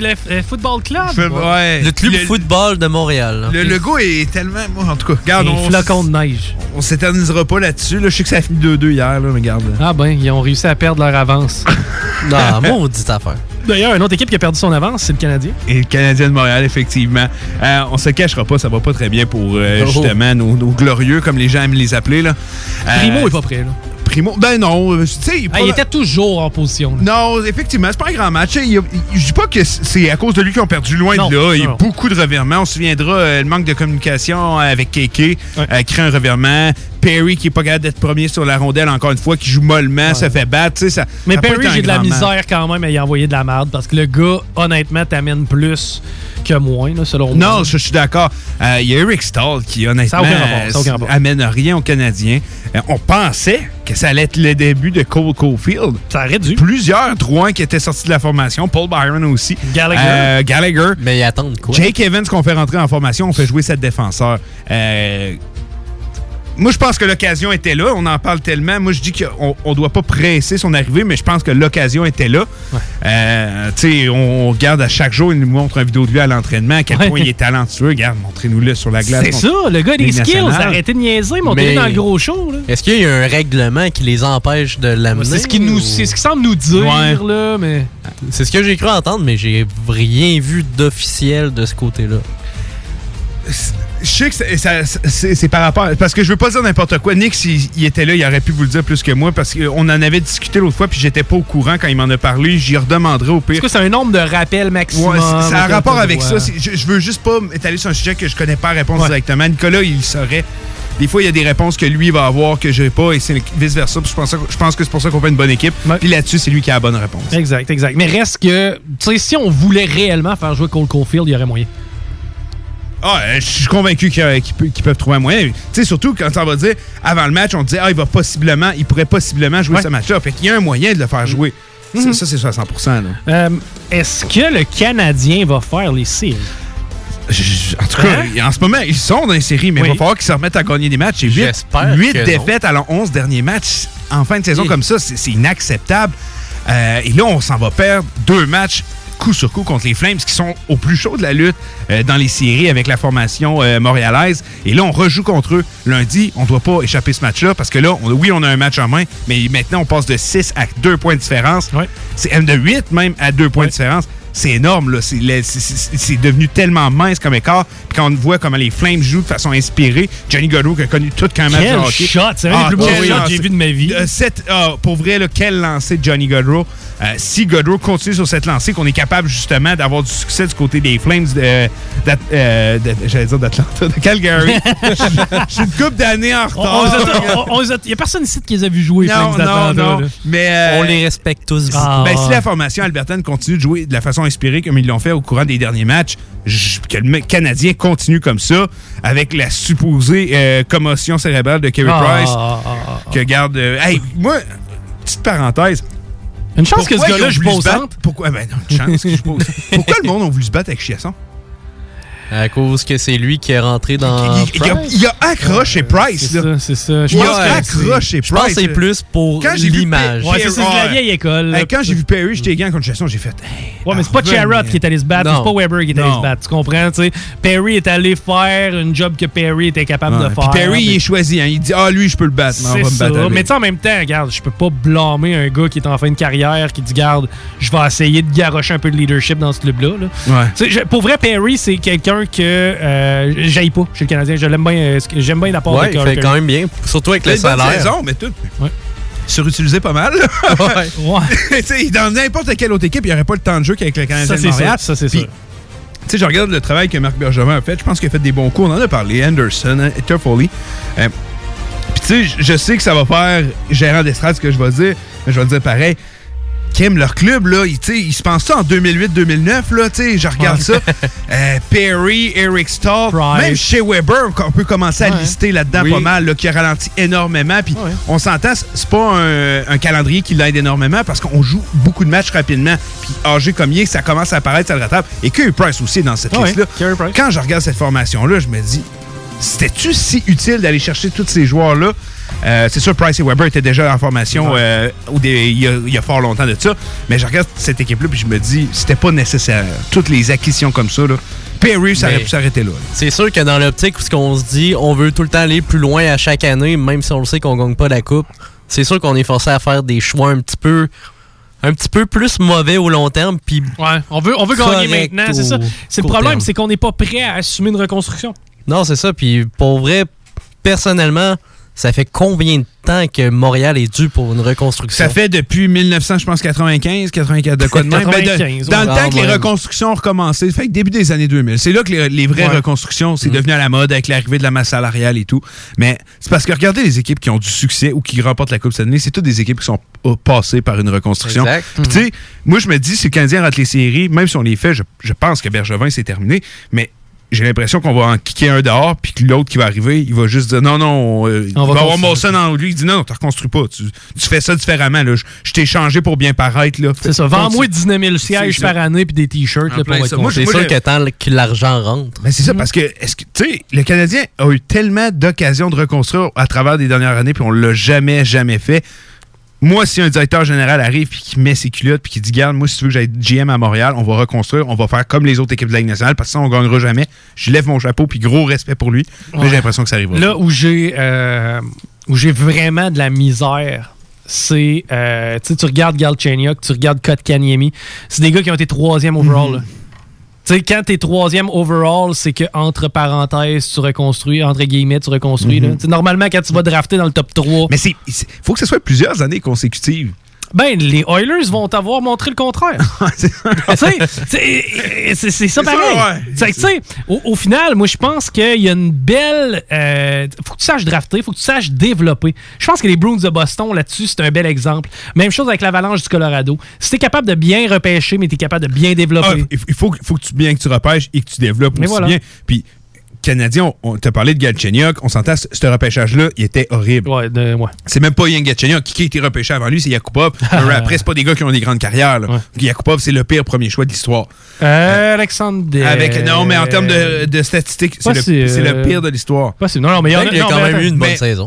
c'est le euh, Football Club. Ouais. Le club Le- football de Montréal. là. Le logo est tellement. Moi, en tout cas, regarde, on, flocon de neige. on s'éternisera pas là-dessus. Là. Je sais que ça a fini 2-2 hier, là, mais regarde. Ah ben, ils ont réussi à perdre leur avance. Non, maudite affaire. D'ailleurs, une autre équipe qui a perdu son avance, c'est le Canadien. Et le Canadien de Montréal, effectivement. Euh, on se cachera pas, ça va pas très bien pour euh, Oh. justement nos, nos glorieux, comme les gens aiment les appeler. Là. Euh, Primo est pas prêt, là. Primo, ben non, euh, tu sais, Ah, il était toujours en position. là. Non, effectivement, c'est pas un grand match. Je dis pas que c'est à cause de lui qu'ils ont perdu loin Non, de là. Il y a beaucoup de revirements. On se souviendra, euh, le manque de communication avec Keke euh, crée un revirement. Perry qui est pas capable d'être premier sur la rondelle encore une fois, qui joue mollement, se fait battre. Ça, Mais ça Perry, j'ai de la misère quand même à y envoyer de la merde parce que le gars, honnêtement, t'amène plus que moins, là, selon moi. Non, je, je suis d'accord. Euh, Il y a Eric Stahl qui, honnêtement, Ça rapport, ça amène rien aux Canadiens. Euh, on pensait que ça allait être le début de Cole Caulfield. Ça aurait dû. Plusieurs droits qui étaient sortis de la formation. Paul Byron aussi. Gallagher. Euh, Gallagher. Mais ils attendent quoi? Jake Evans qu'on fait rentrer en formation, on fait jouer cette défenseur. Moi, je pense que l'occasion était là. On en parle tellement. Moi, je dis qu'on ne doit pas presser son arrivée, mais je pense que l'occasion était là. Euh, tu sais, on regarde à chaque jour, il nous montre une vidéo de lui à l'entraînement, à quel Ouais. point il est talentueux. Regarde, montrez-nous-le sur la glace. C'est ça, le gars a des skills. Arrêtez de niaiser, montez Mais- dans le gros show. Est-ce qu'il y a un règlement qui les empêche de l'amener? C'est ce qui nous, ou- c'est ce qui semble nous dire Ouais. là, mais C'est ce que j'ai cru entendre, mais j'ai rien vu d'officiel de ce côté-là. Je sais que c'est- par rapport. Parce que je veux pas dire n'importe quoi. Nick, s'il il était là, il aurait pu vous le dire plus que moi parce qu'on en avait discuté l'autre fois puis j'étais pas au courant quand il m'en a parlé. J'y redemanderai au pire. est-ce que c'est un nombre de rappels maximum Ouais, c'est- ça a rapport avec ça. Je, je veux juste pas m'étaler sur un sujet que je connais pas la réponse Ouais. directement. Nicolas, il saurait. Des fois, il y a des réponses que lui va avoir que j'ai pas et c'est vice-versa. Puis Je pense, je pense que c'est pour ça qu'on fait une bonne équipe. Puis là-dessus, c'est lui qui a la bonne réponse. Exact, exact. Mais reste que, tu sais, si on voulait réellement faire jouer Cole Caulfield, il y aurait moyen. Ah, euh, je suis convaincu qu'ils peuvent trouver un moyen. Tu sais, surtout quand on va dire, avant le match, on disait, ah, il va possiblement, il pourrait possiblement jouer Ouais. ce match-là. Fait qu'il y a un moyen de le faire jouer. Ça, Mhm. Ça, c'est 60 là. Euh, Est-ce que le Canadien va faire les séries? Je- En tout cas, en ce moment, ils sont dans les séries, mais Oui. il va falloir qu'ils se remettent à gagner des matchs. Et J'espère 8 que non. défaites à leurs 11 derniers matchs en fin de saison Oui. comme ça, c'est c'est inacceptable. Euh, et là, on s'en va perdre deux matchs coup sur coup contre les Flames qui sont au plus chaud de la lutte euh, dans les séries avec la formation euh, montréalaise. Et là, on rejoue contre eux lundi. On ne doit pas échapper ce match-là parce que là, on- oui, on a un match en main, mais maintenant, on passe de 6 à 2 points de différence. C'est même de 8 même à 2 points de différence. C'est énorme, là. C'est devenu tellement mince comme écart. Puis quand on voit comment les Flames jouent de façon inspirée, Johnny Godrow qui a connu tout qu'un match de hockey. shot! C'est un des plus beaux quel shots que lancer. j'ai vu de ma vie. Euh, cette- ah, pour vrai, là, quel lancer de Johnny Godrow. Euh, si Godrow continue sur cette lancée, qu'on est capable justement d'avoir du succès du côté des Flames de, d'At- euh, de- j'allais dire d'Atlanta, de Calgary. Je suis une couple d'années en retard. Il y a personne ici qui les a vus jouer. Non, Flames non, d'Atlanta, non. là. Mais euh, On les respecte tous. Ah. ben, si la formation albertaine continue de jouer de la façon inspirée comme ils l'ont fait au courant des derniers matchs, que le Canadien continue comme ça, avec la supposée euh, commotion cérébrale de Kerry Ah, Price, ah, ah, ah. que garde. euh, hey, moi, petite parenthèse. Une chance que ce Pourquoi gars-là joue pas au centre? Pourquoi? Ben non, une chance que je joue pas au centre. Pourquoi le monde a voulu se battre avec Chiasson? À cause que c'est lui qui est rentré dans. Il, il a, Price. il a accroché Price. C'est là. ça, c'est ça. Je Il pense a accroché Je pense que Price. c'est plus pour Quand j'ai vu l'image. Ouais, c'est c'est de la vieille école. là. Quand j'ai vu Perry, j'étais gagné contre Chiasson, j'ai fait. hey, Ouais, mais c'est pas Charrot qui est allé se battre, c'est pas Weber qui est allé se battre. Tu comprends, tu sais? Perry est allé faire une job que Perry était capable Ouais, de puis faire. Perry, il est choisi. hein. Il dit Ah, lui, je peux le battre. mais on C'est va me ça. battre. avec. Mais tu sais, en même temps, regarde, je peux pas blâmer un gars qui est en fin de carrière qui dit, garde, je vais essayer de garrocher un peu de leadership dans ce club-là. là. Ouais. Tu sais, je- pour vrai, Perry, c'est quelqu'un que euh, j'aille pas chez le Canadien. Je l'aime bien, euh, j'aime bien l'apport Ouais, de il Carl fait quand même bien. Surtout avec Il a le salaire. saison, mais tout. Ouais. Surutilisé pas mal. Ouais. Ouais. Dans n'importe quelle autre équipe, il n'y aurait pas le temps de jeu qu'avec le Canadien Ça, de c'est Montréal. ça. C'est. Tu sais, je regarde le travail que Marc Bergevin a fait. Je pense qu'il a fait des bons coups. On en a parlé. Anderson, hein, Toffoli. Euh, Puis tu sais, je- je sais que ça va faire gérant d'estrade ce que je vais dire, mais je vais le dire pareil. Kim, leur club, là, ils, ils se pensent ça en 2008-2009, là, tu sais, je regarde ça. Euh, Perry, Eric Price. même chez Weber, on peut commencer à Ouais. lister là-dedans Oui. pas mal, là, qui a ralenti énormément. Puis Ouais. on s'entend, c'est- pas un, un calendrier qui l'aide énormément parce qu'on joue beaucoup de matchs rapidement. Puis âgé comme il est, ça commence à apparaître, ça le rattrape. Et Curry Price aussi dans cette liste-là. Quand je regarde cette formation-là, je me dis, c'était-tu si utile d'aller chercher tous ces joueurs-là? Euh, c'est sûr, Price et Weber étaient déjà en formation euh, il, y a, il y a fort longtemps de ça. Mais je regarde cette équipe-là puis je me dis, c'était pas nécessaire. Toutes les acquisitions comme ça, là. Perry, ça aurait pu s'arrêter là. là. C'est sûr que dans l'optique où ce qu'on se dit, on veut tout le temps aller plus loin à chaque année, même si on le sait qu'on gagne pas la coupe. C'est sûr qu'on est forcé à faire des choix un petit peu un petit peu plus mauvais au long terme puis Ouais, on veut, on veut gagner maintenant, c'est ça. C'est le problème, c'est qu'on n'est pas prêt à assumer une reconstruction. Non, c'est ça puis pour vrai personnellement, ça fait combien de temps que Montréal est dû pour une reconstruction? Ça fait depuis 1900, je pense, 95, 84, de quoi de même? Ben, de- 95, dans le ouais. temps que les Ah, reconstructions ont recommencé, ça fait que début des années 2000. C'est là que les, les vraies Ouais. reconstructions, Mm. c'est devenu à la mode avec l'arrivée de la masse salariale et tout. Mais c'est parce que regardez les équipes qui ont du succès ou qui remportent la Coupe cette année, c'est toutes des équipes qui sont passées par une reconstruction. Exact. Puis tu sais, moi je me dis, si le Canadien rate les séries, même si on les fait, je, je pense que Bergevin c'est terminé, mais j'ai l'impression qu'on va en kicker un dehors, puis que l'autre qui va arriver, il va juste dire non, non, euh, il On va va avoir. Molson en lui, il dit non, non, tu reconstruis pas, tu, tu fais ça différemment. Là. Je, je t'ai changé pour bien paraître. là. C'est ça. Vends-moi 19 000 sièges par année puis des t-shirts pour être ça. Moi. C'est moi, sûr que tant que l'argent rentre. Ben c'est ça, parce que, est-ce que, tu sais, le Canadien a eu tellement d'occasions de reconstruire à travers des dernières années, puis on l'a jamais, jamais fait. Moi, si un directeur général arrive puis qui met ses culottes puis qui dit Garde, moi, si tu veux que j'aille GM à Montréal, on va reconstruire, on va faire comme les autres équipes de la Ligue nationale, parce que ça, on gagnera jamais. Je lève mon chapeau puis gros respect pour lui. Mais j'ai l'impression que ça arrivera. Là où j'ai euh, où j'ai vraiment de la misère, c'est euh, tu sais, tu regardes Galchenyuk, tu regardes Kotkaniemi, c'est des gars qui ont été troisième overall. Mhm. Tu sais, quand t'es troisième overall, c'est que entre parenthèses, tu reconstruis, entre guillemets, tu reconstruis. sais, Normalement, quand tu vas drafter dans le top 3, Mhm. Mais c'est- faut que ce soit plusieurs années consécutives. Ben, les Oilers vont t'avoir montré le contraire. C'est- ça pareil. ça, ouais. Au, au final, moi, je pense qu'il y a une belle. euh, faut que tu saches drafter, faut que tu saches développer. Je pense que les Bruins de Boston, là-dessus, c'est un bel exemple. Même chose avec l'Avalanche du Colorado. Si t'es capable de bien repêcher, mais t'es capable de bien Ah, développer. il il faut, faut que tu, bien que tu repêches et que tu développes Mais aussi voilà. bien. Puis, Canadien, on, on t'a parlé de Galchenyuk, on s'entend, ce, ce repêchage-là, il était horrible. Ouais, de- ouais. C'est même pas Yann Gatchenyuk. Qui a été repêché avant lui, c'est Yakupov. Mais Après, c'est pas des gars qui ont des grandes carrières. là. Ouais. Yakupov, c'est le pire premier choix de l'histoire. Euh, Alexandre. Avec, non, mais en termes de, de statistiques, c'est le, si, c'est le euh, pire de l'histoire. Non, non, mais il y en a, Il y a non, quand mais même eu une bonne mais- saison.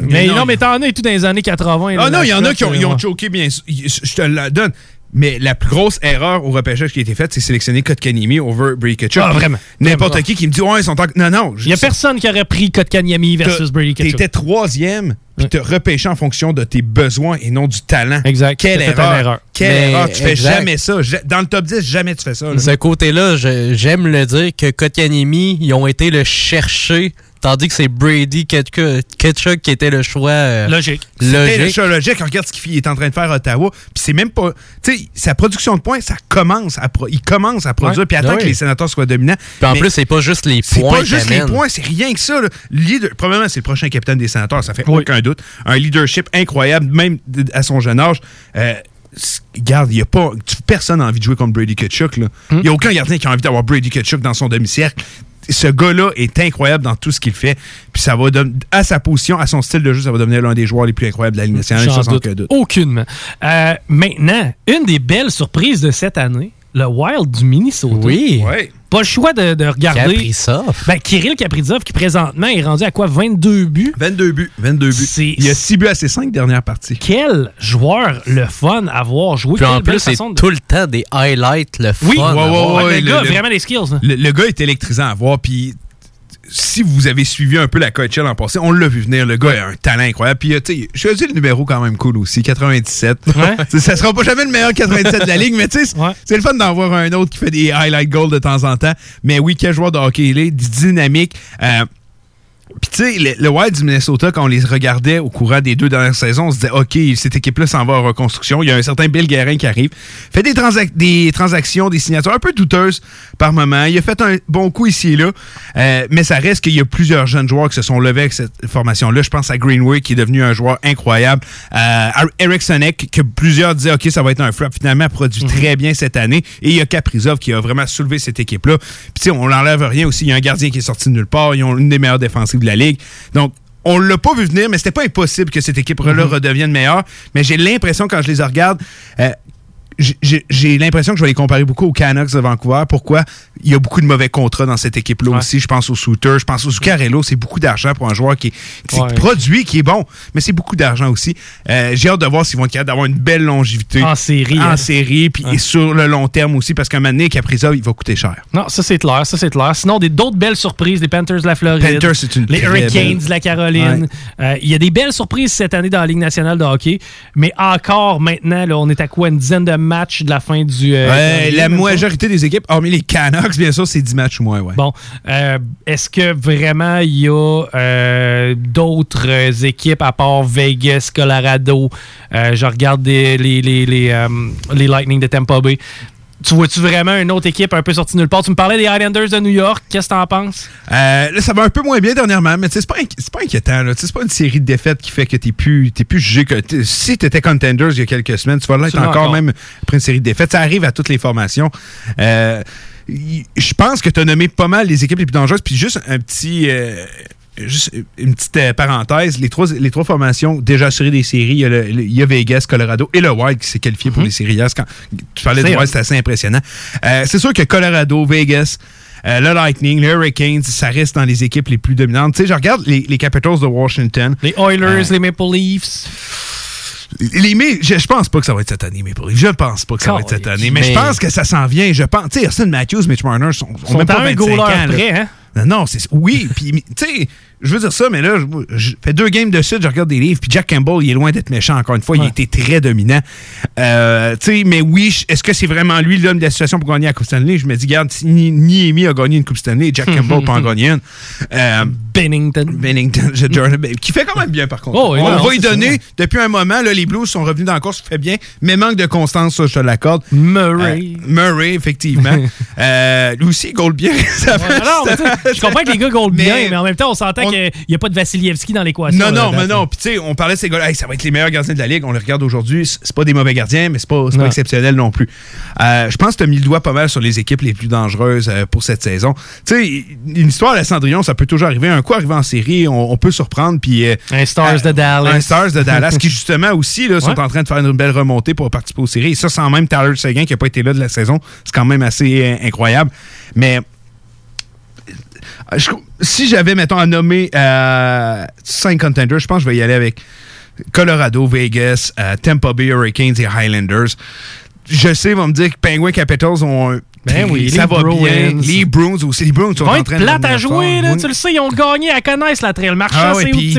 Mais non, non, mais t'en as et tout dans les années 80. Ah là, non, il y en a qui ont, choqué, bien sûr. Je je te la donne. Mais la plus grosse erreur au repêchage qui a été faite, c'est sélectionner Kotkaniemi over Brady Kachuk. Ah, vraiment. N'importe qui qui me dit, ouais, ils sont en... Non, non. Il y a personne qui aurait pris Kotkaniemi versus Brady Ketchuk. T'étais troisième, puis te repêché en fonction de tes besoins et non du talent. Exact. Quelle erreur. erreur. Quelle Mais erreur. Tu fais exact. jamais ça. Dans le top 10, jamais tu fais ça. là. Ce côté-là, je- j'aime le dire que Kotkaniemi, ils ont été le chercher, tandis que c'est Brady Ketchuk Ketchuk qui était le choix euh, Logique. C'était le logique. choix logique. Regarde ce qu'il est en train de faire à Ottawa. Puis c'est même pas. Tu sais, sa production de points, ça commence à pro- il commence à produire. Puis attend que les sénateurs soient dominants. Puis en Mais plus, c'est pas juste les C'est points pas juste les points, c'est rien que ça. là. Leader- probablement, c'est le prochain capitaine des sénateurs, ça fait Oui. aucun doute. Un leadership incroyable, même à son jeune âge. Euh, Regarde, il y a pas. Personne n'a envie de jouer contre Brady Kachuk. Il Hmm. n'y a aucun gardien qui a envie d'avoir Brady Kachuk dans son demi-cercle. Ce gars-là est incroyable dans tout ce qu'il fait. Puis ça va à sa position, à son style de jeu, ça va devenir l'un des joueurs les plus incroyables de la Ligue nationale. Sans doute. aucunement. Euh, maintenant, une des belles surprises de cette année, le Wild du Minnesota. Oui. Ouais. Pas le choix de, de regarder. Kaprizov. Ben, Kirill Kaprizov, qui présentement est rendu à quoi? 22 buts? 22 buts. 22 buts. Il y a 6 buts à ses 5 dernières parties. Quel joueur le fun à voir jouer. Puis en plus, c'est de- tout le temps des highlights, le fun. Oui, ouais, ouais, Ouais, ouais, le le- gars, le- vraiment des skills. hein. Le, le gars est électrisant à voir. Puis si vous avez suivi un peu la KHL en passé, on l'a vu venir. Le gars a un talent incroyable. Puis, euh, tu sais, je choisi le numéro quand même cool aussi, 97. Ouais. Ça sera pas jamais le meilleur 97 de la ligue, mais tu sais, Ouais. c'est le fun d'en voir un autre qui fait des highlight goals de temps en temps. Mais oui, quel joueur de hockey il est, dynamique. Euh, puis tu sais, le, le Wild du Minnesota, quand on les regardait au courant des deux dernières saisons, on se disait, OK, cette équipe-là s'en va en reconstruction. Il y a un certain Bill Guerin qui arrive, fait des, transac- des transactions, des signatures un peu douteuses par moment. Il a fait un bon coup ici et là, Euh, mais ça reste qu'il y a plusieurs jeunes joueurs qui se sont levés avec cette formation-là. Je pense à Greenway, qui est devenu un joueur incroyable. Euh, Eric Sonek, que plusieurs disaient, OK, ça va être un flop. Finalement, produit très bien cette année. Et il y a Kaprizov qui a vraiment soulevé cette équipe-là. Puis tu sais, on n'enlève rien aussi. Il y a un gardien qui est sorti de nulle part. Ils ont une des meilleures défensives de la Ligue. Donc, on l'a pas vu venir, mais c'était pas impossible que cette équipe-là redevienne meilleure. Mais j'ai l'impression, quand je les regarde, euh, j'ai l'impression que je vais les comparer beaucoup aux Canucks de Vancouver. Pourquoi? Il y a beaucoup de mauvais contrats dans cette équipe-là aussi. Je pense aux Souter, je pense aux Zuccarello. C'est beaucoup d'argent pour un joueur qui, est, produit, qui est bon, mais c'est beaucoup d'argent aussi. Euh, j'ai hâte de voir s'ils vont être capables d'avoir une belle longévité. En série. En hein. série, puis et sur le long terme aussi, parce qu'un moment donné, ça, il va coûter cher. Non, ça c'est clair, ça c'est clair. Sinon, d'autres belles surprises, les Panthers de la Floride. Panthers, c'est une Les Hurricanes de la Caroline. Euh, il y a des belles surprises cette année dans la Ligue nationale de hockey, mais encore maintenant, là, on est à quoi, une dizaine de matchs de la fin du. Euh, la majorité des équipes, hormis les Canucks, bien sûr, c'est 10 matchs ou moins. Ouais. Bon. Euh, est-ce que vraiment il y a euh, d'autres équipes à part Vegas, Colorado? je regarde les, les, les, les Lightning de Tampa Bay. Tu vois-tu vraiment une autre équipe un peu sortie nulle part? Tu me parlais des Islanders de New York. Qu'est-ce que t'en penses? Euh, là, ça va un peu moins bien dernièrement, mais c'est pas, pas inquiétant. C'est pas une série de défaites qui fait que t'es plus, plus jugé que. Si t'étais contenders il y a quelques semaines, tu vas l'être encore, même après une série de défaites. Ça arrive à toutes les formations. Euh, je pense que tu as nommé pas mal les équipes les plus dangereuses. Puis juste un petit. Euh, juste une petite euh, parenthèse, les trois, les trois formations déjà assurées des séries, il y, a Vegas, Colorado et le Wild qui s'est qualifié pour mhm. les séries. Quand tu parlais du Wild, c'est assez impressionnant. Euh, c'est sûr que Colorado, Vegas, euh, le Lightning, les Hurricanes, ça reste dans les équipes les plus dominantes. Tu sais, je regarde les, Capitals de Washington. Les Oilers, les Maple Leafs. Les, je, je, pense pas que ça va être cette année, Maple Leafs. Je pense pas que ça va être cette année. Mais, je pense que ça s'en vient. Je pense. Tu sais, Austin Matthews, Mitch Marner sont, sont, même pas 25 ans. hein? Non, non, c'est. Oui, puis, tu sais je veux dire ça, mais là, je, fais deux games de suite, je regarde des livres, puis Jack Campbell, il est loin d'être méchant, encore une fois, il été très dominant. Euh, tu sais, mais oui, est-ce que c'est vraiment lui l'homme de la situation pour gagner la Coupe Stanley? Je me dis, regarde, ni, ni a gagné une Coupe Stanley, Jack Campbell peut en gagner une. Euh, Bennington. Bennington, qui fait quand même bien, par contre. Oh, On va y donner, depuis un moment, là, les Blues sont revenus dans la course, fait bien, mais manque de constance, ça, je te l'accorde. Murray. Euh, Murray, effectivement. lui aussi, gold bien. ça je comprends que les gars gold bien, mais en même temps, on s'entend qu'il n'y a pas de Vassilievski dans l'équation. Non, non, mais non. Puis tu sais, on parlait de ces gars-là, ça va être les meilleurs gardiens de la Ligue. On les regarde aujourd'hui. C'est pas des mauvais gardiens, mais c'est pas, pas exceptionnel non plus. Euh, je pense que tu as mis le doigt pas mal sur les équipes les plus dangereuses euh, pour cette saison. Tu sais, une histoire à la Cendrillon, ça peut toujours arriver. Un coup arrivé en série, on, peut surprendre. Puis, euh, un Stars de Dallas. Un Stars de Dallas, qui justement aussi là, sont en train de faire une belle remontée pour participer aux séries. Et ça, sans même Tyler Seguin qui n'a pas été là de la saison. C'est quand même assez incroyable. Mais si j'avais, mettons, à nommer euh, cinq contenders, je pense que je vais y aller avec Colorado, Vegas, euh, Tampa Bay Hurricanes et Highlanders. Je sais, ils vont me dire que Penguin Capitals ont un ben oui, ça va bien. Les Bruins aussi. Les Bruins sont en train de. plate à jouer, là, tu le sais, ils ont gagné à connaître la trail. Marchand, ah ouais, puis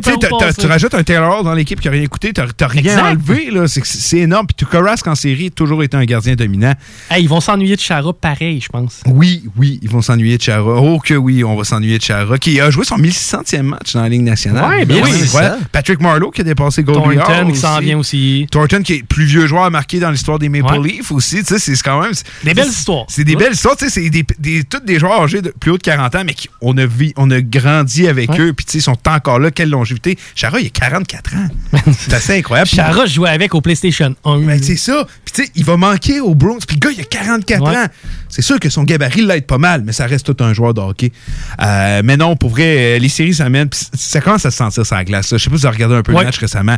tu rajoutes un Taylor dans l'équipe qui n'a rien écouté, tu n'as rien enlevé. C'est énorme. Puis Tukarask en série, toujours été un gardien dominant. ils vont s'ennuyer de Chara pareil, je pense. Oui, oui, ils vont s'ennuyer de Chara. Oh que oui, on va s'ennuyer de Chara, qui a joué son 1600e match dans la Ligue nationale. Ouais, bien oui, ça. Patrick Marlowe qui a dépassé Goldie Thornton qui s'en vient aussi. Thornton qui est plus vieux joueur marqué dans l'histoire des Maple Leafs aussi. C'est quand même. Des belles histoires. C'est des belles histoires. C'est des, des, tous des joueurs âgés de plus haut de 40 ans, mais qui, on, a on a grandi avec eux, puis ils sont encore là. Quelle longévité. Chara, il a 44 ans. c'est assez incroyable. Chara, je jouais avec au PlayStation 1. Ben, c'est ça. Puis tu sais, il va manquer au Browns. Puis le gars, il a 44 ans. C'est sûr que son gabarit l'aide pas mal, mais ça reste tout un joueur de hockey. Euh, mais non, pour vrai, euh, les séries s'amènent. Ça commence à se sentir sur la glace. Je sais pas si vous avez regardé un peu le match récemment.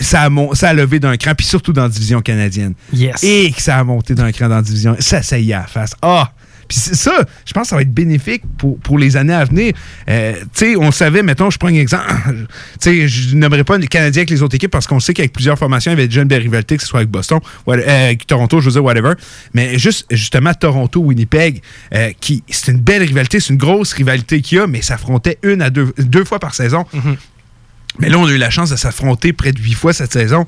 ça, a ça a levé d'un cran, puis surtout dans la division canadienne. Yes. Et que ça a monté d'un cran dans la division. Ça, ça y est à face. Ah! Puis ça, je pense que ça va être bénéfique pour, pour les années à venir. Euh, tu sais, on savait, mettons, je prends un exemple. Tu sais, je n'aimerais pas les Canadiens avec les autres équipes parce qu'on sait qu'avec plusieurs formations, il y avait déjà une belle rivalité, que ce soit avec Boston, euh, avec Toronto, je veux dire, whatever. Mais juste, justement, Toronto, Winnipeg, euh, qui c'est une belle rivalité, c'est une grosse rivalité qu'il y a, mais s'affrontait une à deux, deux fois par saison. Mm-hmm. Mais là, on a eu la chance de s'affronter près de huit fois cette saison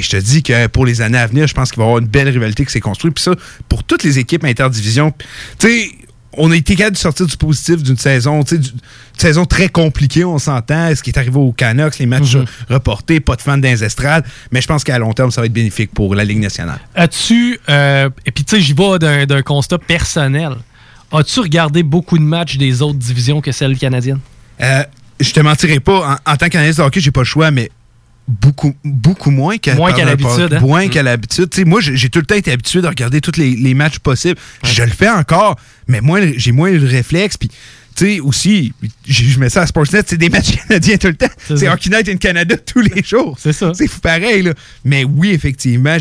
je te dis que pour les années à venir, je pense qu'il va y avoir une belle rivalité qui s'est construite. Puis ça, pour toutes les équipes interdivision, tu sais, on a été capable de sortir du positif d'une saison, tu sais, saison très compliquée, on s'entend. Ce qui est arrivé au Canucks, les matchs mhm. reportés, pas de fans dans les estrades. Mais je pense qu'à long terme, ça va être bénéfique pour la Ligue nationale. As-tu, euh, et puis tu sais, j'y vais d'un constat personnel. As-tu regardé beaucoup de matchs des autres divisions que celles canadiennes? Euh, je te mentirai pas. En, tant qu'analyste de hockey, j'ai pas le choix, mais beaucoup, beaucoup moins qu'à l'habitude. Hein? Moins qu'à l'habitude. Moi, j'ai tout le temps été habitué de regarder tous les, matchs possibles. Je le fais encore, mais moi, j'ai moins le réflexe. Puis, tu sais, aussi, je mets ça à Sportsnet, c'est des matchs canadiens tout le temps. C'est Hockey Night in Canada tous les jours. C'est ça. C'est pareil, là. Mais oui, effectivement,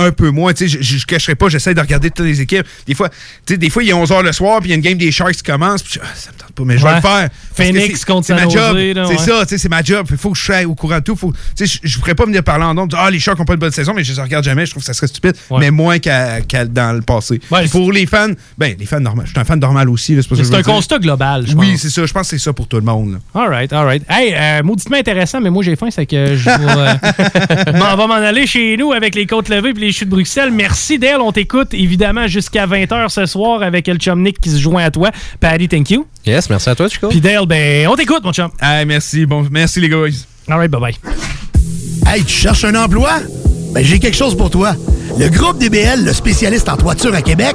un peu moins. Tu sais, je, je cacherai pas, j'essaie de regarder toutes les équipes. Des fois, tu sais, des fois, il est 11h le soir, puis il y a une game des Sharks qui commence, puis je- ah, ça me tente pas, mais je vais Ouais. le faire. Phoenix contre C'est ma job. Là, C'est ouais. ça, tu sais, c'est ma job. Il faut que je sois au courant de tout. Faut, tu sais, je, je pourrais pas venir parler en nombre. Ah, les Sharks ont pas une bonne saison, mais je les regarde jamais. Je trouve que ça serait stupide, Ouais. mais moins qu'à qu'à dans le passé. Ouais, pour les fans, ben, les fans normaux. Je suis un fan normal aussi. C'est un constat global, je Oui, c'est ça. Je pense que c'est ça pour tout le monde. là. All right, all right. Hey, euh, mauditement intéressant, mais moi j'ai faim, c'est que je vais, euh, m'en aller chez nous avec les côtes levées et les chutes de Bruxelles. Merci Dale, on t'écoute évidemment jusqu'à 20h ce soir avec le chum Nick qui se joint à toi. Paddy, thank you. Yes, merci à toi, Chico. Puis Dale, ben on t'écoute mon chum. Hey, merci. Bon, merci les gars. All right, bye bye. Hey, tu cherches un emploi? Ben, j'ai quelque chose pour toi. Le groupe DBL, le spécialiste en toiture à Québec,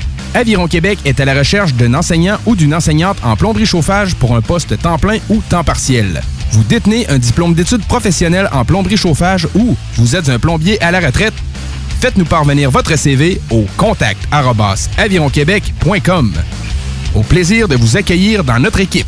Aviron Québec est à la recherche d'un enseignant ou d'une enseignante en plomberie chauffage pour un poste temps plein ou temps partiel. Vous détenez un diplôme d'études professionnelles en plomberie chauffage ou vous êtes un plombier à la retraite? Faites-nous parvenir votre CV au contact avironquebec.com. Au plaisir de vous accueillir dans notre équipe.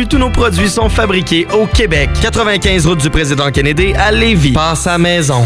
tous nos produits sont fabriqués au Québec. 95 route du président Kennedy à Lévis. Passe à maison.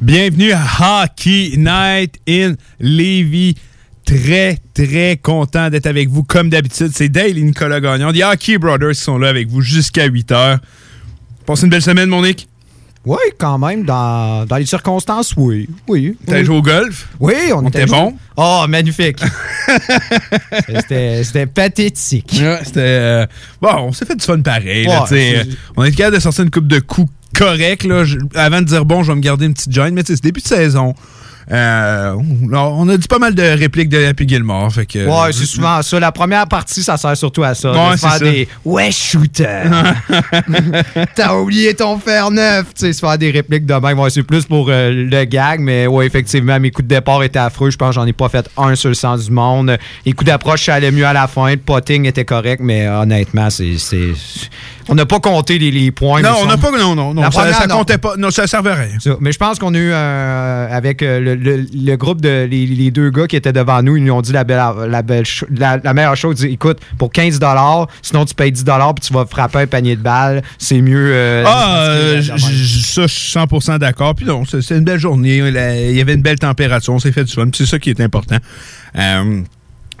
Bienvenue à Hockey Night in Levy. Très, très content d'être avec vous comme d'habitude. C'est Dale et Nicolas Gagnon, des Hockey Brothers qui sont là avec vous jusqu'à 8 heures. Passez une belle semaine, mon Nick. Oui, quand même, dans, dans les circonstances, oui. oui T'as oui. joué au golf? Oui, on, On était bon? Oh, magnifique. C'était pathétique. Ouais, c'était. euh, bon, on s'est fait du fun pareil. Ouais, euh, on est capable de sortir une coupe de coups corrects. Là, Je- avant de dire bon, je vais me garder une petite joint, mais c'est début de saison. Euh, on a dit pas mal de répliques de Happy Gilmore. Fait que, Ouais, c'est souvent ça. La première partie, ça sert surtout à ça. Ouais, de faire ça. des Ouais, shooter. T'as oublié ton fer neuf. Tu sais, se faire des répliques de même. Ouais, c'est plus pour euh, le gag, mais ouais, effectivement, mes coups de départ étaient affreux. Je pense que j'en ai pas fait un sur le sens du monde. Les coups d'approche, ça allait mieux à la fin. Le potting était correct, mais euh, honnêtement, c'est. On n'a pas compté les, les points. Non, on n'a pas. Non, non, non. La Ça, première, ça non. comptait pas. Non, ça servait à rien. Ça. Mais je pense qu'on a eu euh, avec euh, le, le- le groupe de les, les deux gars qui étaient devant nous, ils nous ont dit la, belle, la, belle la, la meilleure chose. Écoute, pour 15 sinon tu payes 10 puis tu vas frapper un panier de balles. C'est mieux. euh, Ah, euh, ça, je suis 100% d'accord. Puis non, c'est une belle journée. Il y avait une belle température. On s'est fait du fun. C'est ça qui est important. Euh,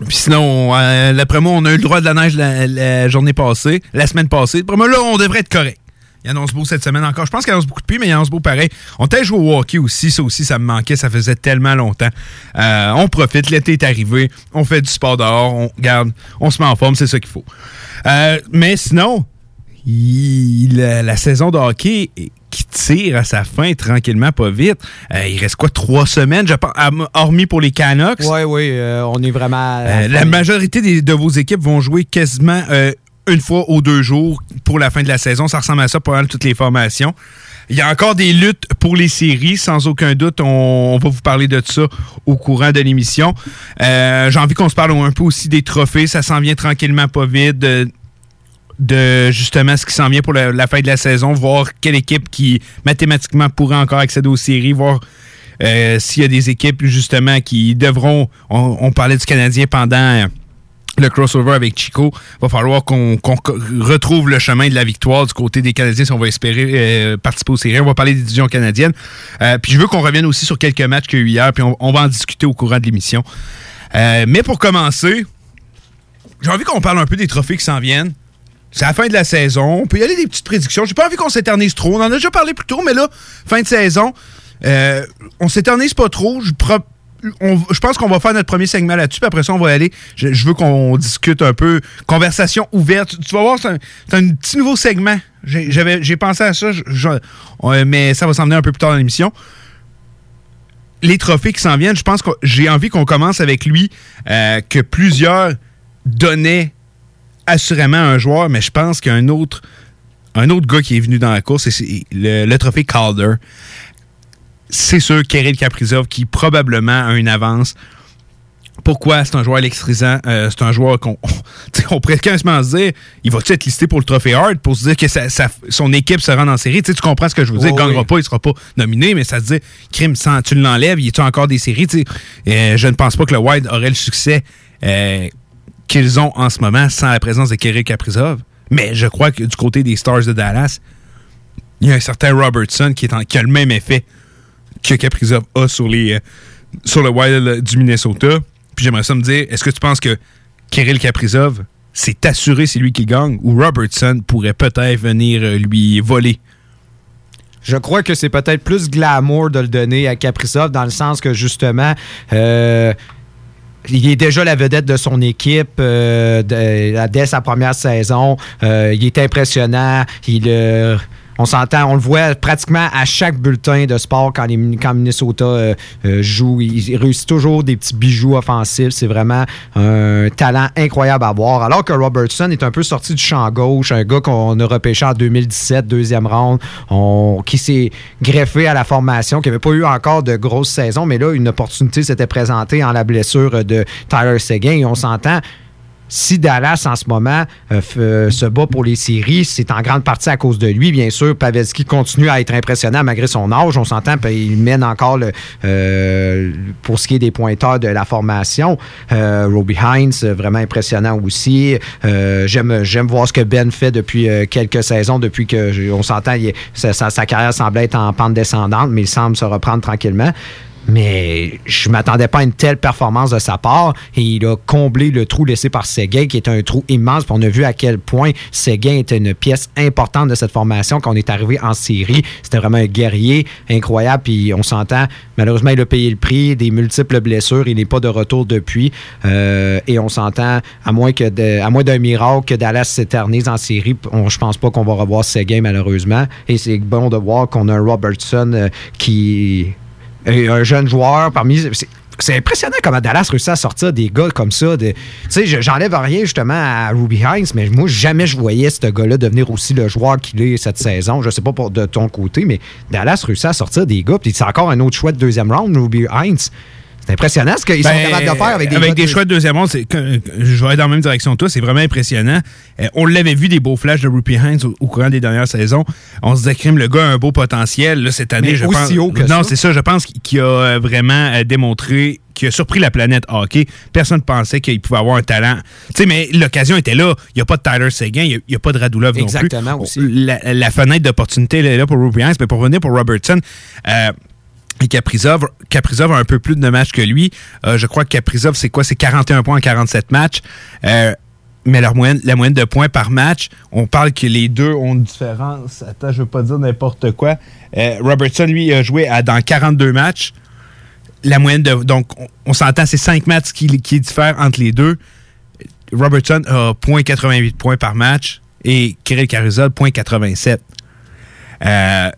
puis sinon, euh, moi, on a eu le droit de la neige la, journée passée, la semaine passée. D'après moi, là, on devrait être correct. Il annonce beau cette semaine encore. Je pense qu'il annonce beaucoup de pluie, mais il annonce beau pareil. On t'a joué au hockey aussi. Ça aussi, ça me manquait. Ça faisait tellement longtemps. Euh, on profite. L'été est arrivé. On fait du sport dehors. On garde. On se met en forme. C'est ça qu'il faut. Euh, mais sinon, la, la saison de hockey qui tire à sa fin tranquillement, pas vite. Euh, il reste quoi, trois semaines, je pense, hormis pour les Canucks? Oui, oui, euh, on est vraiment. Euh, la majorité des- de vos équipes vont jouer quasiment une fois ou deux jours pour la fin de la saison. Ça ressemble à ça pour toutes les formations. Il y a encore des luttes pour les séries, sans aucun doute. On, on va vous parler de ça au courant de l'émission. Euh, J'ai envie qu'on se parle un peu aussi des trophées. Ça s'en vient tranquillement, pas vite. De, justement ce qui s'en vient pour la, fin de la saison, voir quelle équipe qui mathématiquement pourrait encore accéder aux séries, voir euh, s'il y a des équipes justement qui devront. On, parlait du Canadien pendant euh, le crossover avec Chico. Va falloir qu'on retrouve le chemin de la victoire du côté des Canadiens si on va espérer euh, participer aux séries. On va parler des divisions canadiennes. Puis je veux qu'on revienne aussi sur quelques matchs qu'il y a eu hier, puis on, va en discuter au courant de l'émission. Mais pour commencer, j'ai envie qu'on parle un peu des trophées qui s'en viennent. C'est la fin de la saison. On peut y aller des petites prédictions. J'ai pas envie qu'on s'éternise trop. On en a déjà parlé plus tôt, mais là, fin de saison, euh, on s'éternise pas trop. Je je pense qu'on va faire notre premier segment là-dessus, puis après ça, on va aller. Je, veux qu'on discute un peu. Conversation ouverte. Tu, vas voir, c'est un, petit nouveau segment. J'ai pensé à ça, mais ça va s'en venir un peu plus tard dans l'émission. Les trophées qui s'en viennent, je pense que j'ai envie qu'on commence avec lui, euh, que plusieurs donnaient assurément un joueur, mais je pense qu'il y a un autre, un autre gars qui est venu dans la course, c'est le, le trophée Calder. C'est sûr, Kirill Kaprizov qui probablement a une avance. Pourquoi? C'est un joueur électrisant. euh, c'est un joueur qu'on tu on pourrait quasiment se dire il va-tu être listé pour le trophée Hard pour se dire que son équipe se rend en série? Tu tu comprends ce que je veux dire? Oh, il gagnera oui. pas, il sera pas nominé, mais ça se dit crime, sans, tu l'enlèves, il est encore des séries? Tu? Euh, je ne pense pas que le Wild aurait le succès euh, qu'ils ont en ce moment sans la présence de Kirill Kaprizov. Mais je crois que du côté des Stars de Dallas, il y a un certain Robertson qui, a le même effet que Kaprizov a sur, les, euh, sur le Wild du Minnesota. Puis j'aimerais ça me dire, est-ce que tu penses que Kirill Kaprizov, c'est assuré c'est lui qui gagne ou Robertson pourrait peut-être venir euh, lui voler? Je crois que c'est peut-être plus glamour de le donner à Kaprizov dans le sens que justement. euh, il est déjà la vedette de son équipe euh, dès sa première saison. Euh, il est impressionnant. Il, euh, on s'entend, on le voit pratiquement à chaque bulletin de sport quand, les- Minnesota euh, euh, joue. Il, réussit toujours des petits bijoux offensifs. C'est vraiment un talent incroyable à voir. Alors que Robertson est un peu sorti du champ gauche, un gars qu'on a repêché en 2017, deuxième round, qui s'est greffé à la formation, qui n'avait pas eu encore de grosse saison, mais là, une opportunité s'était présentée en la blessure de Tyler Seguin. Et on s'entend, si Dallas en ce moment euh, euh, se bat pour les séries, c'est en grande partie à cause de lui. Bien sûr, Pavelski continue à être impressionnant malgré son âge. On s'entend, puis il mène encore euh, pour ce qui est des pointeurs de la formation. Euh, Robbie Hines, vraiment impressionnant aussi. J'aime voir ce que Ben fait depuis quelques saisons, depuis que on s'entend, sa, sa- carrière semblait être en pente descendante, mais il semble se reprendre tranquillement. Mais je m'attendais pas à une telle performance de sa part. Et il a comblé le trou laissé par Seguin, qui est un trou immense. Puis on a vu à quel point Seguin était une pièce importante de cette formation quand on est arrivé en série. C'était vraiment un guerrier incroyable. Puis on s'entend, malheureusement, il a payé le prix des multiples blessures. Il n'est pas de retour depuis. Euh, et on s'entend, à moins que de- à moins d'un miracle que Dallas s'éternise en série, on, je pense pas qu'on va revoir Seguin, malheureusement. Et c'est bon de voir qu'on a un Robertson euh, qui et un jeune joueur parmi. c'est- impressionnant comment Dallas réussit à sortir des gars comme ça. Tu sais, je- j'enlève rien justement à Ruby Hines, mais moi, jamais je voyais ce gars-là devenir aussi le joueur qu'il est cette saison. Je sais pas pour de ton côté, mais Dallas réussit à sortir des gars. Puis c'est encore un autre choix de deuxième round, Ruby Hines. C'est impressionnant ce qu'ils sont Ben, capables de faire avec des gars de- choix de deuxième ronde, je vais aller dans la même direction que toi, c'est vraiment impressionnant. Euh, on l'avait vu des beaux flashs de Rupi Hines au, au courant des dernières saisons. On se disait crime, le gars a un beau potentiel. Là, cette année, Mais je aussi pense. haut que non, c'est ça. Je pense qu'il a euh, vraiment euh, démontré qu'il a surpris la planète hockey. Personne ne pensait qu'il pouvait avoir un talent. Tu sais, mais l'occasion était là. Il n'y a pas de Tyler Seguin, il n'y a, pas de Radulov non plus. Exactement, aussi. La, la fenêtre d'opportunité est là pour Rupi Hines, mais pour revenir pour Robertson. euh, et Kaprizov, Kaprizov a un peu plus de matchs que lui. Euh, je crois que Kaprizov, c'est quoi? C'est 41 points en 47 matchs. Euh, mais leur moyenne, la moyenne de points par match, on parle que les deux ont une différence. Attends, je veux pas dire n'importe quoi. Euh, Robertson, lui, a joué à- dans 42 matchs. La moyenne de. Donc, on, on s'entend, c'est 5 matchs qui, qui diffèrent entre les deux. Robertson a 0.88 points par match et Kirill Kaprizov, 0.87. Euh,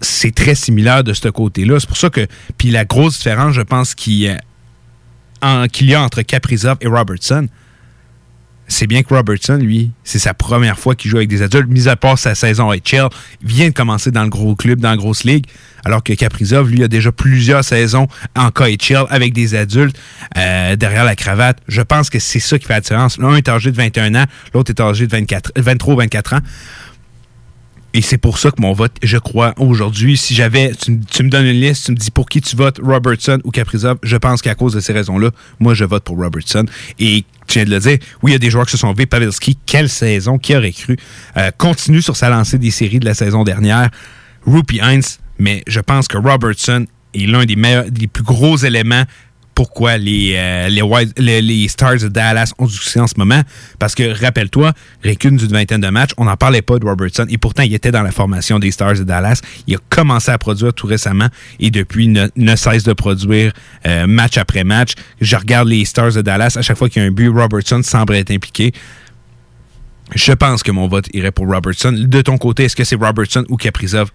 c'est très similaire de ce côté-là. C'est pour ça que. Puis la grosse différence, je pense, qu'il y a- en- qu'il y a entre Kaprizov et Robertson, c'est bien que Robertson, lui, c'est sa première fois qu'il joue avec des adultes, mis à part sa saison HL, il vient de commencer dans le gros club, dans la grosse ligue, alors que Kaprizov, lui, a déjà plusieurs saisons en KHL avec des adultes euh, derrière la cravate. Je pense que c'est ça qui fait la différence. L'un est âgé de 21 ans, l'autre est âgé de 24, 23 ou 24 ans. Et c'est pour ça que mon vote, je crois, aujourd'hui, si j'avais, tu, me- donnes une liste, tu me dis pour qui tu votes, Robertson ou Kaprizov, je pense qu'à cause de ces raisons-là, moi, je vote pour Robertson. Et tu viens de le dire, oui, il y a des joueurs qui se sont levés. Pavelski, quelle saison, qui aurait cru, euh, continue sur sa lancée des séries de la saison dernière. Rupi Heinz, mais je pense que Robertson est l'un des meilleurs, des plus gros éléments pourquoi les, euh, les, Stars de Dallas ont du succès en ce moment. Parce que, rappelle-toi, récune d'une vingtaine de matchs, on n'en parlait pas de Robertson. Et pourtant, il était dans la formation des Stars de Dallas. Il a commencé à produire tout récemment et depuis ne, ne cesse de produire euh, match après match. Je regarde les Stars de Dallas. À chaque fois qu'il y a un but, Robertson semble être impliqué. Je pense que mon vote irait pour Robertson. De ton côté, est-ce que c'est Robertson ou Kaprizov?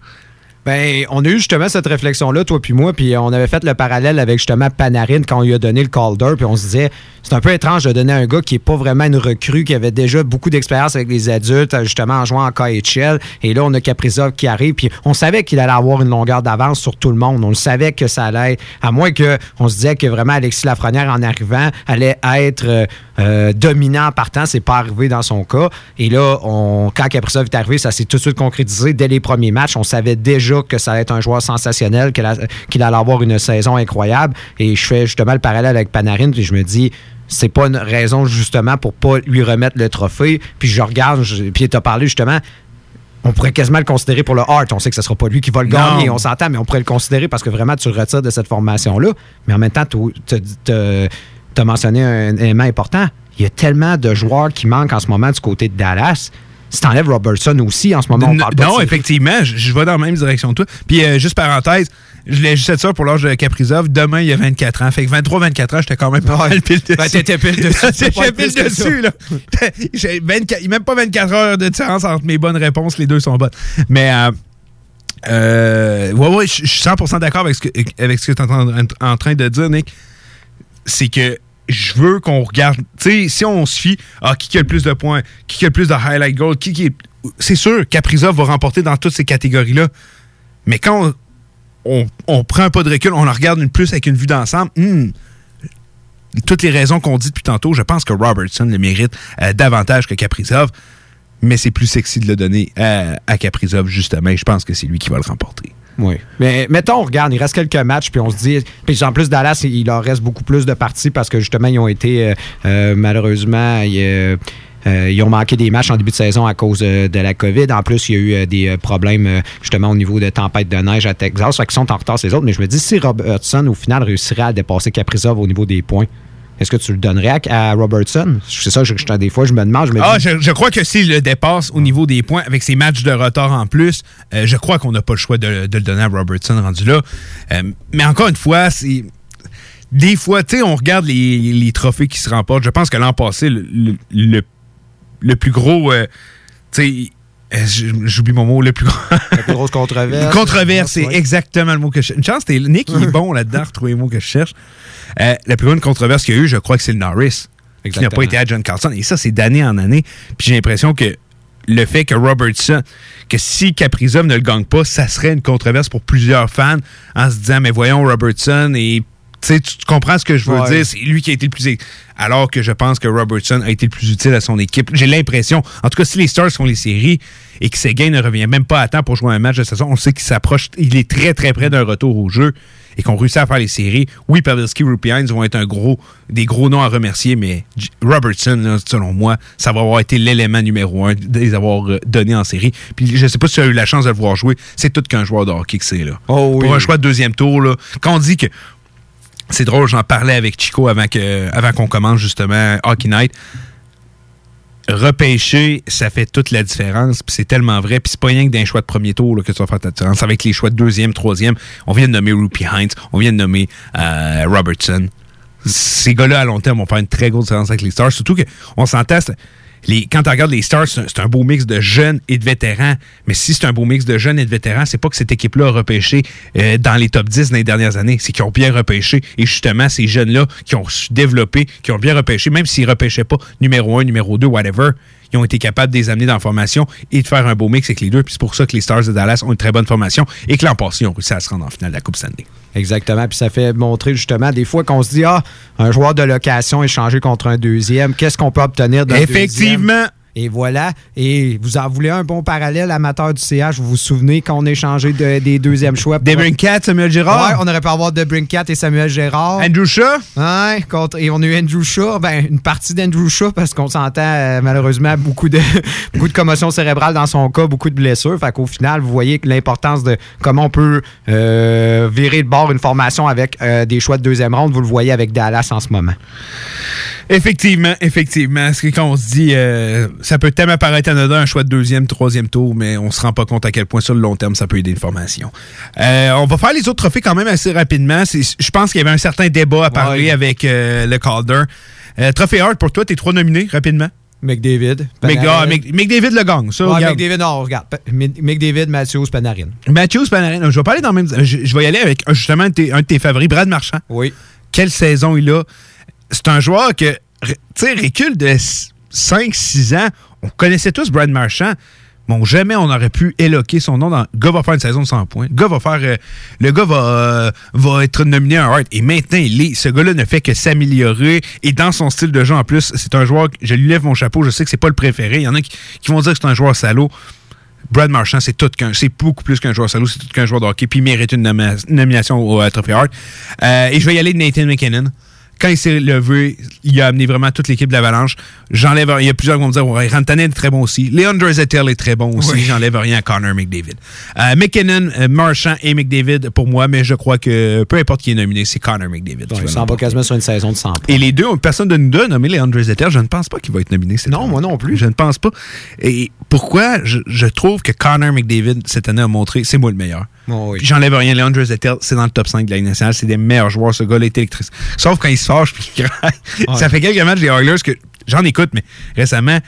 Ben, on a eu justement cette réflexion-là, toi puis moi, puis on avait fait le parallèle avec justement Panarin quand on lui a donné le Calder, puis on se disait, c'est un peu étrange de donner un gars qui est pas vraiment une recrue, qui avait déjà beaucoup d'expérience avec les adultes, justement en jouant en KHL, et là on a Kaprizov qui arrive, puis on savait qu'il allait avoir une longueur d'avance sur tout le monde, on le savait que ça allait, à moins que on se disait que vraiment Alexis Lafrenière en arrivant allait être euh, euh, dominant en partant, c'est pas arrivé dans son cas, et là, quand Kaprizov est arrivé, ça s'est tout de suite concrétisé dès les premiers matchs, on savait déjà que ça allait être un joueur sensationnel, qu'il allait avoir une saison incroyable. Et je fais justement le parallèle avec Panarin, puis je me dis, c'est pas une raison justement pour pas lui remettre le trophée. Puis je regarde, je- puis tu as parlé justement. On pourrait quasiment le considérer pour le Hart. On sait que ce sera pas lui qui va le Non. gagner, on s'entend, mais on pourrait le considérer parce que vraiment tu le retires de cette formation-là. Mais en même temps, tu as mentionné un élément important. Il y a tellement de joueurs qui manquent en ce moment du côté de Dallas. Si t'enlèves Robertson aussi, en ce moment, on parle pas de non, effectivement, je, je vais dans la même direction que toi. Puis, euh, juste parenthèse, je voulais juste ça pour l'âge de Caprizov. Demain, il y a 24 ans. Fait que 23-24 ans, j'étais quand même pas mal pile dessus. Ben, t'étais pile dessus, J'étais pile dessus, là. J'ai 24 Il n'y a même pas 24 heures de différence entre mes bonnes réponses. Les deux sont bonnes. Mais, euh, euh, ouais, ouais, je je suis 100% d'accord avec ce que, avec ce que tu es en, en train de dire, Nick. C'est que je veux qu'on regarde. Tu sais, si on se fie à qui qui a le plus de points, qui qui a le plus de highlight goal, qui qui est. C'est sûr, Caprizov va remporter dans toutes ces catégories-là. Mais quand on, prend un pas de recul, on en regarde une plus avec une vue d'ensemble, hmm, toutes les raisons qu'on dit depuis tantôt, je pense que Robertson le mérite euh, davantage que Kaprizov. Mais c'est plus sexy de le donner à, à Kaprizov, justement. Je pense que c'est lui qui va le remporter. Oui. Mais mettons, on regarde, il reste quelques matchs, puis on se dit. Puis en plus, Dallas, il leur reste beaucoup plus de parties parce que justement, ils ont été euh, euh, malheureusement. ils, euh, ils ont manqué des matchs en début de saison à cause de la COVID. En plus, il y a eu des problèmes justement au niveau de tempête de neige à Texas. Fait qu'ils sont en retard, ces autres. Mais je me dis, si Robertson, au final, réussirait à dépasser Kaprizov au niveau des points, est-ce que tu le donnerais à, à Robertson? C'est ça, je, je- des fois, je me demande. Je me Ah, dis, je, je crois que s'il le dépasse au niveau des points, avec ses matchs de retard en plus, euh, je crois qu'on n'a pas le choix de, de le donner à Robertson rendu là. Euh, mais encore une fois, c'est. Des fois, tu sais, on regarde les, les trophées qui se remportent. Je pense que l'an passé, le, le- le- le plus gros. euh, tu sais. J'oublie mon mot, le plus gros. la plus grosse controverse. Controverse, c'est Ouais. exactement le mot que je cherche. Une chance, t'es Nick, il est bon là-dedans, à retrouver les mots que je cherche. Euh, la plus grande controverse qu'il y a eu, je crois que c'est le Norris, qui n'a pas été à John Carlson. Et ça, c'est d'année en année. Puis j'ai l'impression que le fait que Robertson, que si Caprizov ne le gagne pas, ça serait une controverse pour plusieurs fans en se disant, mais voyons, Robertson et tu comprends ce que je veux Ouais. dire, c'est lui qui a été le plus. Alors que je pense que Robertson a été le plus utile à son équipe. J'ai l'impression, en tout cas, si les Stars font les séries et que Seguin ne revient même pas à temps pour jouer un match de saison, on sait qu'il s'approche, il est très très près d'un retour au jeu et qu'on réussit à faire les séries. Oui, Pavelski, Rupi Hines vont être un gros, des gros noms à remercier, mais Robertson, là, selon moi, ça va avoir été l'élément numéro un de les avoir euh, donnés en série. Puis je sais pas si tu as eu la chance de le voir jouer, c'est tout qu'un joueur de hockey que c'est là. Oh oui. Pour un choix de deuxième tour, là, quand on dit que c'est drôle, j'en parlais avec Chico avant qu'on commence justement Hockey Night. Repêcher, ça fait toute la différence, puis c'est tellement vrai, puis c'est pas rien que d'un choix de premier tour que tu vas faire ta différence. Avec les choix de deuxième, troisième, on vient de nommer Rupi Hines, on vient de nommer euh, Robertson. Ces gars-là, à long terme, vont faire une très grosse différence avec les Stars, surtout qu'on s'entend, les, quand tu regardes les Stars, c'est un, beau mix de jeunes et de vétérans. Mais si c'est un beau mix de jeunes et de vétérans, c'est pas que cette équipe-là a repêché euh, dans les top 10 dans les dernières années. C'est qu'ils ont bien repêché. Et justement, ces jeunes-là qui ont su développer, qui ont bien repêché, même s'ils repêchaient pas numéro 1, numéro 2, whatever, ils ont été capables de les amener dans la formation et de faire un beau mix avec les deux. Puis c'est pour ça que les Stars de Dallas ont une très bonne formation et que l'an passé, ils ont réussi à se rendre en finale de la Coupe Stanley. Exactement. Puis ça fait montrer justement des fois qu'on se dit Ah, un joueur de location échangé contre un deuxième, qu'est-ce qu'on peut obtenir d'un Effectivement. Et voilà. Et vous en voulez un bon parallèle, amateur du CH. Vous vous souvenez quand on a échangé de- des deuxièmes choix? pour- Debrincat, Samuel. Ouais, on aurait pu avoir Debrincat et Samuel Gérard. Andrew Shaw. Ouais, contre, et on a eu Andrew Shaw, ben, une partie d'Andrew Shaw parce qu'on s'entend euh, malheureusement beaucoup de, beaucoup de commotion cérébrale dans son cas, beaucoup de blessures. Fait qu'au final, vous voyez l'importance de comment on peut euh, virer de bord une formation avec euh, des choix de deuxième ronde, vous le voyez avec Dallas en ce moment. Effectivement, effectivement. C'est quand on se dit, euh, ça peut tellement paraître anodin, un choix de deuxième, troisième tour, mais on se rend pas compte à quel point sur le long terme, ça peut aider une formation. Euh, on va faire les autres trophées quand même assez rapidement. Je pense qu'il y avait un certain débat à parler avec euh, le Calder. Trophée Hart, pour toi, tes trois nominés, rapidement. McDavid. Mc- Panarin. ah, Mc- McDavid le gagne, ça. Ouais, regarde. McDavid, non, regarde. McDavid, Matthews, Panarin. Matthews Panarin, je vais parler dans le même. Je, je vais y aller avec justement un de, tes, un de tes favoris, Brad Marchand. Oui. Quelle saison il a. C'est un joueur que, tu sais, recule de 5-6 ans. On connaissait tous Brad Marchand. Bon, jamais on aurait pu éloquer son nom. Dans... Le va faire une saison de 100 points. Le gars va faire. euh, le gars va, euh, va être nominé à un Hart. Et maintenant, ce gars-là ne fait que s'améliorer. Et dans son style de jeu, en plus, c'est un joueur. Je lui lève mon chapeau. Je sais que c'est pas le préféré. Il y en a qui, vont dire que c'est un joueur salaud. Brad Marchand, c'est tout qu'un, c'est beaucoup plus qu'un joueur salaud, c'est tout qu'un joueur de hockey, puis il mérite une nomi- nomination au euh, Trophy Hart. Euh, et je vais y aller de Nathan McKinnon. Quand il s'est levé, il a amené vraiment toute l'équipe de l'Avalanche. J'enlève Il y a plusieurs qui vont me dire ouais, Rantanen est très bon aussi. Leon Draisaitl est très bon aussi. Oui. J'enlève rien à Connor McDavid. Euh, McKinnon, euh, Marchand et McDavid pour moi, mais je crois que peu importe qui est nominé, c'est Connor McDavid. Ouais, il s'en va quasiment sur une saison de 100 points. Et les deux, personne de nous deux a nommé Leon Draisaitl. Je ne pense pas qu'il va être nominé cette Non, moi non plus. Je ne pense pas. Et pourquoi je, je trouve que Connor McDavid, cette année, a montré, c'est moi le meilleur. Oh, oui. J'enlève rien. Leon Draisaitl, c'est dans le top 5 de la Ligue nationale. C'est des meilleurs joueurs. Ce gars-là est électrique. Sauf quand il se fâche puis qu'il craque. Ouais. Ça fait quelques matchs des Oilers que j'en écoute, mais récemment,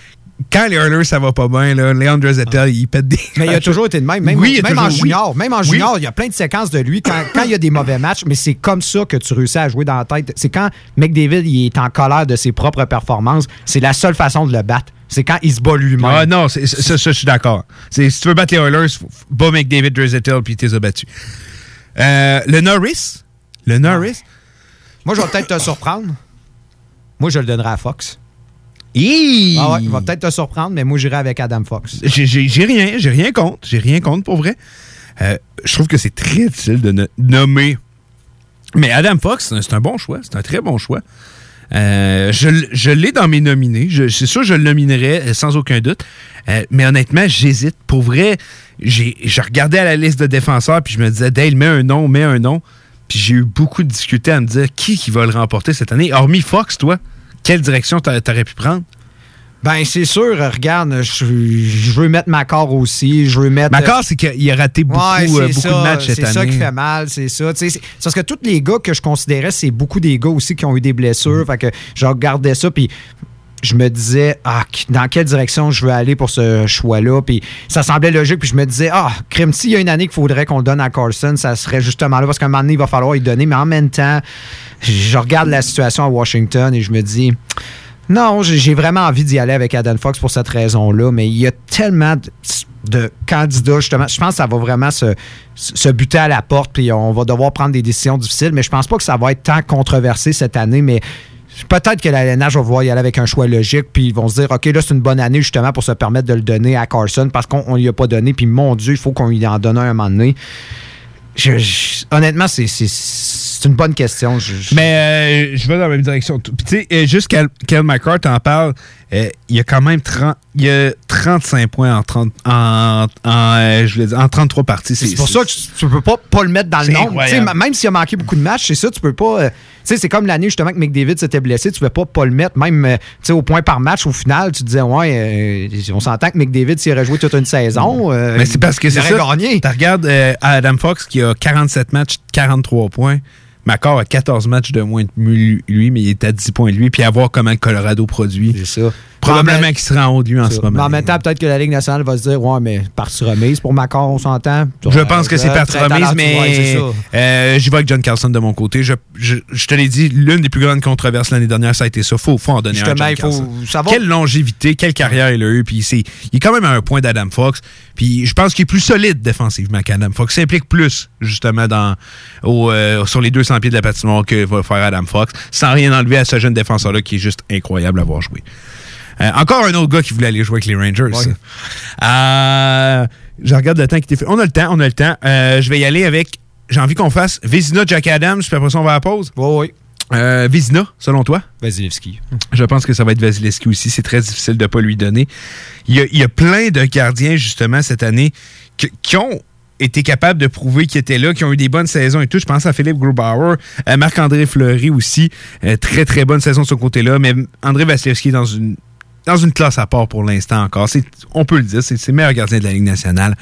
quand les Oilers, ça va pas bien, là, Leon Draisaitl, il pète des... Mais il a toujours été de même. Même, Oui, même en toujours- oui. junior. Même en Oui. junior, il y a plein de séquences de lui quand, quand il y a des mauvais matchs, mais c'est comme ça que tu réussis à jouer dans la tête. C'est quand McDavid il est en colère de ses propres performances. C'est la seule façon de le battre. C'est quand il se bat lui-même. Ah non, ça, ça, je suis d'accord. Si tu veux battre les Oilers, bats McDavid, Draisaitl, puis t'es battu. Euh, le Norris, le Norris, Moi, je vais peut-être te surprendre. Moi, je le donnerai à Fox. Ah ouais, il va peut-être te surprendre, mais moi, j'irai avec Adam Fox. J'ai- rien, j'ai rien contre. J'ai rien contre pour vrai. Euh, je trouve que c'est très difficile de no- nommer. Mais Adam Fox, c'est un- bon choix. C'est un très bon choix. Euh, je l'ai dans mes nominés. C'est sûr, je le nominerais euh, sans aucun doute. Euh, mais honnêtement, j'hésite. Pour vrai, j'ai je regardais à la liste de défenseurs puis je me disais, Dale, mets un nom, mets un nom. Puis j'ai eu beaucoup de discuter à me dire qui, qui va le remporter cette année. Hormis Fox, toi, quelle direction t'a- t'aurais pu prendre? Ben, c'est sûr, regarde, je, je veux mettre Macor aussi. Je veux mettre. Macor, c'est qu'il a raté beaucoup, Ouais, euh, beaucoup ça, de matchs cette C'est ça année. qui fait mal, c'est ça. C'est c'est parce que tous les gars que je considérais, c'est beaucoup des gars aussi qui ont eu des blessures. Fait que je regardais ça, puis je me disais, ah, dans quelle direction je veux aller pour ce choix-là? Puis ça semblait logique, puis je me disais, ah, crime, s'il y a une année qu'il faudrait qu'on donne à Carlson, ça serait justement là, parce qu'à un moment donné, il va falloir y donner. Mais en même temps, je regarde la situation à Washington et je me dis, non, j'ai vraiment envie d'y aller avec Adam Fox pour cette raison-là, mais il y a tellement de, de candidats, justement. Je pense que ça va vraiment se, se buter à la porte, puis on va devoir prendre des décisions difficiles, mais je pense pas que ça va être tant controversé cette année, mais peut-être que la LNH va vouloir y aller avec un choix logique, puis ils vont se dire, OK, là, c'est une bonne année, justement, pour se permettre de le donner à Carson, parce qu'on ne lui a pas donné, puis mon Dieu, il faut qu'on lui en donne un un moment donné. Je- honnêtement, c'est- une bonne question. Mais euh, je vais dans la même direction. Puis tu sais, euh, juste Cal, Cal McCart en parle, euh, il y a quand même 30, il y a 35 points en, 30, en, en, euh, je voulais dire, en 33 parties. C'est pour ça que tu, tu peux pas, pas le mettre dans le nombre. Même s'il a manqué beaucoup de matchs, c'est ça, tu peux pas. euh, tu sais, c'est comme l'année justement que McDavid s'était blessé, tu ne pas pas le mettre, même euh, au point par match, au final, tu disais, ouais, on s'entend que McDavid, s'il aurait joué toute une saison, Mais c'est parce que c'est ça. Tu regardes Adam Fox qui a 47 matchs, 43 points. Macor a 14 matchs de moins de lui, mais il est à 10 points de lui. Puis à voir comment le Colorado produit. C'est ça. Probablement Mais en qu'il sera en haut de lui en ce Mais moment. en même temps, peut-être que la Ligue nationale va se dire, ouais, mais partie remise pour Macor, on s'entend. Je pense que c'est partie remise, mais euh, j'y vais avec John Carlson de mon côté. Je, te l'ai dit, l'une des plus grandes controverses l'année dernière, ça a été ça. Faut, faut en donner un Justement, John il faut savoir- Quelle longévité, quelle carrière il a eu. Puis c'est, il est quand même à un point d'Adam Fox. Puis je pense qu'il est plus solide défensivement qu'Adam Fox. Il s'implique plus, justement, dans, au, euh, sur les 200 pieds de la patinoire que va faire Adam Fox, sans rien enlever à ce jeune défenseur-là qui est juste incroyable à voir jouer. Euh, encore un autre gars qui voulait aller jouer avec les Rangers. Euh, je regarde le temps qui était fait. On a le temps, on a le temps. Euh, je vais y aller avec. J'ai envie qu'on fasse Vézina, Jack Adams, puis après ça, on va à la pause. Oui, oui. Euh, Vézina, selon toi? Vasilevski. Je pense que ça va être Vasilevski aussi. C'est très difficile de ne pas lui donner. Il y, a, il y a plein de gardiens, justement, cette année, que- qui ont été capables de prouver qu'ils étaient là, qui ont eu des bonnes saisons et tout. Je pense à Philippe Grubauer, à Marc-André Fleury aussi. Euh, très, très bonne saison de ce côté-là. Mais André Vasilevski est dans une, dans une classe à part pour l'instant encore. On peut le dire, c'est le meilleur gardien de la Ligue nationale.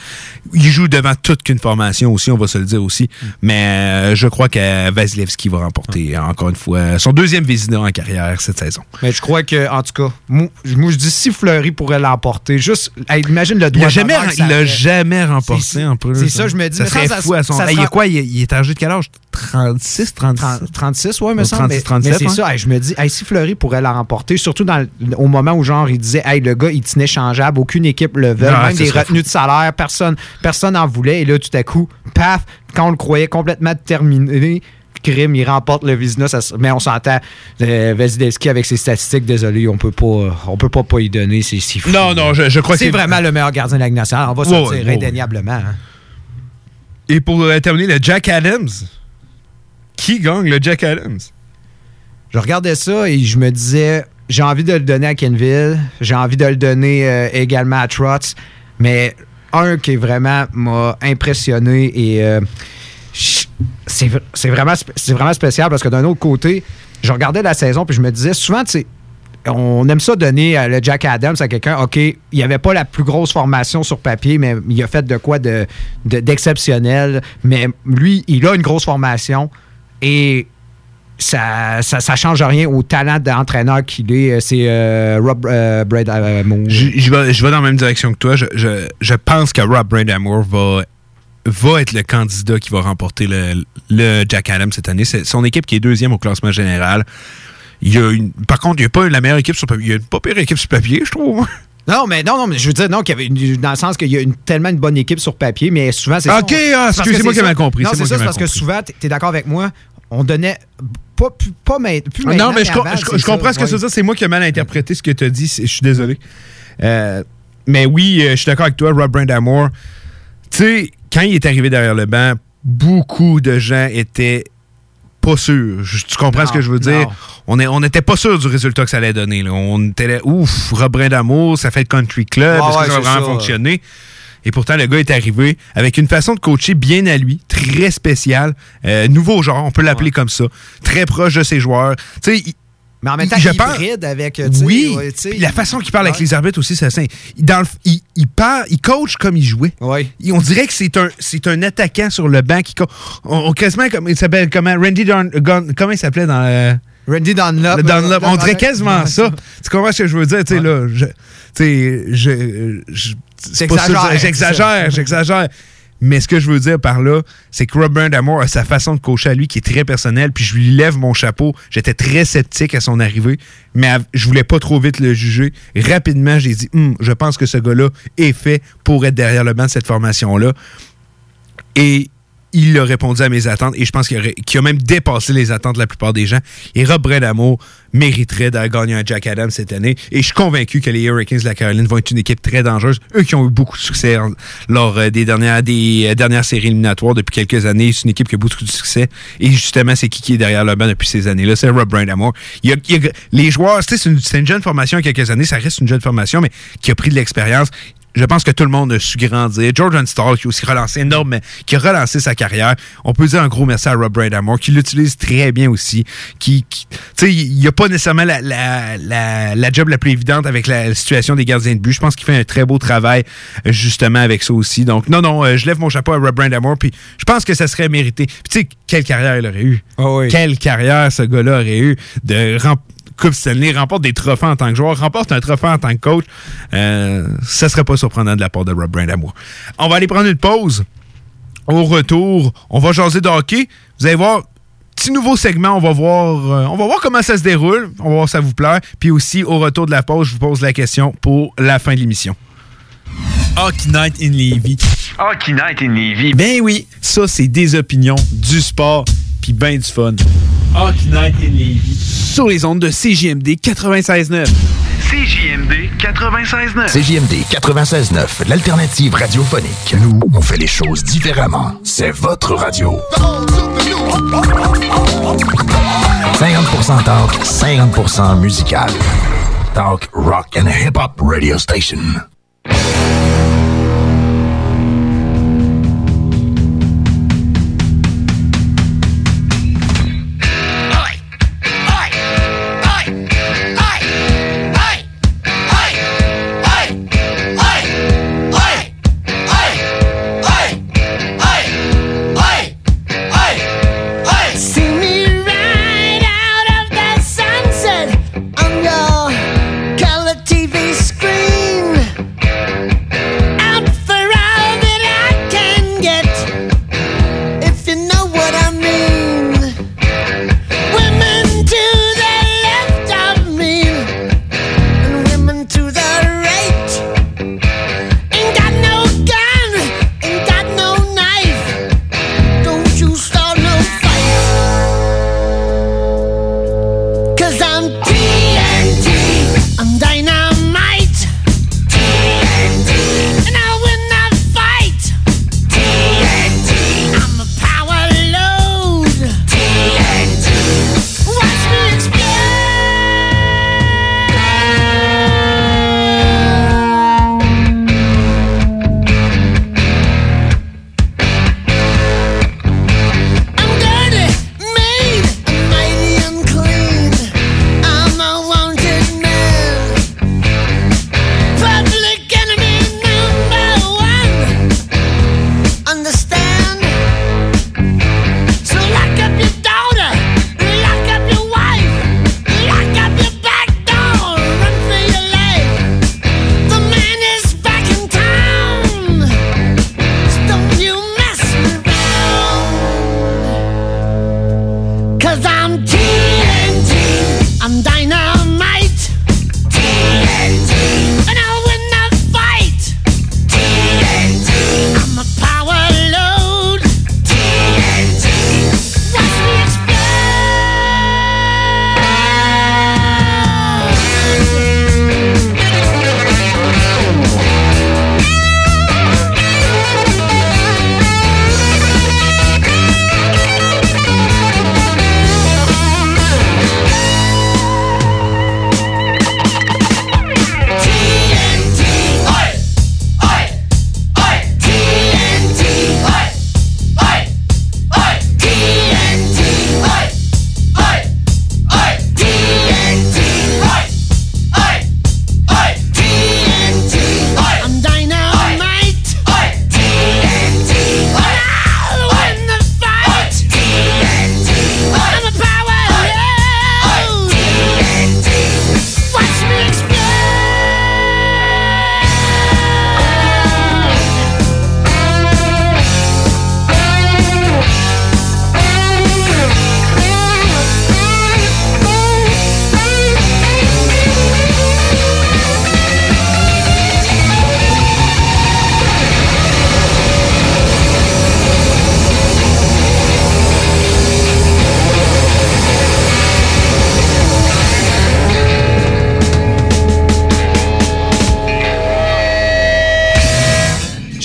Il joue devant toute qu'une formation aussi, on va se le dire aussi. Mais euh, je crois que Vasilevski va remporter, encore une fois, son deuxième Vézina en carrière cette saison. Mais je crois que, en tout cas, moi, je dis si Fleury pourrait l'emporter, juste, hey, imagine le doigt il l'a jamais remporté en plus. c'est ça, je me dis, Ça mais serait ça, fou à son. ça Hey, il est quoi? Il, est- il est âgé de quel âge? 36, 37 36, ouais, me semble. 36, mais- 37, mais c'est ça, hey, je me dis, hey, si Fleury pourrait la remporter, surtout dans, au moment où, genre, il disait, hey, le gars, il tenait changeable, aucune équipe le veut, même des retenues de salaire, personne personne n'en voulait. Et là, tout à coup, paf, quand on le croyait complètement terminé, crime, il remporte le Vizina. ça mais on s'entend, euh, Vasilevski, avec ses statistiques, désolé, on peut pas, on peut pas pas y donner. C'est si fou. Non, non, je, je crois que C'est vraiment le meilleur gardien de la Ligue nationale. On va se Ouais, le ouais, dire ouais, indéniablement. hein. Et pour euh, terminer, le Jack Adams. Qui gagne le Jack Adams? Je regardais ça et je me disais, j'ai envie de le donner à Kenville, j'ai envie de le donner euh, également à Trotz, mais un qui vraiment m'a impressionné et euh, c'est vraiment, spécial parce que d'un autre côté, je regardais la saison puis je me disais souvent, tu sais, on aime ça donner euh, le Jack Adams à quelqu'un. OK, il n'y avait pas la plus grosse formation sur papier, mais il a fait de quoi de- de- d'exceptionnel. mais lui, il a une grosse formation et ça, ça, ça change rien au talent d'entraîneur qu'il est. C'est euh, Rob euh, Brad euh, je, je vais, je vais dans la même direction que toi. Je, je- je pense que Rob Brandamour va, va être le candidat qui va remporter le, le Jack Adams cette année. C'est son équipe qui est deuxième au classement général. Il y a une, par contre, il n'y a pas la meilleure équipe sur papier. Il y a une pas pire équipe sur papier, je trouve. Non, mais non, non, mais je veux dire, non, qu'il y avait une- dans le sens qu'il y a une, tellement une bonne équipe sur papier, mais souvent, c'est Ok, ah, excusez-moi qui mal compris, Non, c'est ça, c'est parce que souvent, tu es d'accord avec moi, on donnait pas, plus- pas, mais, plus non, mais je, avant, comprends ça, ce que tu veux ouais. dire. C'est moi qui ai mal interprété ce que tu as dit. Je suis désolé. Euh, mais oui, euh, je suis d'accord avec toi, Rob Brandamour. Tu sais, quand il est arrivé derrière le banc, beaucoup de gens étaient pas sûrs. Je- Tu comprends Non, ce que je veux dire? non. On n'était pas sûr du résultat que ça allait donner. là. On était là, ouf, Rob Brandamour, ça fait le country club. Est-ce ouais, que ça va vraiment ça. fonctionner? Et pourtant, le gars est arrivé avec une façon de coacher bien à lui, très spéciale, euh, nouveau genre, on peut l'appeler comme ça, très proche de ses joueurs. Tu sais, il- Mais en même temps, je pense- hybride avec. oui, ouais, puis la façon qu'il parle avec les arbitres aussi, c'est. Dans le- il, il parle, il coach comme il jouait. Il- on dirait que c'est un, c'est un attaquant sur le banc qui. On, on- quasiment comme il s'appelle comment Randy Don, comment il s'appelait dans euh, Randy Dunlop. Dunlop. On dirait Ouais. quasiment ça. Tu comprends ce que je veux dire? Tu sais, là, je, tu sais, je, je- J'exagère, j'exagère. Mais ce que je veux dire par là, c'est que Rob Damour a sa façon de coacher à lui qui est très personnelle, puis je lui lève mon chapeau. J'étais très sceptique à son arrivée, mais je voulais pas trop vite le juger. Rapidement, j'ai dit, Hum, je pense que ce gars-là est fait pour être derrière le banc de cette formation-là. Et il a répondu à mes attentes et je pense qu'il a même dépassé les attentes de la plupart des gens. Et Rob Bredamo mériterait de gagner un Jack Adams cette année. Et je suis convaincu que les Hurricanes de la Caroline vont être une équipe très dangereuse. Eux qui ont eu beaucoup de succès lors euh, des euh, dernières séries éliminatoires depuis quelques années. C'est une équipe qui a beaucoup de succès. Et justement, c'est qui qui est derrière le banc depuis ces années-là? C'est Rob a- les joueurs, c'est une, une jeune formation il y a quelques années. Ça reste une jeune formation, mais qui a pris de l'expérience je pense que tout le monde a su grandir. Jordan Starr, qui a aussi relancé énormément, qui a relancé sa carrière. On peut dire un gros merci à Rob Bradamore, qui l'utilise très bien aussi. Qui, qui- tu sais, il n'y a pas nécessairement la, la, la, la job la plus évidente avec la situation des gardiens de but. Je pense qu'il fait un très beau travail, justement, avec ça aussi. Donc, non, non, euh, je lève mon chapeau à Rob Bradamore, puis je pense que ça serait mérité. Puis, tu sais, quelle carrière il aurait eu? Quelle carrière ce gars-là aurait eu de Coupe Stanley, remporte des trophées en tant que joueur, remporte un trophée en tant que coach, euh, ça serait pas surprenant de la part de Rob Brandamour. On va aller prendre une pause. Au retour, on va jaser de hockey. Vous allez voir, petit nouveau segment, on va voir, euh, on va voir comment ça se déroule. On va voir si ça vous plaît. Puis aussi, au retour de la pause, je vous pose la question pour la fin de l'émission. Hockey Night in Levy. Hockey Night in Levy. Ben oui, ça, c'est des opinions, du sport, puis ben du fun. Hockey Night in Levy. Sur les ondes de CJMD 96.9. CJMD 96.9. CJMD 96.9, l'alternative radiophonique. Nous, on fait les choses différemment. C'est votre radio. 50% talk, 50% musical. Talk, rock and hip-hop radio station.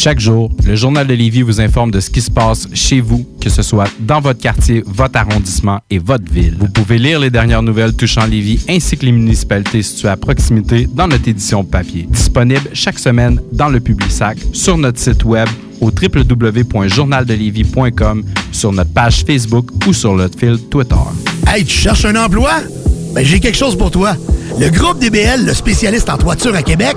Chaque jour, le Journal de Lévis vous informe de ce qui se passe chez vous, que ce soit dans votre quartier, votre arrondissement et votre ville. Vous pouvez lire les dernières nouvelles touchant Lévis ainsi que les municipalités situées à proximité dans notre édition papier. Disponible chaque semaine dans le Publisac, sur notre site web au www.journaldelévis.com, sur notre page Facebook ou sur notre fil Twitter. Hey, tu cherches un emploi? Ben, j'ai quelque chose pour toi. Le groupe DBL, le spécialiste en toiture à Québec,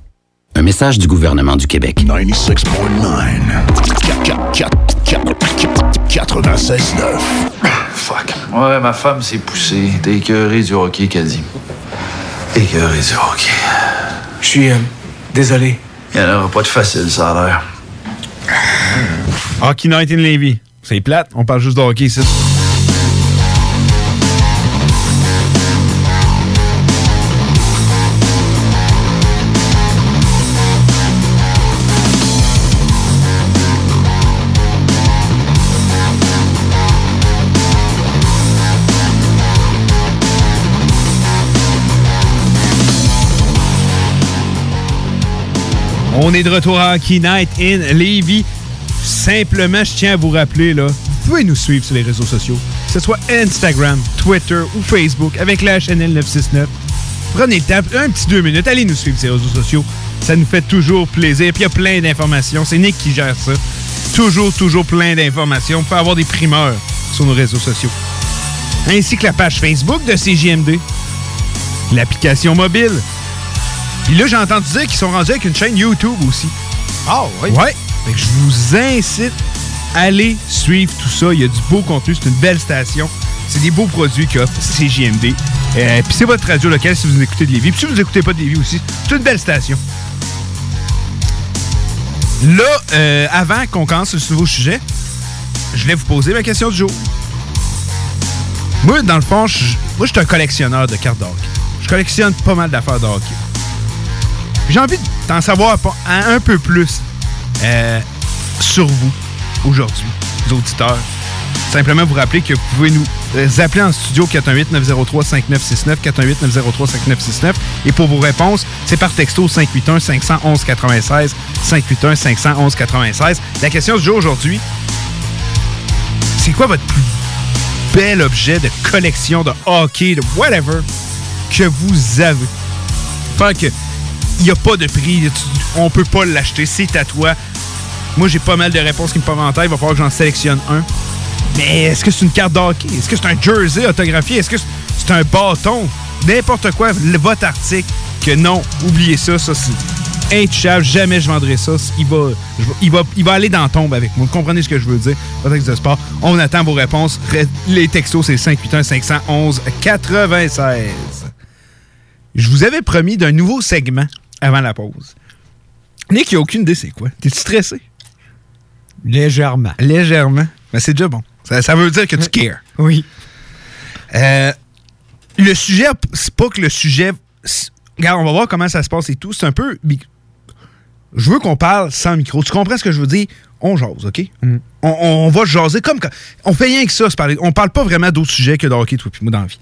Un message du gouvernement du Québec. 96.9. Fuck. Ouais, ma femme s'est poussée. T'es écœuré du hockey, dit. Écœuré du hockey. Je suis euh, désolé. Il n'y en aura pas de facile, ça a l'air. Hockey Night in Levy. C'est plate, on parle juste de hockey ici. On est de retour à Hockey Night in Levy. Simplement, je tiens à vous rappeler, là, vous pouvez nous suivre sur les réseaux sociaux, que ce soit Instagram, Twitter ou Facebook avec la HNL 969. Prenez le temps, un petit deux minutes, allez nous suivre sur les réseaux sociaux. Ça nous fait toujours plaisir. Puis il y a plein d'informations. C'est Nick qui gère ça. Toujours, toujours plein d'informations. On peut avoir des primeurs sur nos réseaux sociaux. Ainsi que la page Facebook de CJMD. L'application mobile. Puis là, j'ai entendu dire qu'ils sont rendus avec une chaîne YouTube aussi. Ah oui? Ouais. Fait que je vous incite à aller suivre tout ça. Il y a du beau contenu. C'est une belle station. C'est des beaux produits qu'offre CJMD. Euh, Puis c'est votre radio locale si vous écoutez de Lévis. Puis si vous écoutez pas de Lévis aussi, c'est une belle station. Là, euh, avant qu'on commence ce nouveau sujet, je voulais vous poser ma question du jour. Moi, dans le fond, je- moi, je suis un collectionneur de cartes de hockey. Je collectionne pas mal d'affaires de hockey. J'ai envie d'en savoir un peu plus euh, sur vous aujourd'hui, les auditeurs. Simplement vous rappeler que vous pouvez nous euh, appeler en studio 418-903-5969, 418-903-5969. Et pour vos réponses, c'est par texto 581-511-96, 581-511-96. La question du jour aujourd'hui, c'est quoi votre plus bel objet de collection de hockey, de whatever, que vous avez? Fait que il n'y a pas de prix, on peut pas l'acheter, c'est à toi. Moi, j'ai pas mal de réponses qui me peuvent en tête, il va falloir que j'en sélectionne un. Mais est-ce que c'est une carte de hockey? Est-ce que c'est un jersey autographié? Est-ce que c'est un bâton? N'importe quoi, votre article. Que non, oubliez ça, ça c'est intouchable, jamais je vendrai ça. Il va, il va, il va aller dans la tombe avec moi. Vous comprenez ce que je veux dire? Votre de sport. On attend vos réponses. Les textos, c'est 581 511 96. Je vous avais promis d'un nouveau segment avant la pause. Nick, il a aucune idée c'est quoi. T'es-tu stressé? Légèrement. Légèrement? Mais c'est déjà bon. Ça, ça veut dire que tu cares. Oui. Euh, le sujet, c'est pas que le sujet. Regarde, on va voir comment ça se passe et tout. C'est un peu. Je veux qu'on parle sans micro. Tu comprends ce que je veux dire? On jase, OK? Mm. On, on va jaser comme quand. On fait rien que ça, se parler. On parle pas vraiment d'autres sujets que de hockey, toi, puis moi, dans la vie.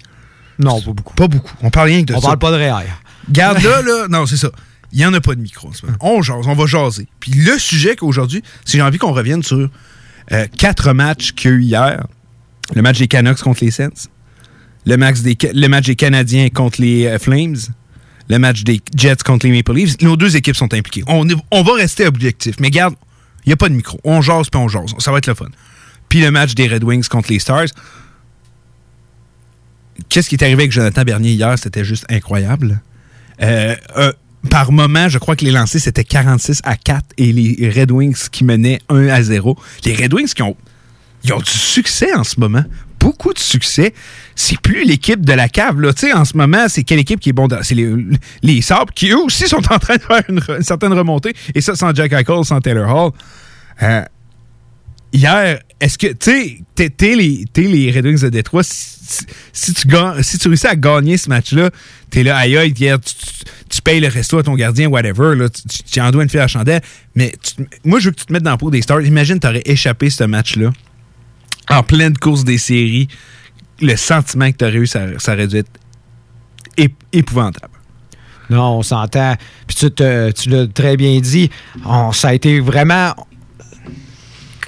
Non, pas beaucoup. Pas beaucoup. On parle rien que de On ça. parle pas de REER. Garde là, là. Non, c'est ça. Il n'y en a pas de micro. en ce moment. On jase, on va jaser. Puis le sujet qu'aujourd'hui, c'est j'ai envie qu'on revienne sur euh, quatre matchs qu'il y a eu hier. Le match des Canucks contre les Sens. Le, match des, le match des Canadiens contre les euh, Flames. Le match des Jets contre les Maple Leafs. Nos deux équipes sont impliquées. On, on va rester objectif. Mais garde, il n'y a pas de micro. On jase puis on jase. Ça va être le fun. Puis le match des Red Wings contre les Stars. Qu'est-ce qui est arrivé avec Jonathan Bernier hier? C'était juste incroyable. Euh, par moment, je crois que les lancers, c'était 46 à 4 et les Red Wings qui menaient 1 à 0. Les Red Wings qui ont, ils ont du succès en ce moment. Beaucoup de succès. C'est plus l'équipe de la cave. Là. Tu sais, En ce moment, c'est quelle équipe qui est bon C'est les, les Sabres qui, eux aussi, sont en train de faire une, une certaine remontée. Et ça, sans Jack Eichel, sans Taylor Hall. Euh, hier, est-ce que, tu sais, t'es- les, les Red Wings de Détroit, si, tu, si tu réussis à gagner ce match-là, t'es là, aïe, aïe, tu, payes le resto à ton gardien, whatever, là, tu, en dois une fille à la chandelle, mais moi, je veux que tu te mettes dans la peau des stars. Imagine, t'aurais échappé ce match-là, en pleine course des séries, le sentiment que t'aurais eu, ça, ça aurait dû être ép- épouvantable. Non, on s'entend. Puis tu, l'as très bien dit. Ça a été vraiment.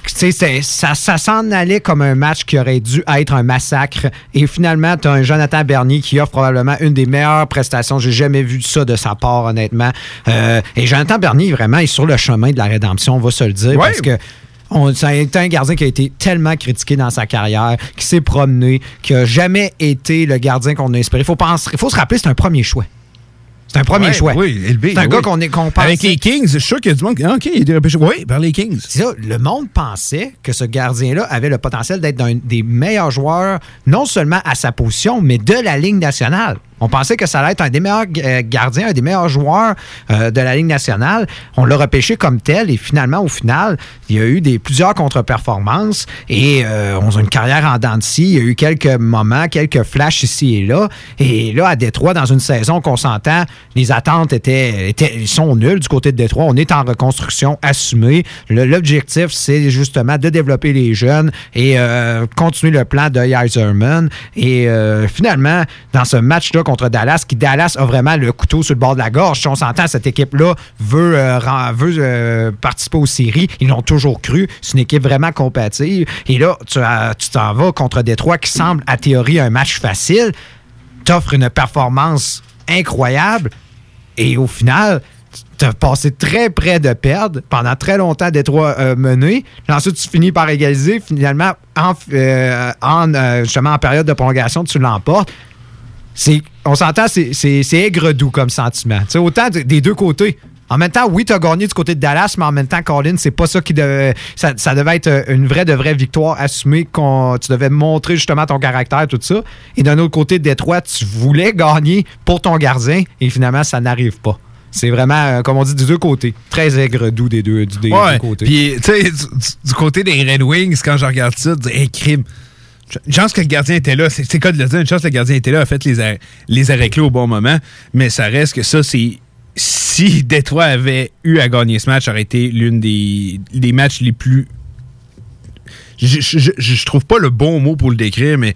Tu sais, c'est- ça, ça s'en allait comme un match qui aurait dû être un massacre. Et finalement, tu as un Jonathan Bernier qui offre probablement une des meilleures prestations. J'ai jamais vu ça de sa part, honnêtement. Euh, et Jonathan Bernier, vraiment, est sur le chemin de la rédemption, on va se le dire. Parce que été un gardien qui a été tellement critiqué dans sa carrière, qui s'est promené, qui a jamais été le gardien qu'on a espéré. Il faut, penser- faut se rappeler, c'est un premier choix. C'est un premier Ouais, choix. Oui, élevé. C'est un oui. gars qu'on est qu'on pense. Avec les Kings, je suis sûr qu'il y a du monde. Ah, OK, il été repêché. Oui, par les Kings. C'est ça, le monde pensait que ce gardien-là avait le potentiel d'être un des meilleurs joueurs, non seulement à sa position, mais de la Ligue nationale. On pensait que ça allait être un des meilleurs euh, gardiens, un des meilleurs joueurs euh, de la Ligue nationale. On l'a repêché comme tel et finalement, au final, il y a eu plusieurs contre-performances et euh, on a une carrière en dents de scie. Il y a eu quelques moments, quelques flashs ici et là. Et là, à Détroit, dans une saison qu'on s'entend, les attentes étaient, étaient sont nulles du côté de Détroit. On est en reconstruction assumée. L'objectif, c'est justement de développer les jeunes et euh, continuer le plan de Yzerman. Et euh, finalement, dans ce match-là contre Dallas, qui Dallas a vraiment le couteau sur le bord de la gorge. Si on s'entend, cette équipe-là veut, euh, veut participer aux séries. Ils l'ont toujours cru. C'est une équipe vraiment compatible. Et là, tu t'en vas contre Détroit, qui semble, à théorie, un match facile. T'offres une performance incroyable. Et au final, tu as passé très près de perdre pendant très longtemps Détroit euh, mené. Puis Ensuite, tu finis par égaliser. Finalement, en, euh, euh, justement, en période de prolongation, tu l'emportes. C'est, on s'entend, c'est, c'est, c'est aigre-doux comme sentiment. Tu sais, autant de- des deux côtés. En même temps, oui, tu as gagné du côté de Dallas, mais en même temps, Colin, c'est pas ça qui devait. Ça, ça devait être euh, une vraie de vraie victoire assumée qu'on tu devais montrer justement ton caractère, tout ça. Et d'un autre côté, Détroit, tu voulais gagner pour ton gardien et finalement, ça n'arrive pas. C'est vraiment, euh, comme on dit, des deux côtés. Très aigre-doux des deux, du- des Ouais. deux côtés. Puis, tu sais, du, du- du côté des Red Wings, quand je regarde ça, tu dis, hey, crime. Une chance que le gardien était là. C'est cas de le dire. Une chance que le gardien était là, a fait les, arrêts- les arrêts clés au bon moment. Mais ça reste que ça, c'est. Si Détroit avait eu à gagner ce match, ça aurait été l'une des, matchs les plus. Je, je, je- je trouve pas le bon mot pour le décrire, mais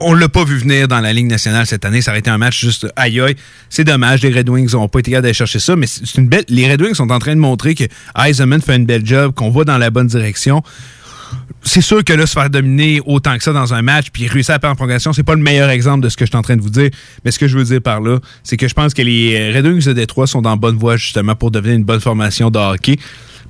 on l'a pas vu venir dans la Ligue nationale cette année. Ça aurait été un match juste aïe aïe. C'est dommage, les Red Wings n'ont pas été capables d'aller chercher ça, mais c'est une belle. Les Red Wings sont en train de montrer que Eisenman fait une belle job, qu'on va dans la bonne direction. C'est sûr que là, se faire dominer autant que ça dans un match, puis réussir à perdre en prolongation, c'est pas le meilleur exemple de ce que je suis en train de vous dire. Mais ce que je veux dire par là, c'est que je pense que les Red Wings de Détroit sont dans bonne voie justement pour devenir une bonne formation de hockey.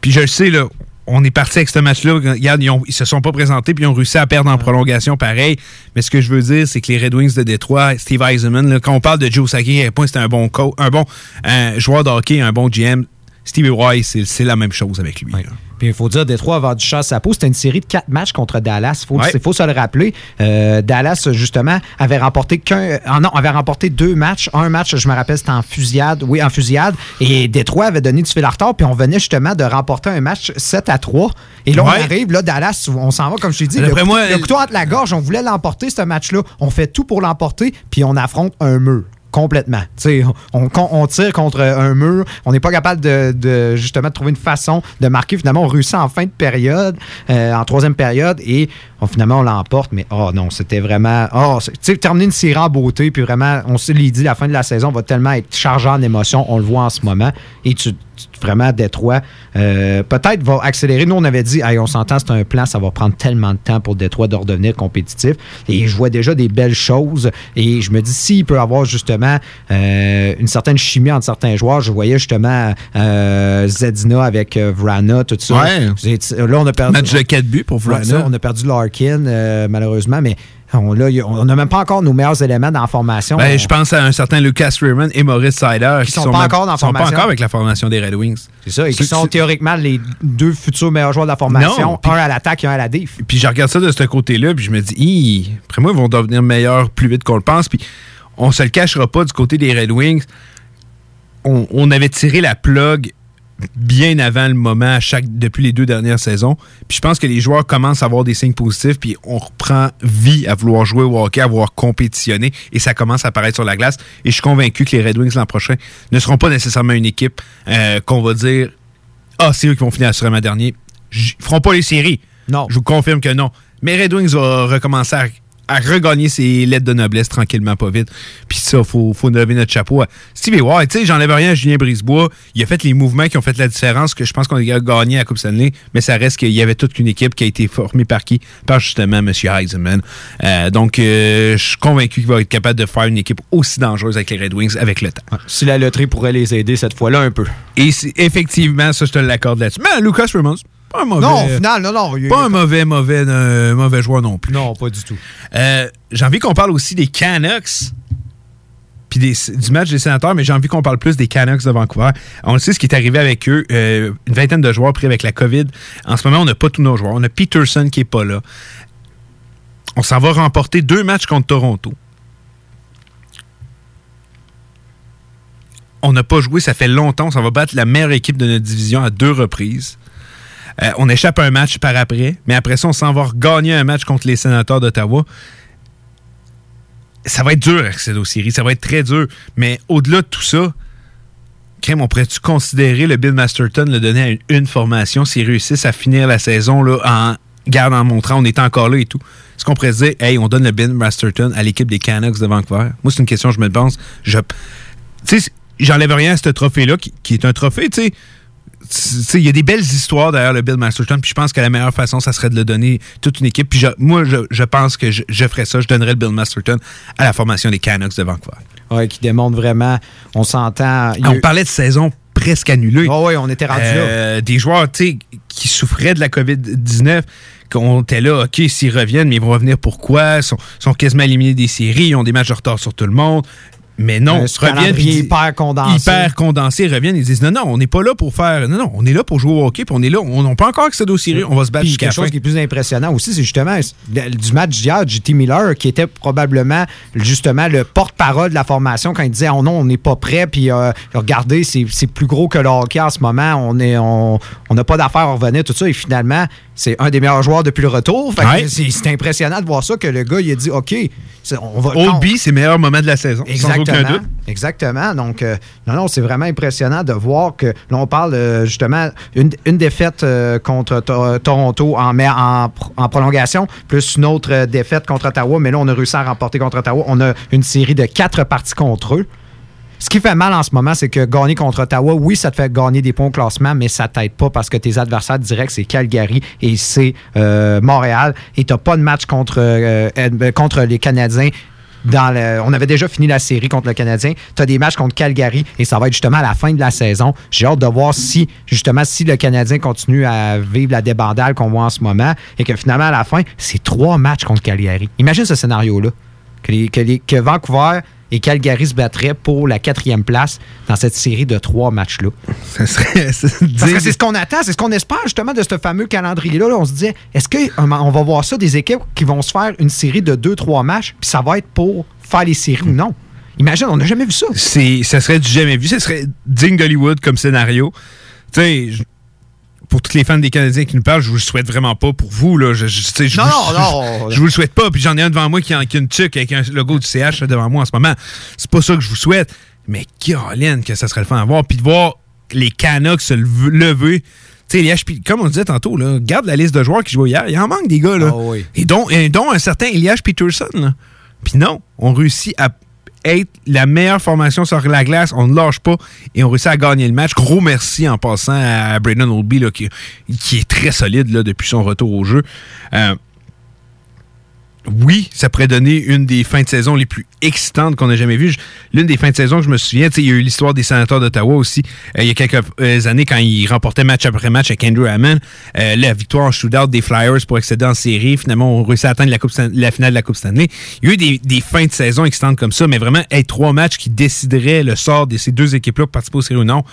Puis je le sais, là, on est parti avec ce match-là. Regarde, ils, ils se sont pas présentés, puis ils ont réussi à perdre en prolongation pareil. Mais ce que je veux dire, c'est que les Red Wings de Détroit, Steve Eisenman, là, quand on parle de Joe Sakic, à quel point c'était un bon coach, un bon euh, joueur de hockey, un bon GM, Steve Roy, c'est la même chose avec lui. Puis il faut dire, Détroit a vendu chasse à peau. C'était une série de quatre matchs contre Dallas. Il faut, Ouais. c'est- faut se le rappeler. Euh, Dallas, justement, avait remporté qu'un. ah non, avait remporté deux matchs. Un match, je me rappelle, c'était en fusillade. Oui, en fusillade. Et Détroit avait donné du fil à retard. Puis on venait justement de remporter un match 7 à 3. Et là, Ouais. on arrive, là, Dallas, on s'en va, comme je t'ai dit. Le, D'après couteau- moi, le couteau entre la gorge, on voulait l'emporter, ce match-là. On fait tout pour l'emporter. Puis on affronte un mur. Complètement. On, on- tire contre un mur. On n'est pas capable de, justement trouver une façon de marquer. Finalement, on réussit en fin de période, euh, en troisième période, et finalement, on l'emporte. Mais oh non, c'était vraiment. Oh, terminer une série en beauté, puis vraiment, on s'est dit, la fin de la saison va tellement être chargée en émotions. On le voit en ce moment. Et tu- vraiment, Détroit, euh, peut-être va accélérer. Nous, on avait dit, Hey, on s'entend, c'est un plan, ça va prendre tellement de temps pour Détroit de redevenir compétitif. Et je vois déjà des belles choses. Et je me dis, s'il peut avoir justement euh, une certaine chimie entre certains joueurs, je voyais justement euh, Zedina avec Vrana, tout ça. Ouais. Là, on a perdu. Match de 4 buts pour Vrana. ça, on a perdu Larkin, malheureusement, mais on n'a même pas encore nos meilleurs éléments dans la formation. Ben, On- je pense à un certain Lucas Raymond et Maurice Sider Qui sont pas même- encore dans la sont pas encore avec la formation des Red Wings. C'est ça, et qui sont théoriquement les deux futurs meilleurs joueurs de la formation, Non, un à l'attaque et un à la déf. Puis je regarde ça de ce côté-là, puis je me dis, après moi, ils vont devenir meilleurs plus vite qu'on le pense. Puis on se le cachera pas du côté des Red Wings. On, on avait tiré la plug bien avant le moment à chaque, depuis les deux dernières saisons. Puis je pense que les joueurs commencent à avoir des signes positifs, puis on reprend vie à vouloir jouer au hockey, à vouloir compétitionner, et ça commence à apparaître sur la glace. Et je suis convaincu que les Red Wings l'an prochain ne seront pas nécessairement une équipe euh, qu'on va dire Ah, c'est eux qui vont finir assurément dernier. Ils feront pas les séries. Non. Je vous confirme que non. Mais Red Wings va recommencer à, à regagner ses lettres de noblesse tranquillement, pas vite. Puis ça, faut, faut lever notre chapeau à Stevie Ward. Tu sais, j'enlève rien à Julien Brisebois. Il a fait les mouvements qui ont fait la différence, que je pense qu'on a gagné à la Coupe Stanley, mais ça reste qu'il y avait toute une équipe qui a été formée par qui? Par justement M. Heisenman. Euh, donc, euh, je suis convaincu qu'il va être capable de faire une équipe aussi dangereuse avec les Red Wings avec le temps. Si la loterie pourrait les aider cette fois-là un peu. Et effectivement, ça, je te l'accorde là-dessus. Mais Lucas Raymond, pas un mauvais. Non, au final, non, non. il- Pas un mauvais, mauvais, euh, mauvais joueur non plus. Non, pas du tout. Euh, j'ai envie qu'on parle aussi des Canucks. Puis des- du match des sénateurs, mais j'ai envie qu'on parle plus des Canucks de Vancouver. On le sait ce qui est arrivé avec eux. euh, une vingtaine de joueurs pris avec la COVID. En ce moment, on n'a pas tous nos joueurs. On a Peterson qui est pas là. On s'en va remporter deux matchs contre Toronto. On n'a pas joué, ça fait longtemps. On s'en va battre la meilleure équipe de notre division à deux reprises. Euh, on échappe à un match par après, mais après ça, on s'en va gagner un match contre les sénateurs d'Ottawa. Ça va être dur accéder aux ça va être très dur. Mais au-delà de tout ça, Crème, on pourrait-tu considérer le Bill Masterton le donner à une, une formation s'ils réussissent à finir la saison là, en garde en montrant on est encore là et tout? Est-ce qu'on pourrait se dire, hey, on donne le Bill Masterton à l'équipe des Canucks de Vancouver? Moi, c'est une question que je me pense. Je, tu sais, j'enlève rien à ce trophée-là, qui, qui est un trophée, tu sais. Il y a des belles histoires derrière le Bill Masterton, puis je pense que la meilleure façon, ça serait de le donner toute une équipe. Puis je- moi, je, je pense que je, je ferais ça. Je donnerais le Bill Masterton à la formation des Canucks de Vancouver. Ouais, qui démontre vraiment, on s'entend. il y a On eu- parlait de saison presque annulée. oui, on était rendu Euh, Des joueurs tu sais, qui souffraient de la COVID-19, qu'on était là, OK, s'ils reviennent, mais ils vont revenir pourquoi? Ils sont, sont quasiment éliminés des séries, ils ont des matchs de retard sur tout le monde. Mais non, ils reviennent. hyper condensé. Hyper condensé, reviennent, ils disent non, non, on n'est pas là pour faire. Non, non, on est là pour jouer au hockey, puis on est là, on n'a pas encore accès aux séries, on va se battre Puis jusqu'à quelque chose qui est plus impressionnant aussi, c'est justement du match d'hier, JT Miller, qui était probablement justement le porte-parole de la formation quand il disait oh non, on n'est pas prêt, puis euh, regardez, c'est c'est plus gros que le hockey en ce moment, on est on on n'a pas d'affaires à revenir, tout ça, et finalement, c'est un des meilleurs joueurs depuis le retour. Ouais. c'est impressionnant de voir ça, que le gars, il a dit OK, on va. Oldby, c'est le meilleur moment de la saison, aucun Exactement. doute. Exactement. Donc, euh, non, non, c'est vraiment impressionnant de voir que là, on parle euh, justement une, une défaite euh, contre To- Toronto en, en, en prolongation, plus une autre défaite contre Ottawa. Mais là, on a réussi à remporter contre Ottawa. On a une série de quatre parties contre eux. Ce qui fait mal en ce moment, c'est que gagner contre Ottawa, oui, ça te fait gagner des points au classement, mais ça t'aide pas parce que tes adversaires directs, c'est Calgary et c'est euh, Montréal. Et tu pas de match contre, euh, contre les Canadiens. On avait déjà fini la série contre le Canadien. Tu as des matchs contre Calgary et ça va être justement à la fin de la saison. J'ai hâte de voir si, justement, si le Canadien continue à vivre la débandale qu'on voit en ce moment et que finalement, à la fin, c'est trois matchs contre Calgary. Imagine ce scénario-là. Que, que Vancouver et Calgary se battraient pour la quatrième place dans cette série de trois matchs-là. Ça serait. Parce que c'est ce qu'on attend, c'est ce qu'on espère justement de ce fameux calendrier-là. Là, on se disait, est-ce qu'on va voir ça des équipes qui vont se faire une série de deux, trois matchs, puis ça va être pour faire les séries ou non? Imagine, on n'a jamais vu ça. ça serait du jamais vu. Ça serait digne d'Hollywood comme scénario. Tu sais, pour tous les fans des Canadiens qui nous parlent, je vous le souhaite vraiment pas pour vous. Là. Je, je- je Non, vous, non. Je, je vous le souhaite pas. Puis j'en ai un devant moi qui a, qui a une tuque avec un logo du CH devant moi en ce moment. C'est pas ça que je vous souhaite. Mais Caroline, que ça serait le fun à voir. Puis de voir les Canucks se lev- lever. Tu sais, comme on disait tantôt, là, garde la liste de joueurs qui jouent hier. Il en manque des gars. Là. Ah Et, dont, et dont un certain Elias Peterson. là. Puis non, on réussit à la meilleure formation sur la glace. On ne lâche pas et on réussit à gagner le match. Gros merci en passant à Braden Oldby là, qui, est très solide depuis son retour au jeu. Euh, oui, ça pourrait donner une des fins de saison les plus excitantes qu'on a jamais vues. L'une des fins de saison je me souviens, il y a eu l'histoire des sénateurs d'Ottawa aussi, euh, il y a quelques euh, années quand ils remportaient match après match avec Andrew Hammond. Euh, la victoire en shootout des Flyers pour accéder en série. Finalement, on réussit à atteindre la, finale de la Coupe Stanley. Il y a eu des, des fins de saison excitantes comme ça, mais vraiment, être trois matchs qui décideraient le sort de ces deux équipes-là pour participer aux séries ou non.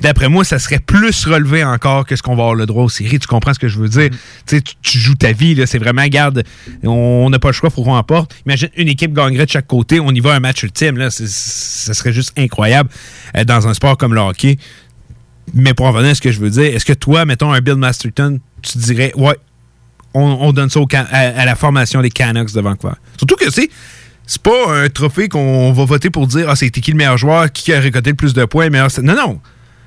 D'après moi, ça serait plus relevé encore que ce qu'on va avoir le droit aux séries. Tu comprends ce que je veux dire? Tu sais, tu, tu joues ta vie, là. C'est vraiment, garde, on n'a pas le choix, faut qu'on emporte. Imagine, une équipe gagnerait de chaque côté. On y va à un match ultime, là. C'est- Ça serait juste incroyable euh, dans un sport comme le hockey. Mais pour en venir à ce que je veux dire, est-ce que toi, mettons un Bill Masterton, tu dirais, ouais, on, on donne ça au à, à la formation des Canucks de Vancouver? Surtout que, c'est c'est pas un trophée qu'on va voter pour dire, ah, c'était qui le meilleur joueur, qui a récolté le plus de points, meilleur. Non, non.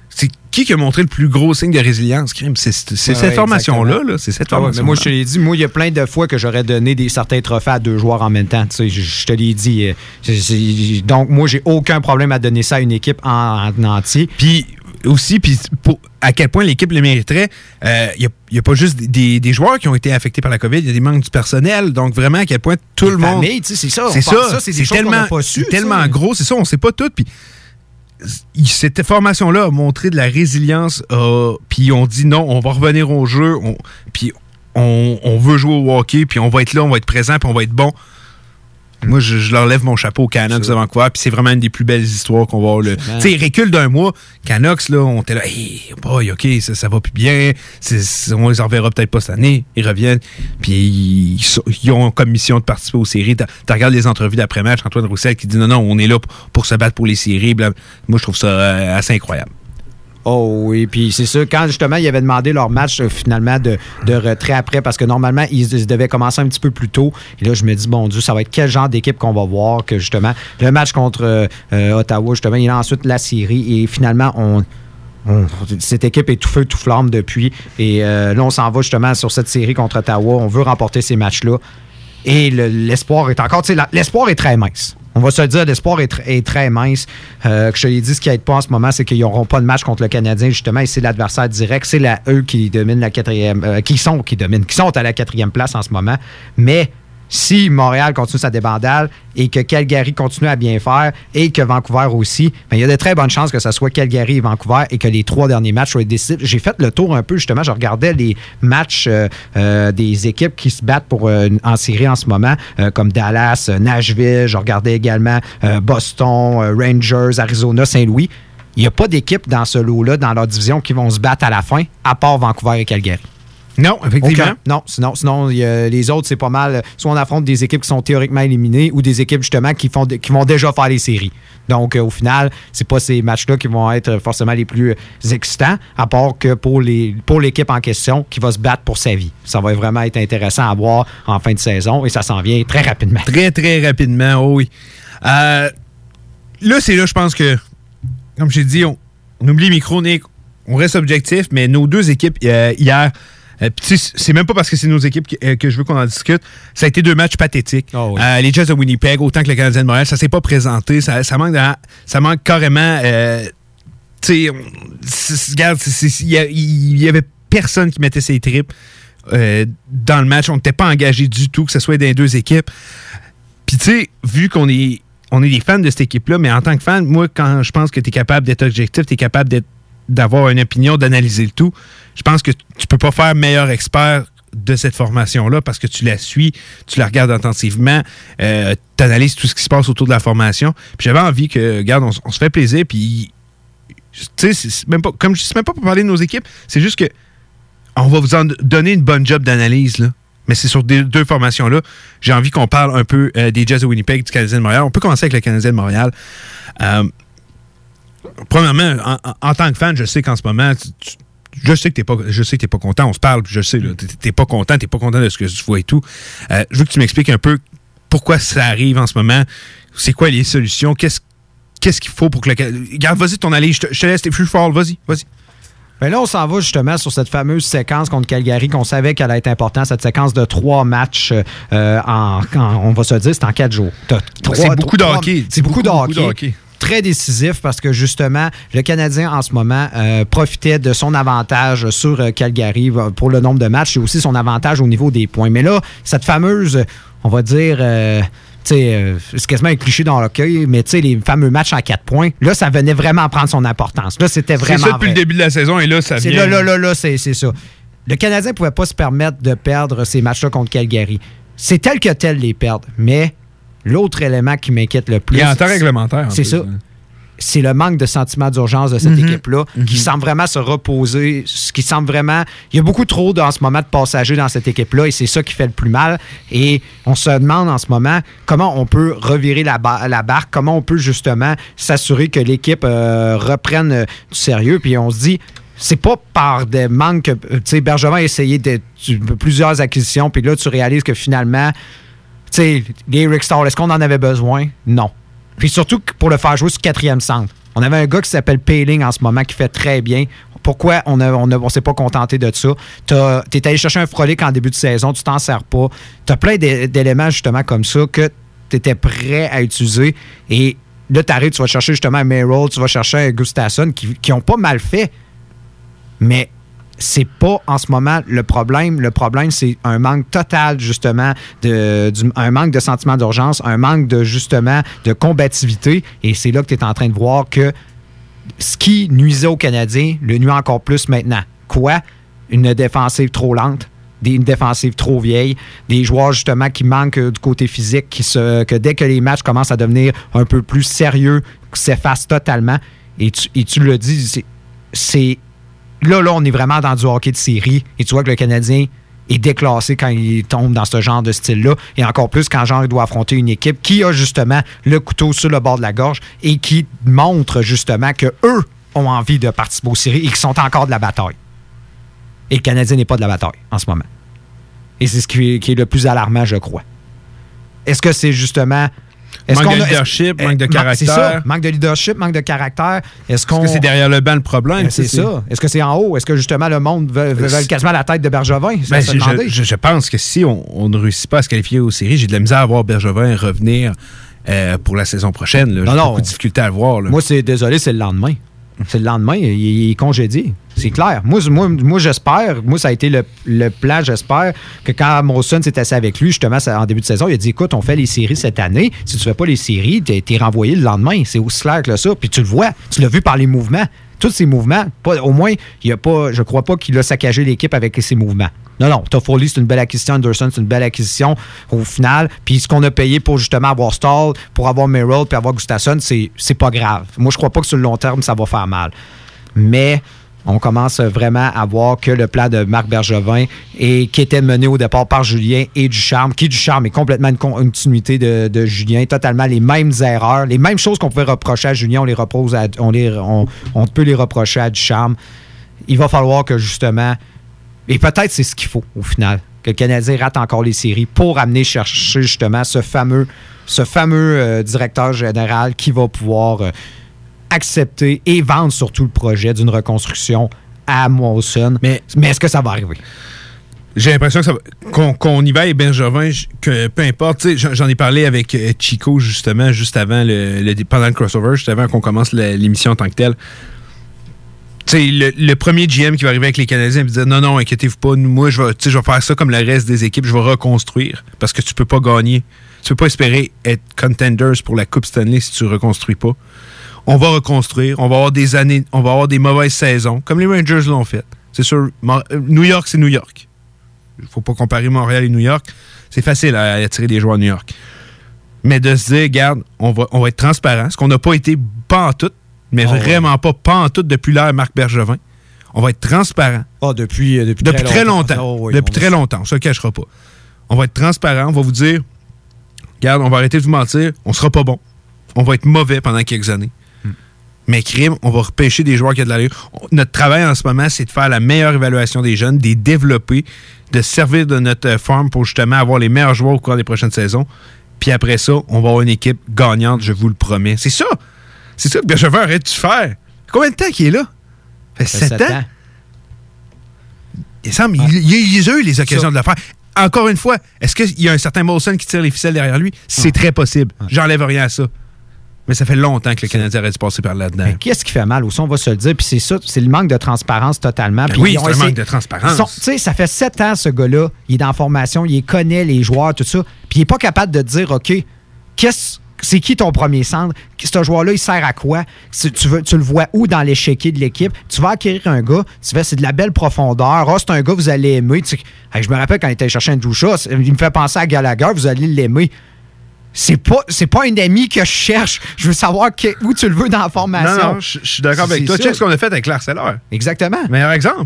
C'est qui qui a montré le plus gros signe de résilience, crime? C'est cette ouais, formation-là, là. C'est cette Ah formation mais moi, je te l'ai dit, moi, il y a plein de fois que j'aurais donné des, certains trophées à deux joueurs en même temps. Tu sais, je, je te l'ai dit. euh, donc, moi, j'ai aucun problème à donner ça à une équipe en, en entier. Puis aussi, puis à quel point l'équipe le mériterait, il n'y a, pas juste des, des joueurs qui ont été affectés par la COVID, il y a des manques du personnel. Donc vraiment, à quel point tout le monde. c'est ça, C'est ça. ça, c'est tellement, pas su, tellement ça. gros, c'est ça, on ne sait pas tout. Puis cette formation-là a montré de la résilience. euh, puis on dit non, on va revenir au jeu. puis on, on veut jouer au hockey, puis on va être là, on va être présent, puis on va être bon. Moi, je, je leur lève mon chapeau aux Canucks de Vancouver, puis c'est vraiment une des plus belles histoires qu'on va avoir. Tu sais, reculent d'un mois. Canucks, là, on était là, hey, boy, OK, ça, ça va plus bien. On les en reverra peut-être pas cette année. Ils reviennent, puis ils, ils ont comme mission de participer aux séries. Tu regardes les entrevues d'après-match, Antoine Roussel qui dit non, non, on est là pour, pour se battre pour les séries. bla- Moi, je trouve ça euh, assez incroyable. Oh oui, puis c'est ça, quand justement ils avaient demandé leur match euh, finalement de, retrait après, parce que normalement ils, devaient commencer un petit peu plus tôt, et là je me dis, bon Dieu, ça va être quel genre d'équipe qu'on va voir, que justement, le match contre euh, euh, Ottawa, justement, il a ensuite la série, et finalement cette équipe est tout feu, tout flamme depuis. Et là, on s'en va justement sur cette série contre Ottawa. On veut remporter ces matchs-là. Et le- l'espoir est encore. L'espoir est très mince. On va se dire, l'espoir est, tr- est très mince. Euh, que je te dit, ce qui n'aide pas en ce moment, c'est qu'ils n'auront pas de match contre le Canadien, justement, et c'est l'adversaire direct. C'est eux qui dominent la quatrième. euh, qui sont, qui dominent, qui sont à la quatrième place en ce moment. Mais si Montréal continue sa débandale et que Calgary continue à bien faire et que Vancouver aussi, ben, il y a de très bonnes chances que ce soit Calgary et Vancouver et que les trois derniers matchs soient décidés. J'ai fait le tour un peu, justement, je regardais les matchs euh, euh, des équipes qui se battent pour euh, en série en ce moment, comme Dallas, Nashville, je regardais également Boston, Rangers, Arizona, Saint-Louis. Il n'y a pas d'équipe dans ce lot-là, dans leur division, qui vont se battre à la fin, à part Vancouver et Calgary. Non, effectivement. Aucun. Non, sinon, sinon il y a- les autres, c'est pas mal. Soit on affronte des équipes qui sont théoriquement éliminées ou des équipes, justement, qui, font, qui vont déjà faire les séries. Donc, euh, au final, c'est pas ces matchs-là qui vont être forcément les plus excitants, à part que pour les pour l'équipe en question qui va se battre pour sa vie. Ça va vraiment être intéressant à voir en fin de saison et ça s'en vient très rapidement. Très, très rapidement, oh oui. Euh, là, c'est là, je pense que, comme j'ai dit, on, on oublie le micro, Nick. On reste objectif, mais nos deux équipes euh, hier, euh, puis c'est même pas parce que c'est nos équipes que, euh, que je veux qu'on en discute. Ça a été deux matchs pathétiques. Euh, les Jets de Winnipeg, autant que le Canadien de Montréal, ça s'est pas présenté. Ça, ça manque, de- ça manque carrément. tu sais, regarde, il y, avait personne qui mettait ses tripes dans le match. On n'était pas engagé du tout, que ce soit dans les deux équipes. Puis tu sais, vu qu'on est on est des fans de cette équipe-là, mais en tant que fan, moi, quand je pense que tu es capable d'être objectif, tu es capable d'être- d'avoir une opinion, d'analyser le tout, je pense que tu peux pas faire meilleur expert de cette formation-là parce que tu la suis, tu la regardes attentivement, tu analyses tout ce qui se passe autour de la formation. Puis j'avais envie que, regarde, on, se fait plaisir, puis tu sais, même pas, comme je dis, même pas pour parler de nos équipes, c'est juste que on va vous en donner une bonne job d'analyse, là. Mais c'est sur deux formations-là. J'ai envie qu'on parle un peu euh, des Jazz de Winnipeg, du Canadien de Montréal. On peut commencer avec le Canadien de Montréal. Euh, premièrement, en, en- tant que fan, je sais qu'en ce moment, tu- tu- je sais que t'es pas, je sais que t'es pas content. On se parle, puis je sais, t'es- pas content, t'es pas content de ce que tu vois et tout. Euh, je veux que tu m'expliques un peu pourquoi ça arrive en ce moment. C'est quoi les solutions? Qu'est-ce qu'est-ce qu'il faut pour que le Regarde, vas-y ton analyse. Je te, je te laisse, t'es plus fort. Vas-y, vas-y. Ben là, on s'en va justement sur cette fameuse séquence contre Calgary qu'on savait qu'elle allait être importante, cette séquence de trois matchs euh, en, en- on va se dire, c'est en quatre jours. C'est beaucoup de hockey. C'est beaucoup, de beaucoup de hockey. Très décisif parce que justement, le Canadien en ce moment euh, profitait de son avantage sur euh, Calgary euh, pour le nombre de matchs et aussi son avantage au niveau des points. Mais là, cette fameuse, on va dire, euh, euh, c'est quasiment un cliché dans hockey, mais tu sais, les fameux matchs à quatre points, là, ça venait vraiment prendre son importance. Là, c'était C'est vraiment. ça depuis vrai. le début de la saison et là, ça C'est vient. là, là, là, là, c'est c'est ça. Le Canadien ne pouvait pas se permettre de perdre ces matchs-là contre Calgary. C'est tel que tel les perdre. Mais l'autre élément qui m'inquiète le plus. Il est en temps réglementaire, en C'est ça. hein. c'est le manque de sentiment d'urgence de cette Mhm. équipe-là qui semble vraiment se reposer, ce qui semble vraiment... Il y a beaucoup trop en ce moment de passagers dans cette équipe-là et c'est ça qui fait le plus mal. Et on se demande en ce moment comment on peut revirer la, la barque, comment on peut justement s'assurer que l'équipe euh, reprenne euh, du sérieux. Puis on se dit, c'est pas par des manques que, euh, tu sais, Bergevin a essayé de, tu- plusieurs acquisitions, puis là, tu réalises que finalement, sais, les Rick est-ce qu'on en avait besoin? Non. Puis surtout pour le faire jouer sur quatrième centre. On avait un gars qui s'appelle Payling en ce moment qui fait très bien. Pourquoi on ne s'est pas contenté de ça? Tu es allé chercher un frolic en début de saison, tu t'en sers pas. Tu as plein d'é- d'éléments justement comme ça que tu étais prêt à utiliser. Et là, tu arrives, tu vas chercher justement un Merrill, tu vas chercher un Gustafsson qui, qui pas mal fait. Mais c'est pas en ce moment le problème. Le problème, c'est un manque total, justement, de, un manque de sentiment d'urgence, un manque de, justement, de combativité. Et c'est là que tu es en train de voir que ce qui nuisait aux Canadiens le nuit encore plus maintenant. Quoi? Une défensive trop lente, une défensive trop vieille, des joueurs justement qui manquent euh, du côté physique, qui que dès que les matchs commencent à devenir un peu plus sérieux, s'effacent totalement. Et tu, le dis, c'est là, là, on est vraiment dans du hockey de série. Et tu vois que le Canadien est déclassé quand il tombe dans ce genre de style-là. Et encore plus quand il doit affronter une équipe qui a justement le couteau sur le bord de la gorge et qui montre justement que eux ont envie de participer aux séries et qui sont encore de la bataille. Et le Canadien n'est pas de la bataille en ce moment. Et c'est ce qui est le plus alarmant, je crois. Est-ce que c'est justement. Est-ce Manque qu'on de a- leadership, eh, manque de ma- c'est ça, caractère. manque de leadership, manque de caractère. Est-ce qu'on. Est-ce que c'est derrière le banc le problème? Ben, c'est ça. Est-ce que c'est en haut? Est-ce que justement le monde veut, veut- veut quasiment la tête de Bergevin? Ben, je, demander. je- je pense que si on, on ne réussit pas à se qualifier aux séries, j'ai de la misère à voir Bergevin revenir euh, pour la saison prochaine. là. J'ai Non, non. beaucoup de difficulté à voir. là. Moi, c'est désolé, c'est le lendemain. C'est le lendemain, il, il est congédié. C'est clair. Moi, je- moi, moi, j'espère, moi, ça a été le, plan, j'espère, que quand Molson s'est assis avec lui, justement, en début de saison, il a dit écoute, on fait les séries cette année. Si tu fais pas les séries, t'es es renvoyé le lendemain. C'est aussi clair que ça. Puis tu le vois, tu l'as vu par les mouvements. Tous ces mouvements, pas, au moins, il a pas, je crois pas qu'il a saccagé l'équipe avec ses mouvements. Non, non, Toffoli, c'est une belle acquisition. Anderson, c'est une belle acquisition au final. Puis ce qu'on a payé pour justement avoir Stall, pour avoir Merrill, puis avoir Gustafsson, c'est pas grave. Moi, je crois pas que sur le long terme, ça va faire mal. Mais on commence vraiment à voir que le plan de Marc Bergevin, et, qui était mené au départ par Julien et Ducharme, qui Ducharme est complètement une con- continuité de, Julien, totalement les mêmes erreurs, les mêmes choses qu'on pouvait reprocher à Julien, on les repose à- peut les reprocher à Ducharme. Il va falloir que justement, et peut-être c'est ce qu'il faut au final, que le Canadien rate encore les séries pour amener chercher justement ce fameux, ce fameux euh, directeur général qui va pouvoir euh, accepter et vendre surtout le projet d'une reconstruction à Molson. Mais, est-ce que ça va arriver? J'ai l'impression que ça va- qu'on y va et j- que peu importe, j'en- ai parlé avec euh, Chico justement, juste avant le, le- pendant le crossover, juste avant qu'on commence l'émission en tant que telle. Le, le premier GM qui va arriver avec les Canadiens va dire non, non, inquiétez-vous pas, moi vais, je vais faire ça comme le reste des équipes, je vais reconstruire parce que tu peux pas gagner. Tu peux pas espérer être contenders pour la Coupe Stanley si tu reconstruis pas. On va reconstruire, on va avoir des années, on va avoir des mauvaises saisons, comme les Rangers l'ont fait. C'est sûr, euh, New York, c'est New York. Il faut pas comparer Montréal et New York. C'est facile à attirer des joueurs à New York. Mais de se dire, regarde, on va, on va être transparent, ce qu'on n'a pas été pas en tout, mais Ah ouais. vraiment pas pas en tout depuis l'ère Marc Bergevin. On va être transparent. Ah, depuis, euh, depuis, Depuis très longtemps. Ah, oui, depuis très longtemps. On se le cachera pas. On va être transparent. On va vous dire, regarde, on va arrêter de vous mentir. On sera pas bon. On va être mauvais pendant quelques années. Mais crime, on va repêcher des joueurs qui ont de l'allure. Notre travail en ce moment, c'est de faire la meilleure évaluation des jeunes, de les développer, de se servir de notre euh, forme pour justement avoir les meilleurs joueurs au cours des prochaines saisons. Puis après ça, on va avoir une équipe gagnante, je vous le promets. C'est ça. C'est ça que Bergevin aurait dû faire. Combien de temps qu'il est là? Ça fait Ça fait sept sept ans. ans. Il semble, il, il- il a eu les occasions de le faire. Encore une fois, est-ce qu'il y a un certain Molson qui tire les ficelles derrière lui? C'est très possible. J'enlève rien à ça. Mais ça fait longtemps que le Canadien aurait dû passer par là-dedans. Qu'est-ce qui fait mal? Aussi? On va se le dire. Puis c'est ça, c'est le manque de transparence totalement. Ben Puis oui, c'est essayé- manque de transparence. Tu sais, ça fait sept ans, ce gars-là. Il est dans la formation, il connaît les joueurs, tout ça. Puis il n'est pas capable de dire, OK, qu'est-ce. C'est qui ton premier centre? Ce joueur-là, il sert à quoi? Si Tu, veux, tu le vois où dans l'échiquier de l'équipe? Tu vas acquérir un gars, tu fais, c'est de la belle profondeur. Ah, c'est un gars vous allez aimer. Tu sais, hey, je me rappelle quand il était chercher un Doucha, il me fait penser à Gallagher, vous allez l'aimer. C'est pas, c'est pas un ami que je cherche. Je veux savoir que- où tu le veux dans la formation. Non, non, je je suis d'accord avec toi. ça. Check ce qu'on a fait avec l'Arcelor. Exactement. Meilleur exemple.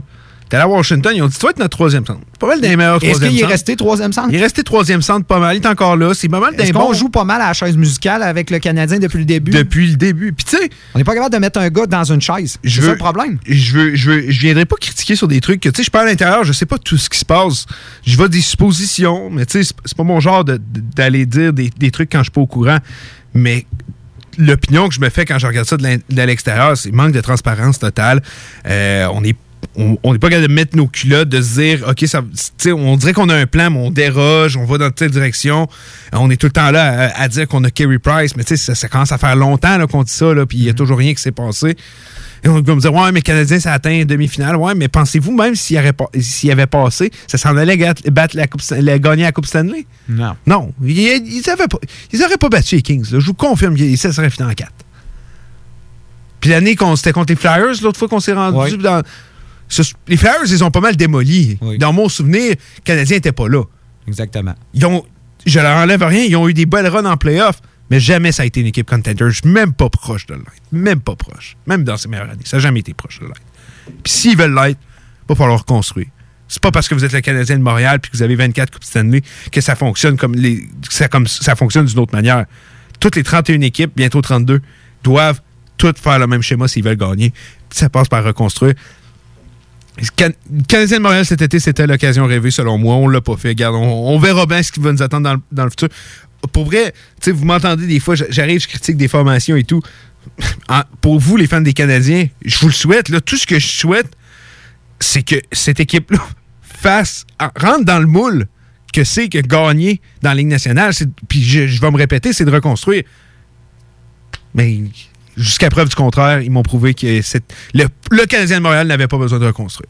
T'es allé à Washington, ils ont dit Tu vas être notre troisième centre. Pas mal des meilleurs Est-ce troisième qu'il est resté troisième centre? Il est resté troisième centre pas mal. Il est encore là. C'est pas mal Est-ce des qu'on bons joue pas mal à la chaise musicale avec le Canadien depuis le début? depuis le début. Puis tu sais, On n'est pas capable de mettre un gars dans une chaise. C'est je ça veux, le problème. Je veux, je veux, je viendrai pas critiquer sur des trucs que, tu sais, je parle à l'intérieur, je sais pas tout ce qui se passe. Je vais des suppositions, mais tu sais, c'est- pas mon genre de- d'aller dire des, des trucs quand je suis pas au courant. Mais l'opinion que je me fais quand je regarde ça de l'extérieur, c'est manque de transparence totale. Euh, on est on n'est pas capable de mettre nos culottes, de se dire, OK, ça, on dirait qu'on a un plan, mais on déroge, on va dans telle direction. On est tout le temps là à, à dire qu'on a Kerry Price, mais tu sais, ça, ça commence à faire longtemps qu'on dit ça, là, puis il n'y a toujours rien qui s'est passé. Et on va me dire, ouais, mais Canadien, ça atteint une demi-finale. Ouais, mais pensez-vous même s'il s'il avait passé, ça s'en allait battre la coupe, la- gagner la Coupe Stanley? Non. Non. Ils, avaient pas, ils auraient pas battu les Kings. là. Je vous confirme ça serait fini en 4. Puis l'année qu'on c'était contre les Flyers, l'autre fois qu'on s'est rendu dans. Les Flyers, ils ont pas mal démoli. Dans mon souvenir, le Canadien n'était pas là. Exactement. Ils ont, je leur enlève rien, ils ont eu des belles runs en playoff, mais jamais ça a été une équipe contender. Je suis même pas proche de l'être. Même pas proche. Même dans ses meilleures années. Ça n'a jamais été proche de l'être. Puis s'ils veulent l'être, il va falloir reconstruire. C'est pas parce que vous êtes le Canadien de Montréal puis que vous avez 24 Coupes Stanley que ça fonctionne comme les. que ça, comme, ça fonctionne d'une autre manière. Toutes les 31 équipes, bientôt 32, doivent toutes faire le même schéma s'ils veulent gagner. Ça passe par reconstruire. Can- Canadien de Montréal cet été, c'était l'occasion rêvée, selon moi. On l'a pas fait. Regarde, on, verra bien ce qui va nous attendre dans, le- futur. Pour vrai, vous m'entendez des fois, j'arrive, je critique des formations et tout. Pour vous, les fans des Canadiens, je vous le souhaite. Là, tout ce que je souhaite, c'est que cette équipe-là fasse, en- rentre dans le moule que c'est que gagner dans la Ligue nationale. Puis je, je vais me répéter, c'est de reconstruire. Mais jusqu'à preuve du contraire, ils m'ont prouvé que le Canadien de Montréal n'avait pas besoin de reconstruire.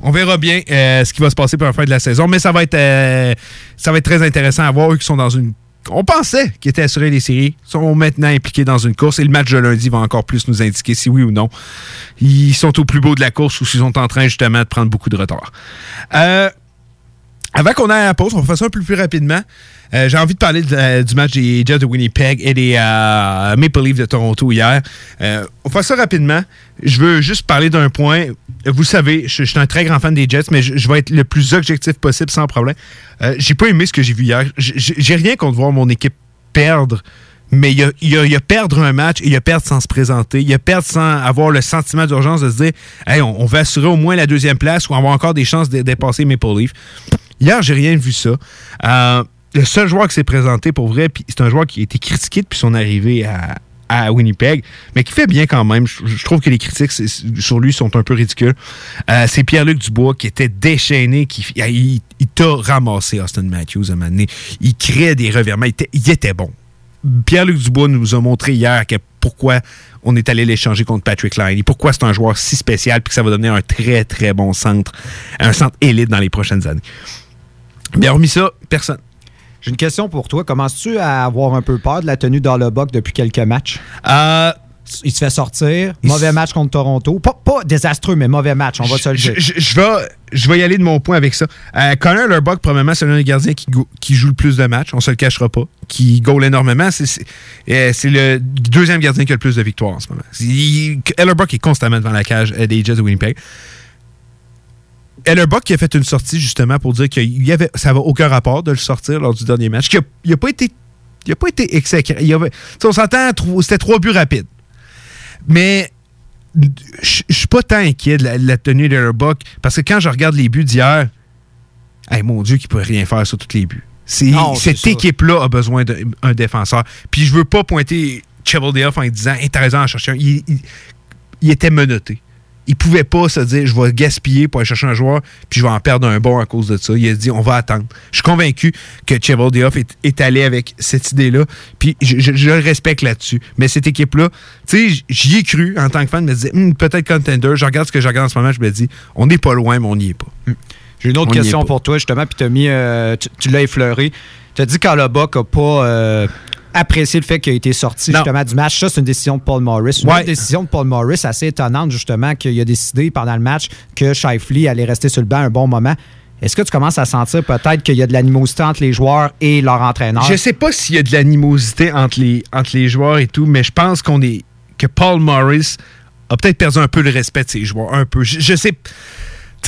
On verra bien euh, ce qui va se passer pour la fin de la saison, mais ça va être, euh, ça va être très intéressant à voir. Eux qui sont dans une. On pensait qu'ils étaient assurés les séries, sont maintenant impliqués dans une course et le match de lundi va encore plus nous indiquer si oui ou non ils sont au plus beau de la course ou s'ils sont en train justement de prendre beaucoup de retard. Euh, avant qu'on aille à la pause, on va faire ça un peu plus rapidement. Euh, J'ai envie de parler euh, du match des Jets de Winnipeg et des euh, Maple Leafs de Toronto hier. On faire ça rapidement. Je veux juste parler d'un point. Vous savez, je, suis un très grand fan des Jets, mais je, vais être le plus objectif possible sans problème. J'ai pas aimé ce que j'ai vu hier. J'ai- rien contre voir mon équipe perdre. Mais il y a, perdre un match et il y a perdre sans se présenter. Il y a perdre sans avoir le sentiment d'urgence de se dire hey, on, on va assurer au moins la deuxième place ou avoir encore des chances de dépasser Maple Leaf. Hier, j'ai rien vu ça. Euh, le seul joueur qui s'est présenté pour vrai, puis c'est un joueur qui a été critiqué depuis son arrivée à, à Winnipeg, mais qui fait bien quand même. Je, trouve que les critiques sur lui sont un peu ridicules. Euh, c'est Pierre-Luc Dubois qui était déchaîné, qui il, il t'a ramassé Austin Matthews à un moment donné. Il créait des revirements. Il était, il était bon. Pierre-Luc Dubois nous a montré hier que pourquoi on est allé l'échanger contre Patrick Line et pourquoi c'est un joueur si spécial puis que ça va devenir un très très bon centre, un centre élite dans les prochaines années. Bien, hormis ça, personne. J'ai une question pour toi. Commences-tu à avoir un peu peur de la tenue d'Arlebuck depuis quelques matchs? Euh, il se fait sortir. Mauvais match contre Toronto. Pas, pas désastreux, mais mauvais match, on va se le Je, dire. je- je vais, je vais y aller de mon point avec ça. Euh, Connor Lurbuck, probablement, c'est l'un des gardiens qui, go- qui joue le plus de matchs, on se le cachera pas, qui goal énormément. C'est- euh, c'est le deuxième gardien qui a le plus de victoires en ce moment. Hellerbuck est constamment devant la cage euh, des Jets de Winnipeg. Hellerbuck qui a fait une sortie justement pour dire que y avait, ça n'avait aucun rapport de le sortir lors du dernier match. Il n'a pas été, il a pas été exécré. Il avait- tu sais, on s'entend, c'était trois buts rapides. Mais je suis pas tant inquiet de la, de la tenue d'Hellerbuck parce que quand je regarde les buts d'hier, hey, mon Dieu, qu'il ne peut rien faire sur tous les buts. Non, cette équipe-là a besoin d'un défenseur. Puis je veux pas pointer Cheveldayoff en disant raison à chercher un. Il, il- il était menotté. Il pouvait pas se dire je vais gaspiller pour aller chercher un joueur puis je vais en perdre un bon à cause de ça. Il a dit on va attendre. Je suis convaincu que Cheveldayoff est, est allé avec cette idée-là. Puis je, je- je le respecte là-dessus. Mais cette équipe-là, tu sais, j'y ai cru en tant que fan. Je me disais Hum, peut-être contender. Je regarde ce que je regarde en ce moment. Je me dis on n'est pas loin, mais on n'y est pas. J'ai une autre On question pour toi, justement, puis mis, euh, tu, tu l'as effleuré. Tu as dit qu'Arlebuck n'a pas euh, apprécié le fait qu'il a été sorti Non. justement du match. Ça, c'est une décision de Paul Morris. Une Ouais. décision de Paul Morris assez étonnante, justement, qu'il a décidé pendant le match que Shifley allait rester sur le banc un bon moment. Est-ce que tu commences à sentir peut-être qu'il y a de l'animosité entre les joueurs et leur entraîneur? Je sais pas s'il y a de l'animosité entre les, entre les joueurs et tout, mais je pense qu'on est que Paul Morris a peut-être perdu un peu le respect de ses joueurs. Un peu. Je, je sais.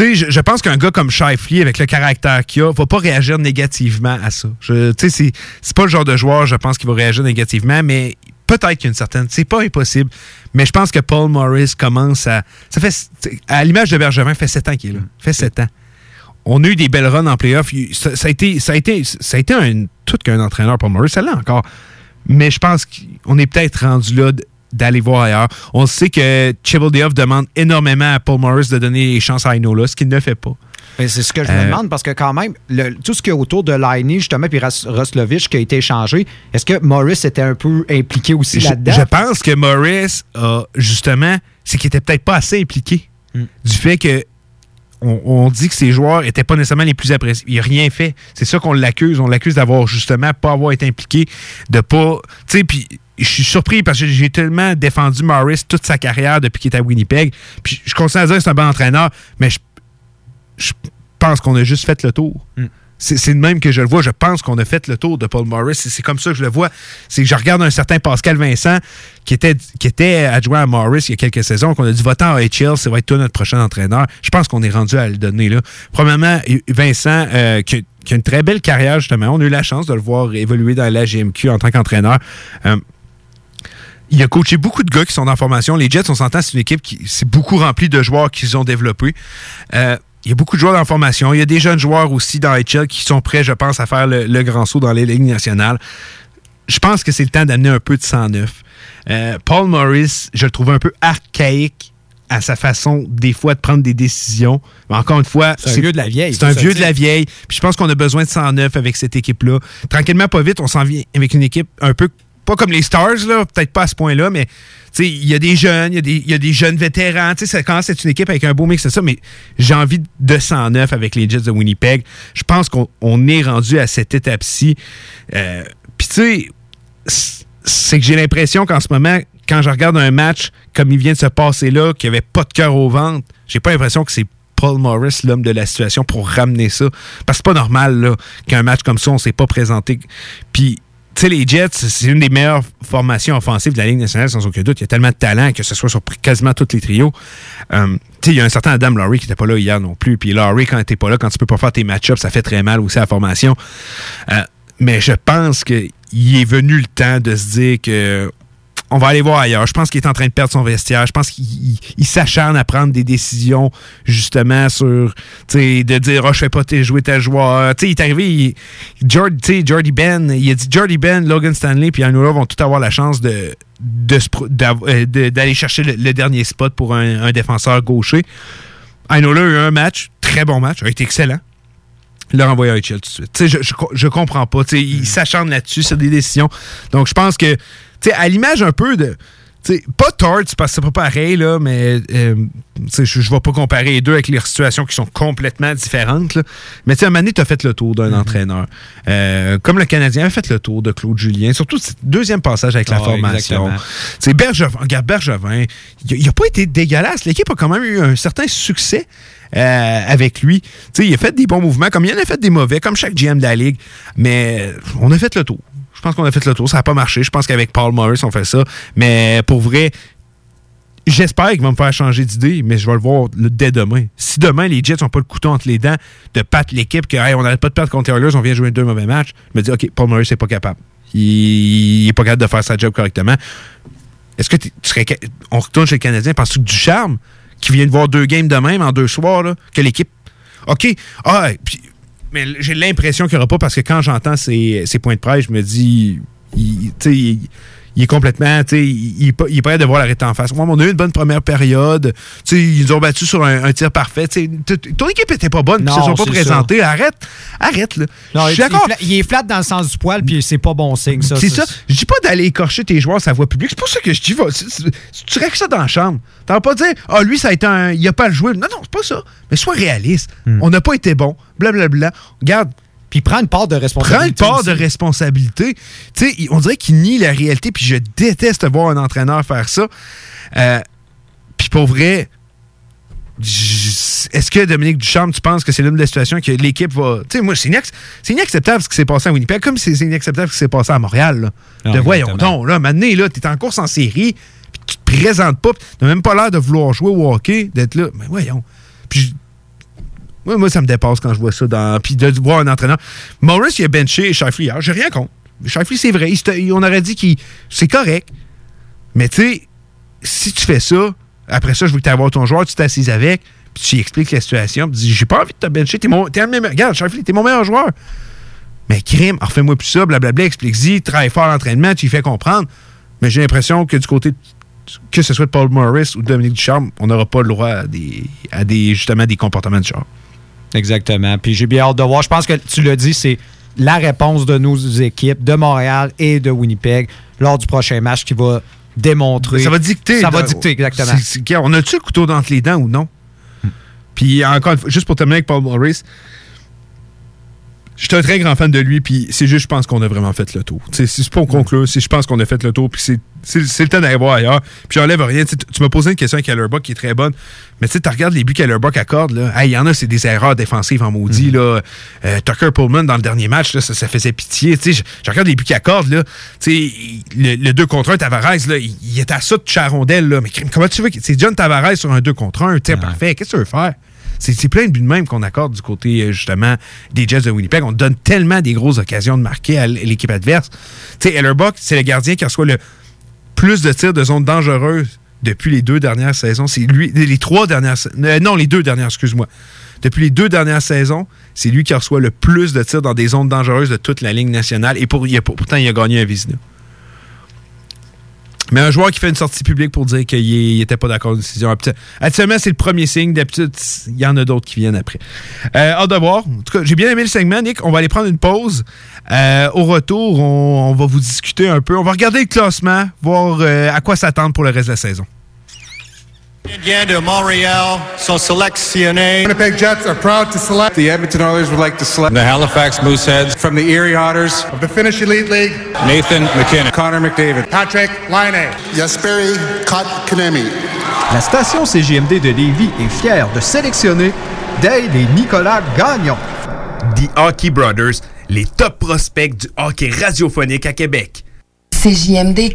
Je, pense qu'un gars comme Shifley, avec le caractère qu'il a, va pas réagir négativement à ça. Tu sais, c'est- pas le genre de joueur, je pense, qui va réagir négativement, mais peut-être qu'il y a une certaine. C'est pas impossible. Mais je pense que Paul Morris commence à. Ça fait. À l'image de Bergevin, fait sept ans qu'il est là. Fait sept ans. On a eu des belles runs en playoff. Ça, a été, ça a été, ça a été un, tout qu'un entraîneur, Paul Morris. Ça l'est encore. Mais je pense qu'on est peut-être rendu là d'aller voir ailleurs. On sait que Cheveldayoff demande énormément à Paul Morris de donner les chances à Ainola, ce qu'il ne fait pas. C'est ce que je me Euh, demande parce que quand même, le- tout ce qui est autour de Liney, justement, puis Roslovich qui a été échangé, est-ce que Morris était un peu impliqué aussi là-dedans? je pense que Morris a justement, c'est qu'il était peut-être pas assez impliqué. Hmm. Du fait que on, on dit que ses joueurs étaient pas nécessairement les plus appréciés. Il n'a rien fait. C'est ça qu'on l'accuse. On l'accuse d'avoir justement pas avoir été impliqué, de pas. Tu sais, puis je suis surpris parce que j'ai tellement défendu Morris toute sa carrière depuis qu'il est à Winnipeg. Puis je continue à dire que c'est un bon entraîneur, mais je, je pense qu'on a juste fait le tour. C'est c'est de même que je le vois. Je pense qu'on a fait le tour de Paul Morris. C'est- comme ça que je le vois. C'est que je regarde un certain Pascal Vincent qui était, qui était adjoint à Morris il y a quelques saisons, qu'on a dit votant à HL, ça va être toi notre prochain entraîneur. Je pense qu'on est rendu à le donner là. Premièrement, Vincent, euh, qui, a- qui a une très belle carrière justement. On a eu la chance de le voir évoluer dans la GMQ en tant qu'entraîneur. Euh, il a coaché beaucoup de gars qui sont en formation. Les Jets, on s'entend, c'est une équipe qui c'est beaucoup remplie de joueurs qu'ils ont développés. Euh, il y a beaucoup de joueurs en formation. Il y a des jeunes joueurs aussi dans HL qui sont prêts, je pense, à faire le, le grand saut dans les ligues nationales. Je pense que c'est le temps d'amener un peu de sang neuf. Euh, Paul Morris, je le trouve un peu archaïque à sa façon, des fois, de prendre des décisions. Mais encore une fois, C'est un vieux de la vieille, C'est un vieux de la vieille. Puis je pense qu'on a besoin de sang neuf avec cette équipe-là. Tranquillement, pas vite, on s'en vient avec une équipe un peu pas comme les Stars, là, peut-être pas à ce point-là, mais il y a des jeunes, il y a des- jeunes vétérans. Ça à être une équipe avec un beau mix de ça, mais j'ai envie de 109 avec les Jets de Winnipeg. Je pense qu'on on est rendu à cette étape-ci. Euh, Puis tu sais, c'est que j'ai l'impression qu'en ce moment, quand je regarde un match comme il vient de se passer là, qu'il n'y avait pas de cœur au ventre, j'ai pas l'impression que c'est Paul Morris, l'homme de la situation, pour ramener ça. Parce que c'est pas normal qu'un match comme ça, on s'est pas présenté. Puis, tu sais, les Jets, c'est une des meilleures formations offensives de la Ligue nationale, sans aucun doute. Il y a tellement de talent, que ce soit sur quasiment tous les trios. Euh, tu sais, il y a un certain Adam Laurie qui n'était pas là hier non plus. Puis Laurie, quand t'es pas là, quand tu peux pas faire tes match-ups, ça fait très mal aussi à la formation. Euh, mais je pense qu'il est venu le temps de se dire que on va aller voir ailleurs. Je pense qu'il est en train de perdre son vestiaire. Je pense qu'il il- il s'acharne à prendre des décisions justement sur, tu sais, de dire, oh, je fais pas tes- jouer tel joueur. Tu sais, il est arrivé, il- Jord- tu sais, Jordy Ben, il a dit Jordy Ben, Logan Stanley, puis Anoula vont tout avoir la chance de euh, de- d'aller chercher le, le dernier spot pour un, un défenseur gaucher. Ainola a eu un match, très bon match, a été excellent. Il l'a renvoyé à HL tout de suite. Tu sais, je, je, je comprends pas. Tu sais, Il s'acharne là-dessus, c'est des décisions. Donc, je pense que, sais, à l'image un peu de. tu sais, pas Torts, parce que c'est pas pareil, là, mais euh, je, je vais pas comparer les deux avec les situations qui sont complètement différentes. là. Mais tu sais, à un moment donné, tu as fait le tour d'un entraîneur. Euh, comme le Canadien a fait le tour de Claude Julien, surtout ce deuxième passage avec la Ah, formation. Bergevin, regarde Bergevin, il n'a pas été dégueulasse. L'équipe a quand même eu un certain succès euh, avec lui. Tu sais, il a fait des bons mouvements, comme il en a fait des mauvais, comme chaque GM de la Ligue. Mais on a fait le tour. Je pense qu'on a fait le tour. Ça n'a pas marché. Je pense qu'avec Paul Morris, on fait ça. Mais pour vrai, j'espère qu'il va me faire changer d'idée, mais je vais le voir dès demain. Si demain, les Jets n'ont pas le couteau entre les dents de battre l'équipe, que hey, on n'arrête pas de perdre contre Oilers, on vient jouer deux mauvais matchs, je me dis, OK, Paul Morris n'est pas capable. Il n'est pas capable de faire sa job correctement. Est-ce que tu serais. On retourne chez le Canadien, penses-tu que Ducharme, qui vient de voir deux games de même en deux soirs, là, que l'équipe? OK. Ah, mais j'ai l'impression qu'il n'y aura pas parce que quand j'entends ces, points de presse, je me dis. il- il, est complètement. tu sais, Il, il est prêt à devoir l'arrêter en face. Moi, on a eu une bonne première période. Tu sais, Ils nous ont battu sur un, un tir parfait. Ton équipe était pas bonne, ils se sont pas présentés. Arrête. Arrête, là. Non, Je suis il, d'accord. il, est flat dans le sens du poil, puis c'est pas bon signe, ça. C'est ça. Je dis pas d'aller écorcher tes joueurs sa voix publique. C'est pas ça que je dis. va- Tu règles ça dans la chambre. T'en vas pas dire, ah, lui, ça a été un. Il a pas le joué. Non, non, c'est pas ça. Mais sois réaliste. On n'a pas été bon. Blablabla. Regarde. Puis prends une part de Prends une responsabilité. part de responsabilité. Tu sais, on dirait qu'il nie la réalité, puis je déteste voir un entraîneur faire ça. Euh, puis pour vrai, est-ce que Dominique Ducharme, tu penses que c'est l'une des situations que l'équipe va. Tu sais, moi, c'est inac- c'est inacceptable ce qui s'est passé à Winnipeg, comme c'est inacceptable ce qui s'est passé à Montréal. là. Ah, de voyons exactement. donc, là, maintenant, là, t'es en course en série, puis tu te présentes pas, puis t'as même pas l'air de vouloir jouer au hockey, d'être là. Mais voyons. Puis je- moi, moi, ça me dépasse quand je vois ça. Dans... Puis de voir un entraîneur. Morris, il a benché Shifley hier. J'ai rien contre. Shifley, c'est vrai. on aurait dit qu'il. C'est correct. Mais tu sais, si tu fais ça, après ça, je veux que tu voir ton joueur, tu t'assises avec, puis tu expliques la situation, puis tu dis J'ai pas envie de te bencher. T'es mon. T'es mes- Regarde, Shifley, t'es mon meilleur joueur. Mais crime, refais-moi plus ça, blablabla, explique-y, travaille fort l'entraînement, tu fais comprendre. Mais j'ai l'impression que du côté, que ce soit Paul Morris ou Dominique Ducharme, on n'aura pas le droit à des, à des, justement, des comportements de genre. Exactement. Puis j'ai bien hâte de voir. Je pense que tu l'as dit, c'est la réponse de nos équipes de Montréal et de Winnipeg lors du prochain match qui va démontrer. Ça va dicter. Ça va dicter, exactement. on a-tu le couteau dans les dents ou non? Puis encore une fois, juste pour terminer avec Paul Morris, je suis un très grand fan de lui, puis c'est juste, je pense qu'on a vraiment fait le tour. C'est pour conclure, si je pense qu'on a fait le tour, puis c'est- le temps d'aller voir ailleurs. Puis j'enlève rien. Tu m'as posé une question à Kellerbuck qui est très bonne, mais tu sais, tu regardes les buts Kellerbuck accorde. Hey, Il y en a, c'est des erreurs défensives en maudit, là. Euh, Tucker Pullman, dans le dernier match, là, ça, ça faisait pitié. Je, regarde les buts qu'il accorde, là. Le, le 2 contre 1, Tavares, là, il, il est à ça de Charondel, là. Mais comment tu veux? que- C'est John Tavares sur un 2 contre 1, tu sais, parfait. Qu'est-ce que tu veux faire? C'est plein de buts de même qu'on accorde du côté, euh, justement, des Jets de Winnipeg. On donne tellement des grosses occasions de marquer à l'équipe adverse. Tu sais, Ellerbuck, c'est le gardien qui reçoit le plus de tirs de zone dangereuse depuis les deux dernières saisons. C'est lui, les trois dernières, euh, non, les deux dernières, excuse-moi. Depuis les deux dernières saisons, c'est lui qui reçoit le plus de tirs dans des zones dangereuses de toute la ligne nationale. Et pour, pourtant, il a gagné un Vizina. Mais un joueur qui fait une sortie publique pour dire qu'il n'était pas d'accord avec une décision. Habituellement, Actuellement, c'est le premier signe. D'habitude, il y en a d'autres qui viennent après. Euh, hâte de. En tout cas, j'ai bien aimé le segment, Nick. On va aller prendre une pause. Euh, au retour, on, on va vous discuter un peu. On va regarder le classement, voir euh, à quoi s'attendre pour le reste de la saison. Canadien de Montréal sont sélectionnés. Winnipeg Jets are proud to select. The Edmonton Oilers would like to select. The Halifax Mooseheads. From the Erie Otters. Of the Finnish Elite League. Nathan McKinnon. Connor McDavid. Patrick Laine. Jesperi Kotkaniemi. La station CGMD de Lévis est fière de sélectionner Dale et Nicolas Gagnon. The Hockey Brothers, les top prospects du hockey radiophonique à Québec. CJMD.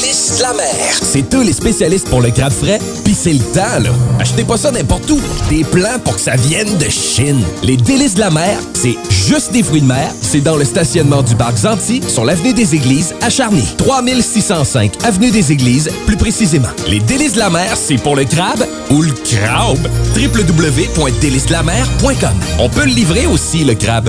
de la mer. C'est eux les spécialistes pour le crabe frais, puis c'est le temps, là. Achetez pas ça n'importe où. Des plans pour que ça vienne de Chine. Les délices de la mer, c'est juste des fruits de mer. C'est dans le stationnement du parc Zanti, sur l'avenue des Églises, à Charny. 3605 avenue des Églises, plus précisément. Les délices de la mer, c'est pour le crabe ou le crabe. www.délicesdelamer.com On peut le livrer aussi, le crabe.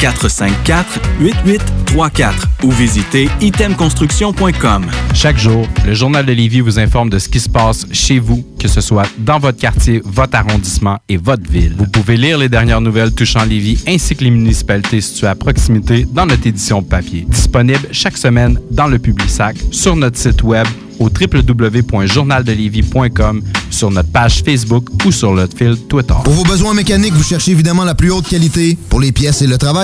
418-454-8834 ou visitez itemconstruction.com. Chaque jour, le Journal de Lévis vous informe de ce qui se passe chez vous, que ce soit dans votre quartier, votre arrondissement et votre ville. Vous pouvez lire les dernières nouvelles touchant Lévis ainsi que les municipalités situées à proximité dans notre édition papier. Disponible chaque semaine dans le Publisac, sur notre site web au www.journaldelévis.com, sur notre page Facebook ou sur notre fil Twitter. Pour vos besoins mécaniques, vous cherchez évidemment la plus haute qualité pour les pièces et le travail,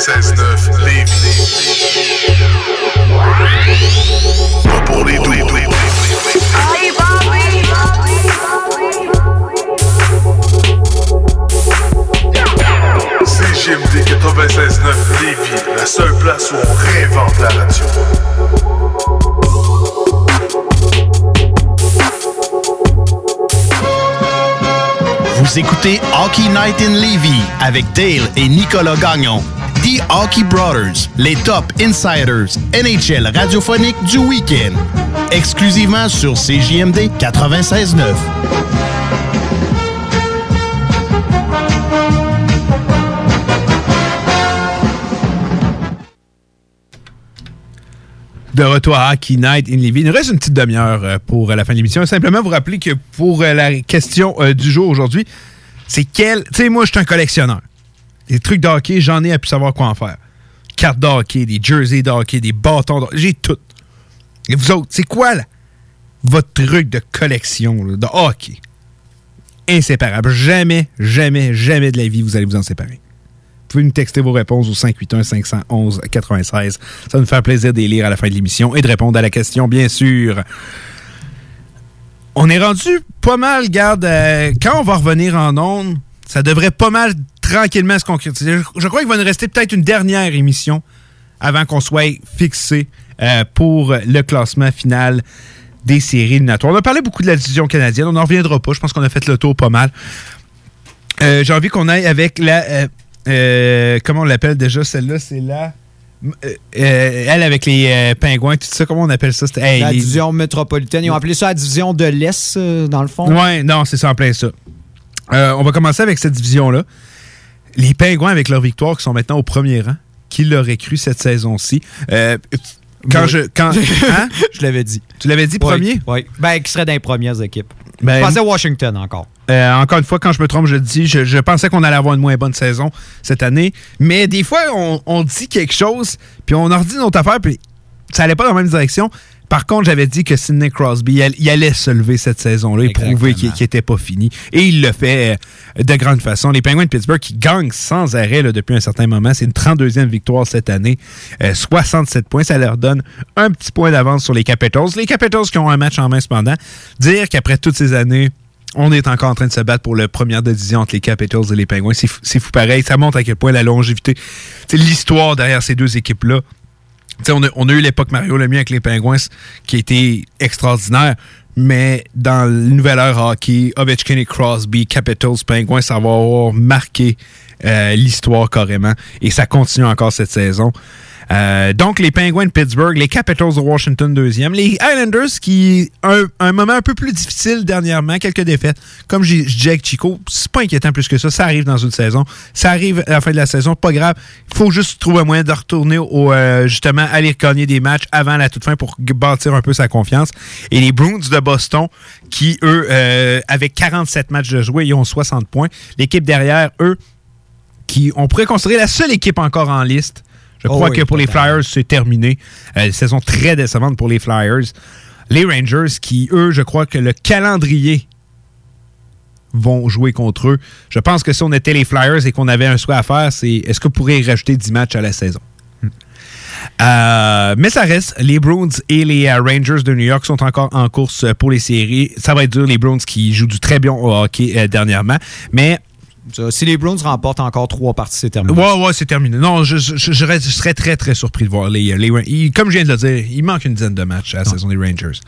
96.9 Lévis. Pas pour les doux. CGMD 96.9 Lévis, la seule place où on réinvente la radio. Vous écoutez Hockey Night in Levy avec Dale et Nicolas Gagnon. Hockey Brothers, les top insiders NHL radiophonique du week-end. Exclusivement sur CJMD 96.9. De retour à Hockey Night in Levy. Il nous reste une petite demi-heure euh, pour euh, la fin de l'émission. Simplement vous rappeler que pour euh, la question du jour aujourd'hui, c'est quel. Tu sais, moi, je suis un collectionneur. Des trucs de j'en ai à plus savoir quoi en faire. Cartes de hockey, des jerseys de des bâtons de J'ai tout. Et vous autres, c'est quoi, là, votre truc de collection de hockey? Inséparable. Jamais, jamais, jamais de la vie, vous allez vous en séparer. Vous pouvez nous texter vos réponses au 581-511-96. Ça va nous faire plaisir de les lire à la fin de l'émission et de répondre à la question, bien sûr. On est rendu pas mal, garde, euh, quand on va revenir en ondes, ça devrait pas mal tranquillement se concrétiser. Je, je crois qu'il va nous rester peut-être une dernière émission avant qu'on soit fixé euh, pour le classement final des séries éliminatoires. On a parlé beaucoup de la division canadienne, on n'en reviendra pas. Je pense qu'on a fait le tour pas mal. Euh, J'ai envie qu'on aille avec la... euh, comment on l'appelle déjà celle-là? C'est la... euh, elle avec les euh, pingouins, tout ça, comment on appelle ça? Hey, la les- division métropolitaine. Ils ont appelé ça la division de l'Est, euh, dans le fond. Ouais, non, c'est ça en plein ça. On va commencer avec cette division-là. Les Pingouins, avec leur victoire, qui sont maintenant au premier rang. Qui l'aurait cru cette saison-ci? Euh, quand Oui. je. Quand, hein? je l'avais dit. Tu l'avais dit premier? Oui. Ben, qui serait dans les premières équipes. Ben, je pensais à Washington encore. Euh, encore une fois, quand je me trompe, je le dis, je, je pensais qu'on allait avoir une moins bonne saison cette année. Mais des fois, on, on dit quelque chose, puis on en redit une autre affaire, puis ça allait pas dans la même direction. Par contre, j'avais dit que Sidney Crosby, il, allait se lever cette saison-là et prouver qu'il n'était pas fini. Et il le fait euh, de grande façon. Les Penguins de Pittsburgh qui gagnent sans arrêt là, depuis un certain moment. C'est une 32e victoire cette année. Euh, 67 points. Ça leur donne un petit point d'avance sur les Capitals. Les Capitals qui ont un match en main cependant. Dire qu'après toutes ces années, on est encore en train de se battre pour la première division entre les Capitals et les Penguins. C'est fou, fou pareil. Ça montre à quel point la longévité, c'est l'histoire derrière ces deux équipes-là on, a, eu l'époque Mario Lemieux avec les Pingouins qui été extraordinaire. Mais dans le nouvel ère hockey, Ovechkin et Crosby, Capitals, Penguins, ça va avoir marqué euh, l'histoire carrément. Et ça continue encore cette saison. Euh, donc, les Penguins de Pittsburgh, les Capitals de Washington deuxième, les Islanders qui, un, un moment un peu plus difficile dernièrement, quelques défaites. Comme je disais Chico, c'est pas inquiétant plus que ça. Ça arrive dans une saison. Ça arrive à la fin de la saison, pas grave. Il faut juste trouver un moyen de retourner au, euh, justement, aller gagner des matchs avant la toute fin pour bâtir un peu sa confiance. Et les Bruins de Boston, qui, eux, euh, avec 47 matchs de jouer, ils ont 60 points. L'équipe derrière, eux, qui on pourrait considérer la seule équipe encore en liste. Je Oh crois oui, que pour les Flyers, c'est terminé. Euh, saison très décevante pour les Flyers. Les Rangers, qui, eux, je crois que le calendrier vont jouer contre eux. Je pense que si on était les Flyers et qu'on avait un souhait à faire, c'est est-ce qu'on pourrait rajouter 10 matchs à la saison? Euh, mais ça reste, les Bruins et les euh, Rangers de New York sont encore en course pour les séries. Ça va être dur, les Bruins qui jouent du très bien au hockey euh, dernièrement. Mais si les Browns remportent encore trois parties, c'est terminé. Ouais, ouais, c'est terminé. Non, je, je- je- je reste- je serais très, très surpris de voir les, les il- Comme je viens de le dire, il manque une dizaine de matchs à la saison des Rangers.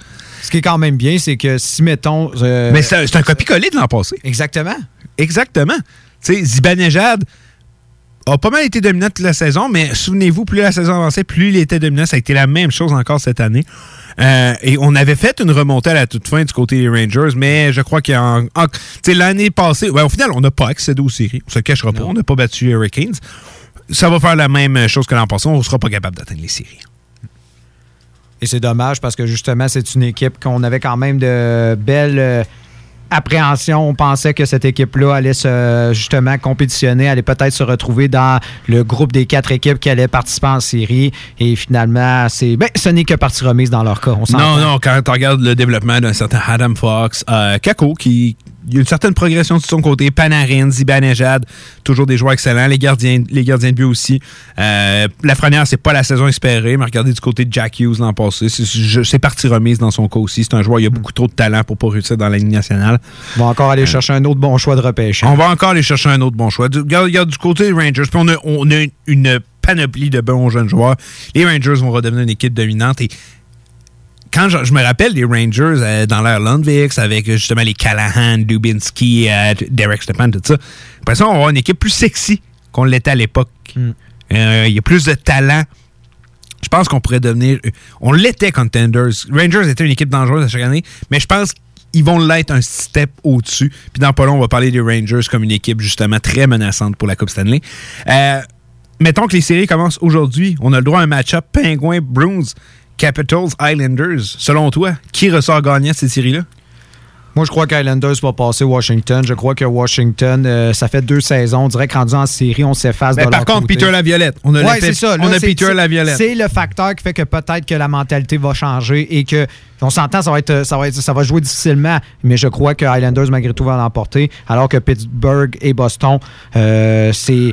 Ce qui est quand même bien, c'est que si, mettons... euh, Mais c'est un, un copier-coller de l'an passé. Exactement. Exactement. Tu sais, Zibanejad a pas mal été dominant toute la saison, mais souvenez-vous, plus la saison avançait, plus il était dominant. Ça a été la même chose encore cette année. Euh, et on avait fait une remontée à la toute fin du côté des Rangers, mais je crois qu'en en- l'année passée, ouais, au final, on n'a pas accédé aux séries. On se cachera pas. On n'a pas battu les Hurricanes. Ça va faire la même chose que l'an passé. On ne sera pas capable d'atteindre les séries. Et c'est dommage parce que justement, c'est une équipe qu'on avait quand même de belles appréhensions. On pensait que cette équipe-là allait se, justement compétitionner, allait peut-être se retrouver dans le groupe des quatre équipes qui allaient participer en série. Et finalement, c'est ben, ce n'est que partie remise dans leur cas. On Non, non, quand tu regardes le développement d'un certain Adam Fox, euh, Kako, qui il y a une certaine progression de son côté, Panarin, Zibanejad, toujours des joueurs excellents, les gardiens, les gardiens de but aussi. Euh, la première, c'est pas la saison espérée, mais regardez du côté de Jack Hughes l'an passé, c'est- partie remise dans son cas aussi. C'est un joueur, il a beaucoup trop de talent pour pas réussir dans la Ligue nationale. On va encore aller chercher un autre bon choix de repêchage. On va encore aller chercher un autre bon choix. Du, regarde, regarde du côté des Rangers, puis on a, on a une panoplie de bons jeunes joueurs. Les Rangers vont redevenir une équipe dominante et quand je, je me rappelle des Rangers euh, dans l'ère Lundvix avec euh, justement les Callahan, Dubinsky, euh, Derek Stepan, tout ça, j'ai l'impression qu'on va avoir une équipe plus sexy qu'on l'était à l'époque. Euh, Il y a plus de talent. Je pense qu'on pourrait devenir. On l'était contenders. Rangers était une équipe dangereuse à chaque année, mais je pense qu'ils vont l'être un step au-dessus. Puis dans pas long, on va parler des Rangers comme une équipe justement très menaçante pour la Coupe Stanley. Mettons que les séries commencent aujourd'hui. On a le droit à un match-up Penguins, Bruins, Capitals, Islanders. Selon toi, qui ressort gagnant cette série-là? Moi, je crois qu'Islanders va passer Washington. Je crois que Washington, euh, ça fait deux saisons. On dirait que rendu en série, on s'efface de par leur contre, côté. Peter Laviolette. On a Ouais, c'est ça. Là, on a Peter Laviolette. C'est le facteur qui fait que peut-être que la mentalité va changer et que on s'entend, ça va être, ça va être, ça va jouer difficilement. Mais je crois que Islanders malgré tout va l'emporter, alors que Pittsburgh et Boston, euh, c'est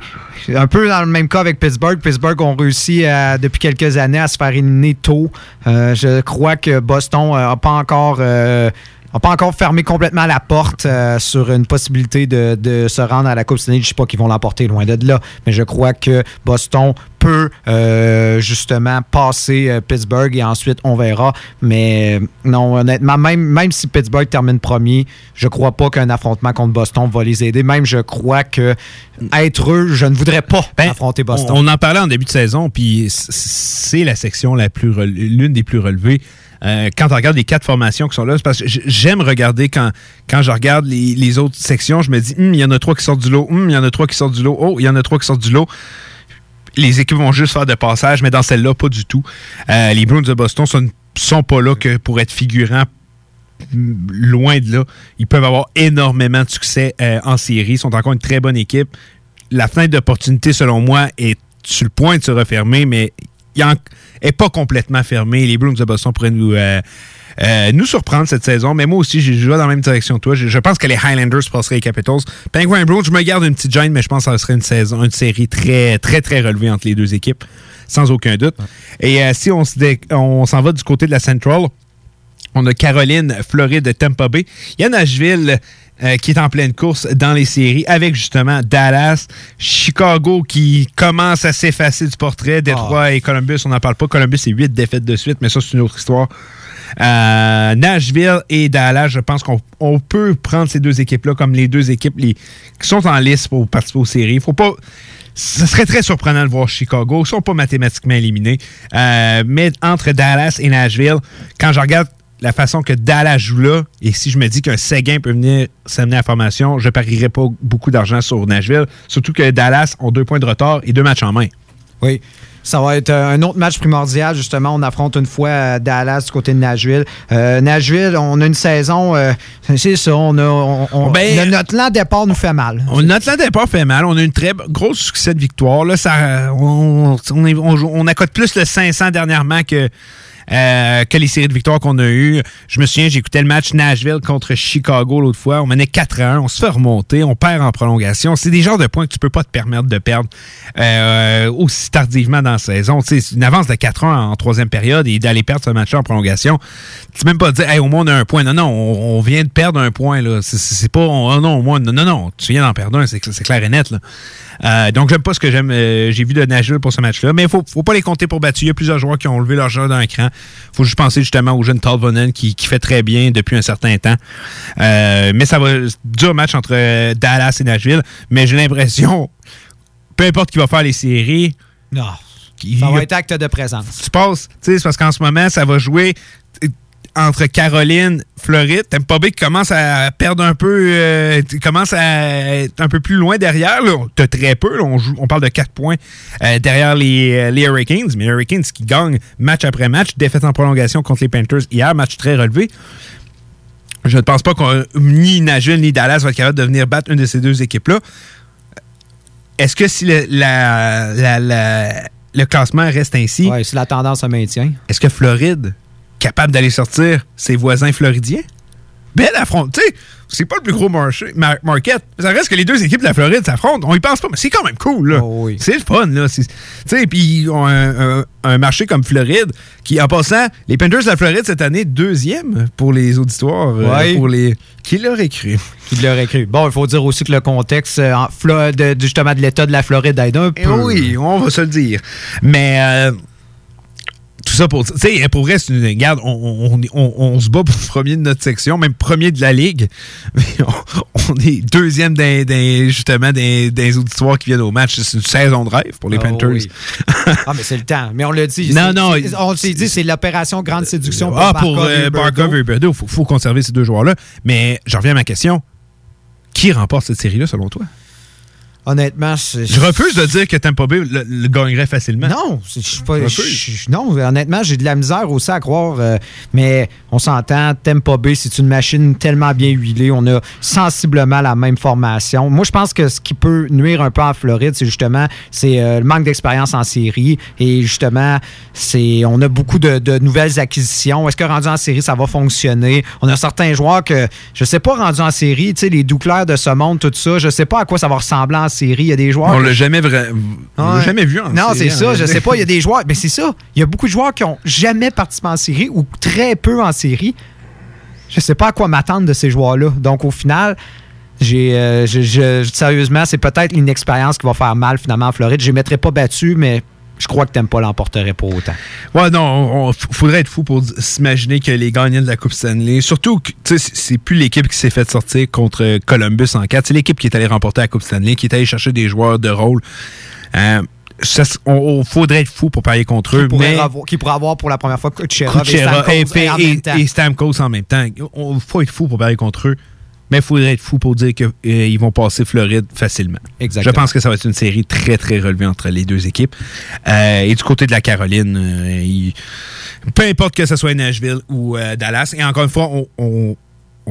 un peu dans le même cas avec Pittsburgh. Pittsburgh ont réussi à- depuis quelques années à se faire éliminer tôt. Euh, je crois que Boston n'a pas encore euh, n'a pas encore fermé complètement la porte euh, sur une possibilité de, de se rendre à la Coupe Stanley. Je ne sais pas qu'ils vont l'emporter loin de là, mais je crois que Boston peut euh, justement passer euh, Pittsburgh et ensuite on verra. Mais non, honnêtement, même, même si Pittsburgh termine premier, je crois pas qu'un affrontement contre Boston va les aider. Même je crois que être eux, je ne voudrais pas affronter Boston. Ben, On, on en parlait en début de saison, puis c'est la section la plus l'une des plus relevées. Euh, quand on regarde les quatre formations qui sont là, parce que j'aime regarder quand, quand je regarde les, autres sections, je me dis, Hum, il y en a trois qui sortent du lot, Hum, il y en a trois qui sortent du lot, oh, il y en a trois qui sortent du lot. Les équipes vont juste faire de passage, mais dans celle-là, pas du tout. Euh, les Bruins de Boston sont, sont pas là que pour être figurants loin de là. Ils peuvent avoir énormément de succès euh, en série. Ils sont encore une très bonne équipe. La fenêtre d'opportunité, selon moi, est sur le point de se refermer, mais n'est pas complètement fermée. Les Bruins de Boston pourraient nous, euh, euh, nous surprendre cette saison. Mais moi aussi, j'ai joué dans la même direction que toi. Je, je pense que les Highlanders passeraient les Capitals. Penguins et Bruins, je me garde une petite gêne, mais je pense que ça serait une saison, une série très, très, très relevée entre les deux équipes, sans aucun doute. Et euh, si on s'en va du côté de la Central, on a Caroline, Floride, Tampa Bay. Il y a Nashville. Euh, qui est en pleine course dans les séries avec justement Dallas, Chicago qui commence à s'effacer du portrait, Détroit et Columbus, on n'en parle pas. Columbus, c'est huit défaites de suite, mais ça, c'est une autre histoire. Euh, Nashville et Dallas, je pense qu'on on peut prendre ces deux équipes-là comme les deux équipes les- qui sont en liste pour participer aux séries. Faut pas. Ce serait très surprenant de voir Chicago. Ils sont pas mathématiquement éliminés. Euh, mais entre Dallas et Nashville, quand je regarde la façon que Dallas joue là, et si je me dis qu'un Séguin peut venir s'amener à la formation, je parierais pas beaucoup d'argent sur Nashville. Surtout que Dallas ont deux points de retard et deux matchs en main. Oui. Ça va être euh, un autre match primordial, justement. On affronte une fois euh, Dallas du côté de Nashville. Euh, Nashville, on a une saison, euh, c'est ça, on a, on- on- Ben, le- notre lent départ nous fait mal. On, notre land départ fait mal. On a une très grosse succès de victoire. Là, ça, on, on accote plus le 500 dernièrement que, euh, que les séries de victoires qu'on a eues. Je me souviens, j'écoutais le match Nashville contre Chicago l'autre fois. On menait 4 à 1. On se fait remonter. On perd en prolongation. C'est des genres de points que tu peux pas te permettre de perdre euh, aussi tardivement dans la saison. C'est une avance de 4 1 en troisième période et d'aller perdre ce match-là en prolongation. Tu peux même pas dire, hey, au moins on a un point. Non, non, on, vient de perdre un point. là. C'est- pas, oh non, au moins, non, non, non, tu viens d'en perdre un. C'est clair et net. Là. Euh, donc, j'aime pas ce que j'aime. euh, J'ai vu de Nashville pour ce match-là. Mais il faut, faut pas les compter pour battu. Il y a plusieurs joueurs qui ont levé leur jeu d'un cran. faut juste penser justement au jeune Talvonen qui, qui fait très bien depuis un certain temps. Euh, mais ça va dur match entre euh, Dallas et Nashville. Mais j'ai l'impression, peu importe qui va faire les séries, Non. Ça va être acte de présence. tu passes, tu sais, c'est parce qu'en ce moment, ça va jouer entre Caroline, Floride. Tampa Bay qui commence à perdre un peu, euh, commence à être un peu plus loin derrière. T'as très peu, là. on, joue- on parle de 4 points euh, derrière les, euh, les Hurricanes, mais les Hurricanes qui gagnent match après match, défaite en prolongation contre les Panthers hier, match très relevé. Je ne pense pas qu'on ni Nashville ni Dallas va être capable de venir battre une de ces deux équipes-là. Est-ce que si le, la- la- la- le classement reste ainsi, si la tendance se maintient, est-ce que Floride capable d'aller sortir ses voisins floridiens? Belle affronte, tu sais, c'est pas le plus gros marché, mar- market. Ça reste que les deux équipes de la Floride s'affrontent. On y pense pas, mais c'est quand même cool, là. C'est le fun, là. Tu sais, puis ils ont un, un- un marché comme Floride, qui, en passant, les Panthers de la Floride cette année, deuxième pour les auditoires. euh, pour les... Qui l'aurait cru? Qui l'aurait cru. Bon, il faut dire aussi que le contexte euh, en justement de l'État de la Floride aide un peu. Eh oui, on va se le dire. Mais euh, tout ça pour. Tu sais, pour vrai, une. Regarde, on, on- on- on se bat pour premier de notre section, même premier de la ligue. Mais on, est deuxième d'un, d'un- justement des, des auditoires qui viennent au match. C'est une saison de rêve pour les Ah Panthers. oui. ah, mais c'est le temps. Mais on l'a dit. Non, non, On s'est dit, c'est l'opération Grande Séduction pour Ah, pour euh, Huberdeau. Barkov et il faut, faut conserver ces deux joueurs-là. Mais je reviens à ma question. Qui remporte cette série-là, selon toi? Honnêtement, c'est- Je refuse de dire que Tampa Bay le, le gagnerait facilement. Non, je suis pas. Je non, honnêtement, j'ai de la misère aussi à croire. euh, mais on s'entend, Tempa Bay, c'est une machine tellement bien huilée. On a sensiblement la même formation. Moi, je pense que ce qui peut nuire un peu en Floride, c'est justement c'est euh, le manque d'expérience en série. Et justement, c'est on a beaucoup de, de nouvelles acquisitions. Est-ce que rendu en série, ça va fonctionner? On a certains joueurs que, je sais pas, rendu en série, tu sais, les Douclair de ce monde, tout ça, je sais pas à quoi ça va ressembler en série. Il y a des joueurs. On l'a jamais, vra- Ouais. jamais vu en Non, série, c'est ça. hein. Je sais pas. Il y a des joueurs. Mais c'est ça. Il y a beaucoup de joueurs qui ont jamais participé en série ou très peu en série. Je sais pas à quoi m'attendre de ces joueurs-là. Donc, au final, j'ai, euh, je- je- sérieusement, c'est peut-être l'inexpérience qui va faire mal finalement en Floride. Je les mettrais pas battus, mais je crois que Tempa l'emporterait pas autant. Ouais, non, on, on- faudrait être fou pour s'imaginer que les gagnants de la Coupe Stanley, surtout que, c'est- plus l'équipe qui s'est fait sortir contre Columbus en 4, c'est l'équipe qui est allée remporter la Coupe Stanley, qui est allée chercher des joueurs de rôle. Euh, ça s- on, on- faudrait être fou pour parier contre eux, Qui pourrait, mais avoir, qui pourrait avoir pour la première fois Kucherov et Stamkos et, en et- même temps. et Stamkos en même temps. On faut être fou pour parier contre eux. Mais il faudrait être fou pour dire qu'ils vont passer Floride facilement. Exactement. Je pense que ça va être une série très, très relevée entre les deux équipes. Euh, et du côté de la Caroline, euh, il- peu importe que ce soit Nashville ou euh, Dallas, et encore une fois, on, on-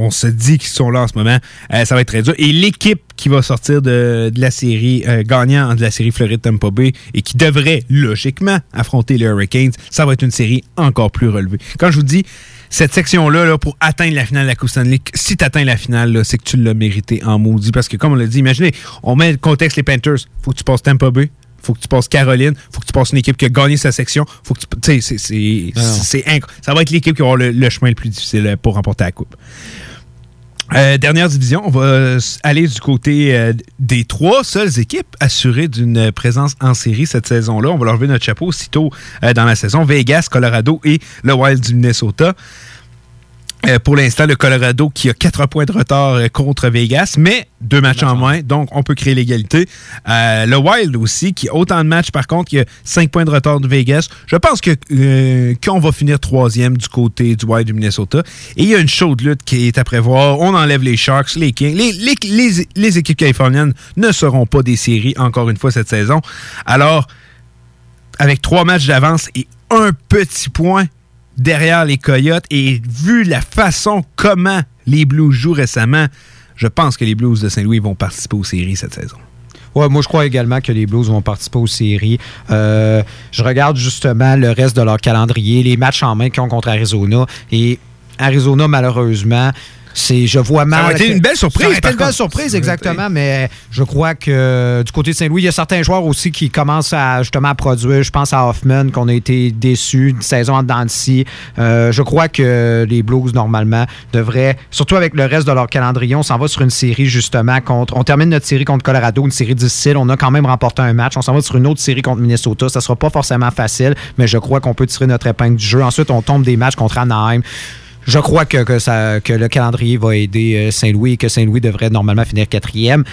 on se dit qu'ils sont là en ce moment, euh, ça va être très dur. Et l'équipe qui va sortir de, de la série, euh, gagnant de la série Floride-Tampa Bay, et qui devrait logiquement affronter les Hurricanes, ça va être une série encore plus relevée. Quand je vous dis, cette section-là, là, pour atteindre la finale de la Coupe Stanley, si tu atteins la finale, c'est que tu l'as mérité en maudit. Parce que, comme on l'a dit, imaginez, on met le contexte les Panthers. faut que tu passes Tampa Bay. faut que tu passes Caroline. faut que tu passes une équipe qui a gagné sa section. faut que tu. C'est- Ah Ça va être l'équipe qui va avoir le, le chemin le plus difficile euh, pour remporter la Coupe. Euh, dernière division, on va euh, aller du côté euh, des trois seules équipes assurées d'une présence en série cette saison-là. On va leur lever notre chapeau aussitôt dans la saison. Vegas, Colorado et le Wild du Minnesota. Euh, pour l'instant, le Colorado qui a 4 points de retard euh, contre Vegas, mais deux matchs en moins, donc on peut créer l'égalité. Euh, le Wild aussi, qui a autant de matchs, par contre, qui a 5 points de retard de Vegas. Je pense que qu'on va finir troisième du côté du Wild du Minnesota. Et il y a une chaude lutte qui est à prévoir. On enlève les Sharks, les Kings. Les- les équipes californiennes ne seront pas des séries, encore une fois, cette saison. Alors, avec trois matchs d'avance et un petit point derrière les Coyotes et vu la façon comment les Blues jouent récemment, je pense que les Blues de Saint-Louis vont participer aux séries cette saison. Ouais, moi, je crois également que les Blues vont participer aux séries. Euh, je regarde justement le reste de leur calendrier, les matchs en main qu'ils ont contre Arizona. Et Arizona, malheureusement, c'est, je vois mal. été que- une belle surprise, Ça aurait été une belle surprise, Ça exactement. Mais je crois que euh, du côté de Saint-Louis, il y a certains joueurs aussi qui commencent à justement à produire. Je pense à Hoffman, qu'on a été déçus d'une saison en scie. Euh, je crois que les Blues, normalement, devraient, surtout avec le reste de leur calendrier, on s'en va sur une série justement contre. On termine notre série contre Colorado, une série difficile. On a quand même remporté un match. On s'en va sur une autre série contre Minnesota. Ça sera pas forcément facile, mais je crois qu'on peut tirer notre épingle du jeu. Ensuite, on tombe des matchs contre Anaheim. Je crois que, que ça, que le calendrier va aider euh, Saint-Louis et que Saint-Louis devrait normalement finir quatrième.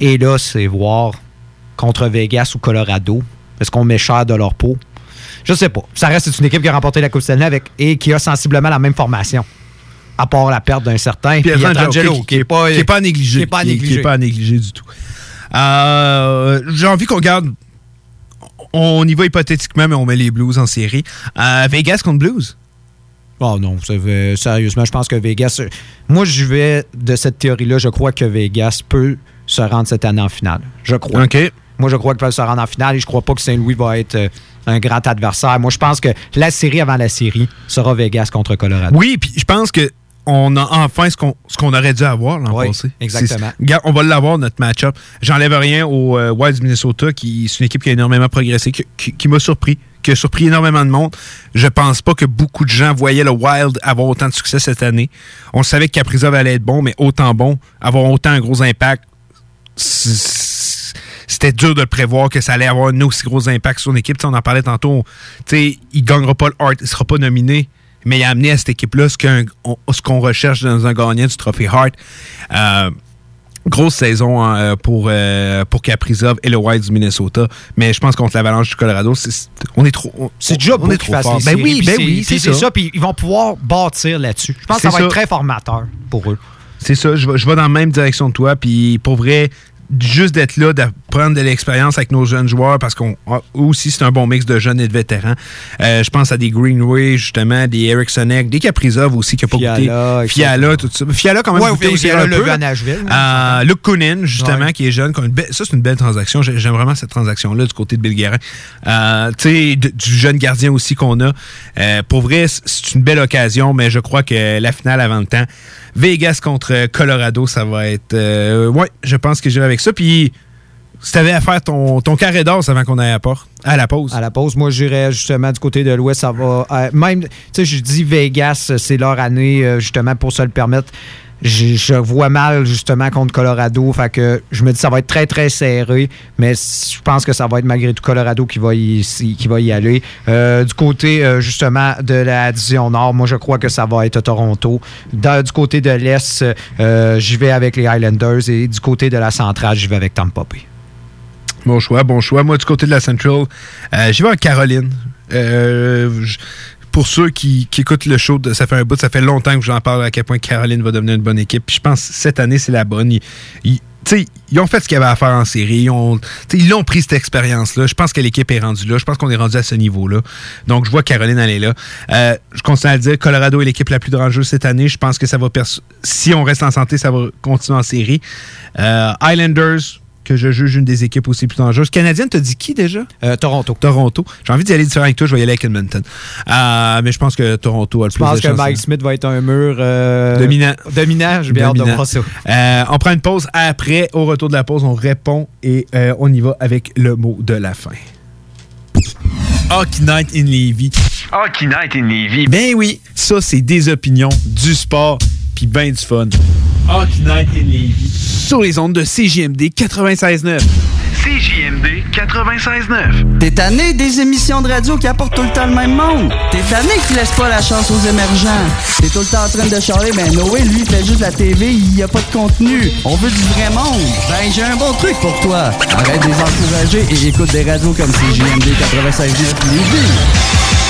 Et là, c'est voir contre Vegas ou Colorado. Est-ce qu'on met cher de leur peau? Je sais pas. Ça reste une équipe qui a remporté la Coupe Stanley avec, et qui a sensiblement la même formation. À part la perte d'un certain Pietrangelo, qui n'est pas, négliger. qui est pas négliger du tout. Euh, J'ai envie qu'on garde. On y va hypothétiquement, mais on met les Blues en série. Euh, Vegas contre Blues. Oh non, sérieusement, je pense que Vegas. Moi, je vais de cette théorie-là. Je crois que Vegas peut se rendre cette année en finale. Je crois. OK. Moi, je crois qu'ils peuvent se rendre en finale et je crois pas que Saint-Louis va être euh, un grand adversaire. Moi, je pense que la série avant la série sera Vegas contre Colorado. Oui, puis je pense que on a enfin ce qu'on ce qu'on aurait dû avoir l'an Oui, passé. exactement. Regarde, on va l'avoir, notre match-up. J'enlève rien au euh, Wild du Minnesota, qui c'est une équipe qui a énormément progressé, qui, qui- qui m'a surpris, qui a surpris énormément de monde. Je pense pas que beaucoup de gens voyaient le Wild avoir autant de succès cette année. On savait que Kaprizov allait être bon, mais autant bon, avoir autant un gros impact, c'était dur de prévoir que ça allait avoir un aussi gros impact sur une équipe. Tu sais, on en parlait tantôt. Il gagnera pas le Hart, il sera pas nominé, mais il a amené à cette équipe-là ce qu'on recherche dans un gagnant du trophée Hart. Euh, grosse saison hein, pour, euh, pour Kaprizov et le Wild du Minnesota. Mais je pense contre l'Avalanche du Colorado, c'est- on est trop. on- C'est déjà on est qu'ils trop fort. Ben oui, ben c'est- oui, c'est ça. Puis ils vont pouvoir bâtir là-dessus. Je pense que ça va être très formateur pour eux. C'est ça, je vais, je vais dans la même direction que toi. Puis pour vrai, juste d'être là, de prendre de l'expérience avec nos jeunes joueurs, parce qu'on ah, aussi c'est un bon mix de jeunes et de vétérans. Euh, je pense à des Greenway, justement, des Erikssonek, des Kaprizov aussi qui a pas Fiala, goûté. Fiala, tout ça. Fiala quand même Ouais, goûté aussi Fiala un l'a peu. vu à Nashville. Euh, Luke Kunin, justement, Ouais. qui est jeune. qui a une belle- ça, c'est une belle transaction. J'ai- J'aime vraiment cette transaction-là du côté de Bill Guérin. Euh, tu sais, du jeune gardien aussi qu'on a. Euh, pour vrai, c'est une belle occasion, mais je crois que la finale avant le temps, Vegas contre Colorado, ça va être. Euh, ouais, je pense que j'irai avec ça. Puis, si t'avais à faire ton, ton carré d'os avant qu'on aille à la, à la pause. À la pause, moi, j'irais justement du côté de l'Ouest. Ça va. euh, même, tu sais, je dis Vegas, c'est leur année, euh, justement, pour se le permettre. Je, vois mal, justement, contre Colorado. Fait que je me dis, ça va être très, très serré. Mais je pense que ça va être malgré tout Colorado qui va y, qui va y aller. Euh, du côté, euh, justement, de la division Nord, moi, je crois que ça va être Toronto. Du côté de l'Est, euh, j'y vais avec les Highlanders. Et du côté de la centrale, j'y vais avec Tampa Bay. Bon choix, bon choix. Moi, du côté de la Central, j'y vais en Caroline. Pour ceux qui, qui écoutent le show, ça fait un bout, ça fait longtemps que j'en parle à quel point Caroline va devenir une bonne équipe. Puis je pense que cette année, c'est la bonne. Ils, ont fait ce qu'il y avait à faire en série. Ils ont, ils l'ont pris cette expérience-là. Je pense que l'équipe est rendue là. Je pense qu'on est rendu à ce niveau-là. Donc, je vois Caroline aller là. Euh, je continue à le dire, Colorado est l'équipe la plus dangereuse cette année. Je pense que ça va si on reste en santé, ça va continuer en série. Euh, Islanders, que je juge une des équipes aussi plus dangereuses. Canadienne, t'as dit qui déjà? Euh, Toronto. Toronto. J'ai envie d'y aller différent avec toi, je vais y aller avec Edmonton. Euh, mais je pense que Toronto a le Je plus pense de que chances. Mike Smith va être un mur euh, Dominant. Dominant, j'ai bien hâte de voir ça. Euh, on prend une pause. Après, au retour de la pause, on répond et euh, on y va avec le mot de la fin. Hockey Night in Levy. Hockey Night in Levy. Ben oui, ça, c'est des opinions, du sport, puis ben du fun. Hockey Night in Lévis. Sur les ondes de CJMD 96.9. CJMD 96.9. T'es tanné des émissions de radio qui apportent tout le temps le même monde? T'es tanné qui laisse pas la chance aux émergents? T'es tout le temps en train de charler, ben Noé, lui, fait juste de la TV, il y a pas de contenu. On veut du vrai monde. Ben, j'ai un bon truc pour toi. Arrête de les encourager et écoute des radios comme CJMD 96.9 Lévis.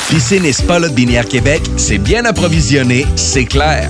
Piscine et Spa Binière Québec, c'est bien approvisionné, c'est clair.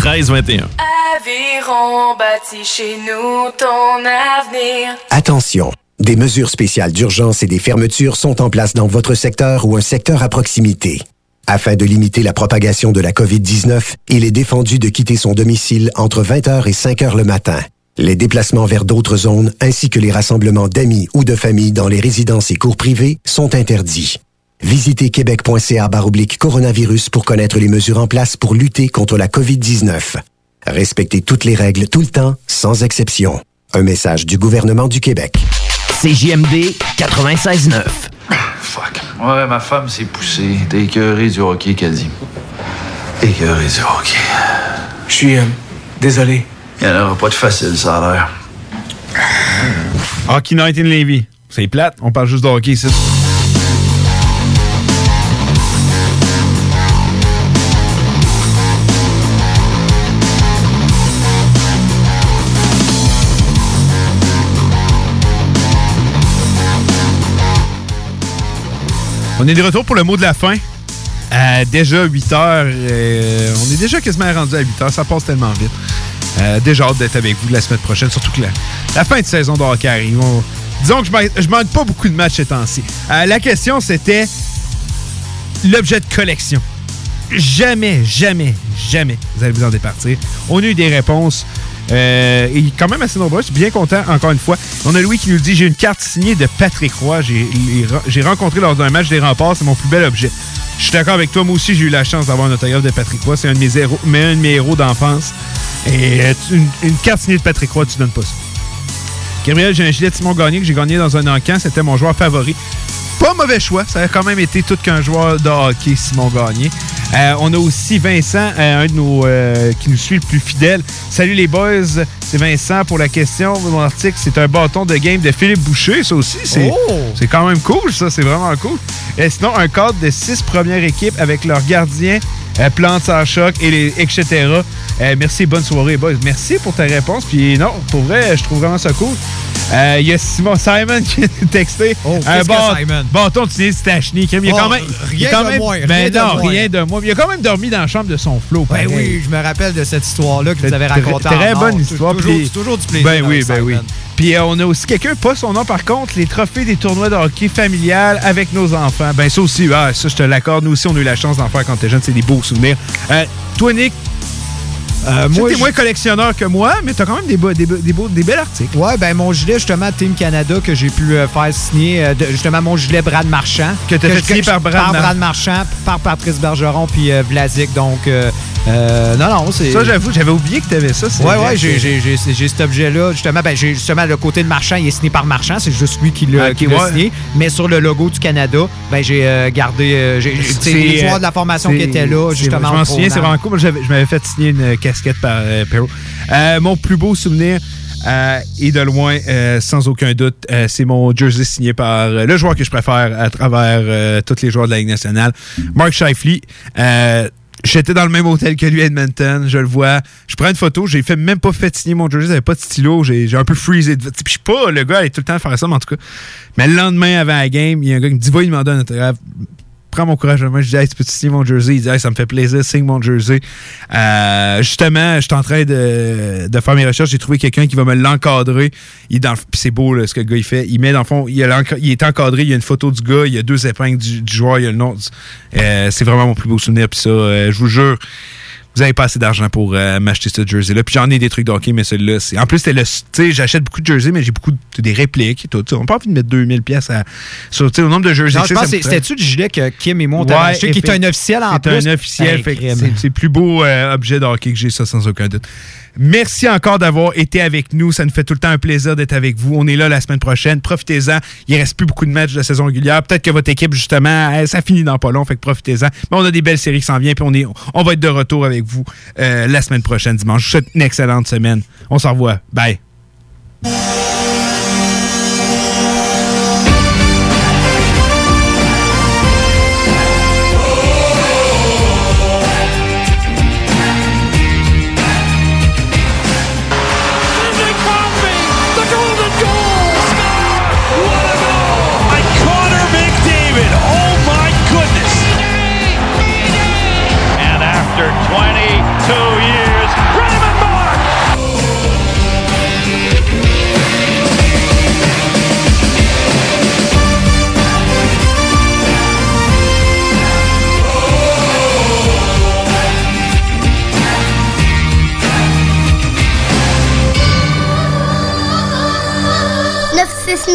418-529-1321. Aviron bâti chez nous ton avenir. Attention, des mesures spéciales d'urgence et des fermetures sont en place dans votre secteur ou un secteur à proximité. Afin de limiter la propagation de la COVID-19, il est défendu de quitter son domicile entre 20h et 5h le matin. Les déplacements vers d'autres zones ainsi que les rassemblements d'amis ou de familles dans les résidences et cours privés sont interdits. Visitez québec.ca baroblique coronavirus pour connaître les mesures en place pour lutter contre la COVID-19. Respectez toutes les règles tout le temps, sans exception. Un message du gouvernement du Québec. CJMD 96.9. Fuck. Ouais, ma femme s'est poussée. T'es écœuré du hockey, qu'elle dit. Écœuré du hockey. Je suis euh, désolé. Il n'y en aura pas de facile, ça a l'air. Hockey Night in Levy. C'est plate, on parle juste de hockey ici. On est de retour pour le mot de la fin. Euh, déjà 8 heures. euh, on est déjà quasiment rendu à 8 heures. Ça passe tellement vite. Euh, déjà hâte d'être avec vous la semaine prochaine. Surtout que la, fin de saison de arrive. On- disons que je je manque pas beaucoup de matchs ces temps-ci. La question, c'était l'objet de collection. Jamais, jamais, jamais vous allez vous en départir. On a eu des réponses. Euh, et quand même assez nombreuses. Je suis bien content, encore une fois. On a Louis qui nous dit J'ai une carte signée de Patrick Roy. J'ai rencontré lors d'un match des remparts. C'est mon plus bel objet. Je suis d'accord avec toi. Moi aussi, j'ai eu la chance d'avoir un autographe de Patrick Roy. C'est un de mes héros, héros d'enfance. Et euh, une carte signée de Patrick Roy, tu donnes pas ça. Gabriel, j'ai un gilet de Simon Gagné que j'ai gagné dans un encan. C'était mon joueur favori. Pas mauvais choix. Ça a quand même été tout qu'un joueur de hockey, Simon Gagné. Euh, on a aussi Vincent, euh, un de nos euh, qui nous suit le plus fidèle. Salut les boys, c'est Vincent pour la question. Mon article, c'est un bâton de game de Philippe Boucher. Ça aussi, c'est Oh! quand même cool, ça. C'est vraiment cool. Et sinon, un cadre de six premières équipes avec leurs gardiens, euh, plantes en choc, et les, etc. Merci, bonne soirée, boys. Merci pour ta réponse. Puis non, pour vrai, je trouve vraiment ça cool. Euh, Il y a Simon Simon qui a texté un qu'est-ce que bâton, Simon? bâton de tennis Stachny. Il a Oh, quand même. a rien quand de même- moins, Ben rien non, rien de moi. Il a quand même dormi dans la chambre de son flot. Ben oui, je me rappelle de cette histoire-là que vous avez racontée. Très bonne histoire. Puis- toujours du plaisir. Ben oui, ben oui. Puis euh, on a aussi quelqu'un, pas son nom par contre, les trophées des tournois de hockey familial avec nos enfants. Ben ça aussi, ah, ça je te l'accorde. Nous aussi, on a eu la chance d'en faire quand t'es jeune. C'est des beaux souvenirs. Euh, toi, Nick, Euh, je- moins collectionneur que moi, mais t'as quand même des, beaux- des, beaux- des, beaux- des bels articles. Ouais, ben mon gilet, justement, Team Canada, que j'ai pu euh, faire signer, euh, de- justement, mon gilet Brad Marchand. Que t'as fait signer par Brad Mar- Marchand, par Patrice Bergeron, puis euh, Vlasic. Donc, non, non, c'est. Ça, j'avoue, j'avais oublié que tu avais ça. Ouais, ouais, j'ai, cet objet-là. Justement, ben, j'ai justement le côté de marchand, il est signé par marchand, c'est juste lui qui l'a, ouais. signé. Mais sur le logo du Canada, ben, j'ai gardé j'ai, les joueurs de la formation qui étaient là, justement. Je m'en souviens, c'est vraiment cool. Je m'avais fait signer une casquette par euh, Perrault. Euh, mon plus beau souvenir, euh, et de loin, euh, sans aucun doute, c'est mon jersey signé par le joueur que je préfère à travers tous les joueurs de la Ligue nationale, Mark Shifley. J'étais dans le même hôtel que lui à Edmonton, je le vois. Je prends une photo, j'ai fait même pas fait signer mon jersey, j'avais pas de stylo, j'ai un peu freezé. Puis je suis pas le gars, il est tout le temps à faire ça, mais en tout cas. Mais le lendemain avant la game, il y a un gars qui me dit Va, il demander un autographe prends mon courage à. Je dis, hey, tu peux-tu signer mon jersey? Il dit, hey, ça me fait plaisir, signe mon jersey. Euh, justement, je suis en train de, faire mes recherches. J'ai trouvé quelqu'un qui va me l'encadrer. C'est beau, ce que le gars, il fait. Il met, dans le fond, il, est encadré. Il y a une photo du gars. Il y a deux épingles du, du joueur. Il y a le nom. Euh, c'est vraiment mon plus beau souvenir. Puis ça, euh, je vous jure. Vous avez pas assez d'argent pour euh, m'acheter ce jersey-là. Puis j'en ai des trucs de hockey, mais celui-là, c'est. En plus, c'était le. Tu sais, j'achète beaucoup de jerseys, mais j'ai beaucoup de des répliques et tout. On n'a pas envie de mettre 2000 pièces à. Sur, au nombre de jerseys. Non, je c'est, pense que c'est- c'était-tu du gilet que Kim et moi on Ouais, acheté, qui est un officiel en c'est plus? un officiel. C'est c'est le plus beau euh, objet de hockey que j'ai, ça, sans aucun doute. Merci encore d'avoir été avec nous. Ça nous fait tout le temps un plaisir d'être avec vous. On est là la semaine prochaine. Profitez-en. Il reste plus beaucoup de matchs de la saison régulière. Peut-être que votre équipe, justement, euh, ça finit dans pas long. Fait que profitez-en. Mais on a des belles séries qui s'en viennent. Puis on, va être de retour avec vous euh, la semaine prochaine, dimanche. Je vous souhaite une excellente semaine. On se revoit. Bye.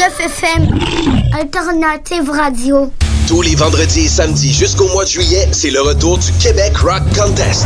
FM, Alternative Radio. Tous les vendredis et samedis jusqu'au mois de juillet, c'est le retour du Québec Rock Contest.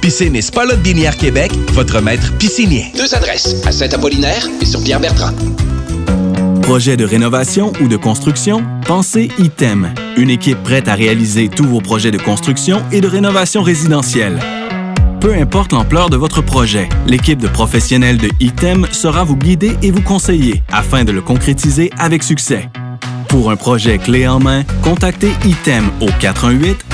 Piscine et Spa Lot Binière Québec, votre maître piscinier. Deux adresses, à Saint-Apollinaire et sur Pierre-Bertrand. Projet de rénovation ou de construction? Pensez ITEM, une équipe prête à réaliser tous vos projets de construction et de rénovation résidentielle. Peu importe l'ampleur de votre projet, l'équipe de professionnels de ITEM sera vous guider et vous conseiller afin de le concrétiser avec succès. Pour un projet clé en main, contactez ITEM au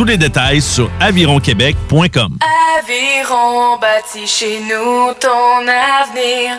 Tous les détails sur avironquebec.com. Aviron bâti chez nous ton avenir.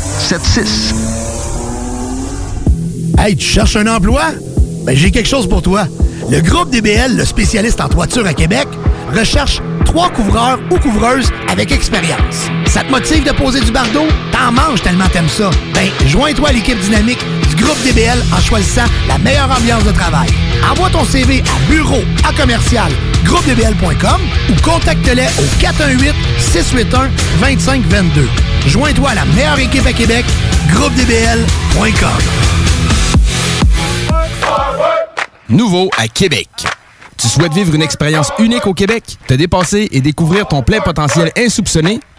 681 4476. Hey, tu cherches un emploi? Ben, j'ai quelque chose pour toi. Le groupe DBL, le spécialiste en toiture à Québec, recherche trois couvreurs ou couvreuses avec expérience. Ça te motive de poser du bardeau? T'en manges tellement t'aimes ça. Ben, joins-toi à l'équipe dynamique groupe DBL en choisissant la meilleure ambiance de travail. Envoie ton CV à bureau à commercial groupedbl.com ou contacte-les au 418 681 2522. Joins-toi à la meilleure équipe à Québec, groupedbl.com. Nouveau à Québec. Tu souhaites vivre une expérience unique au Québec, te dépasser et découvrir ton plein potentiel insoupçonné?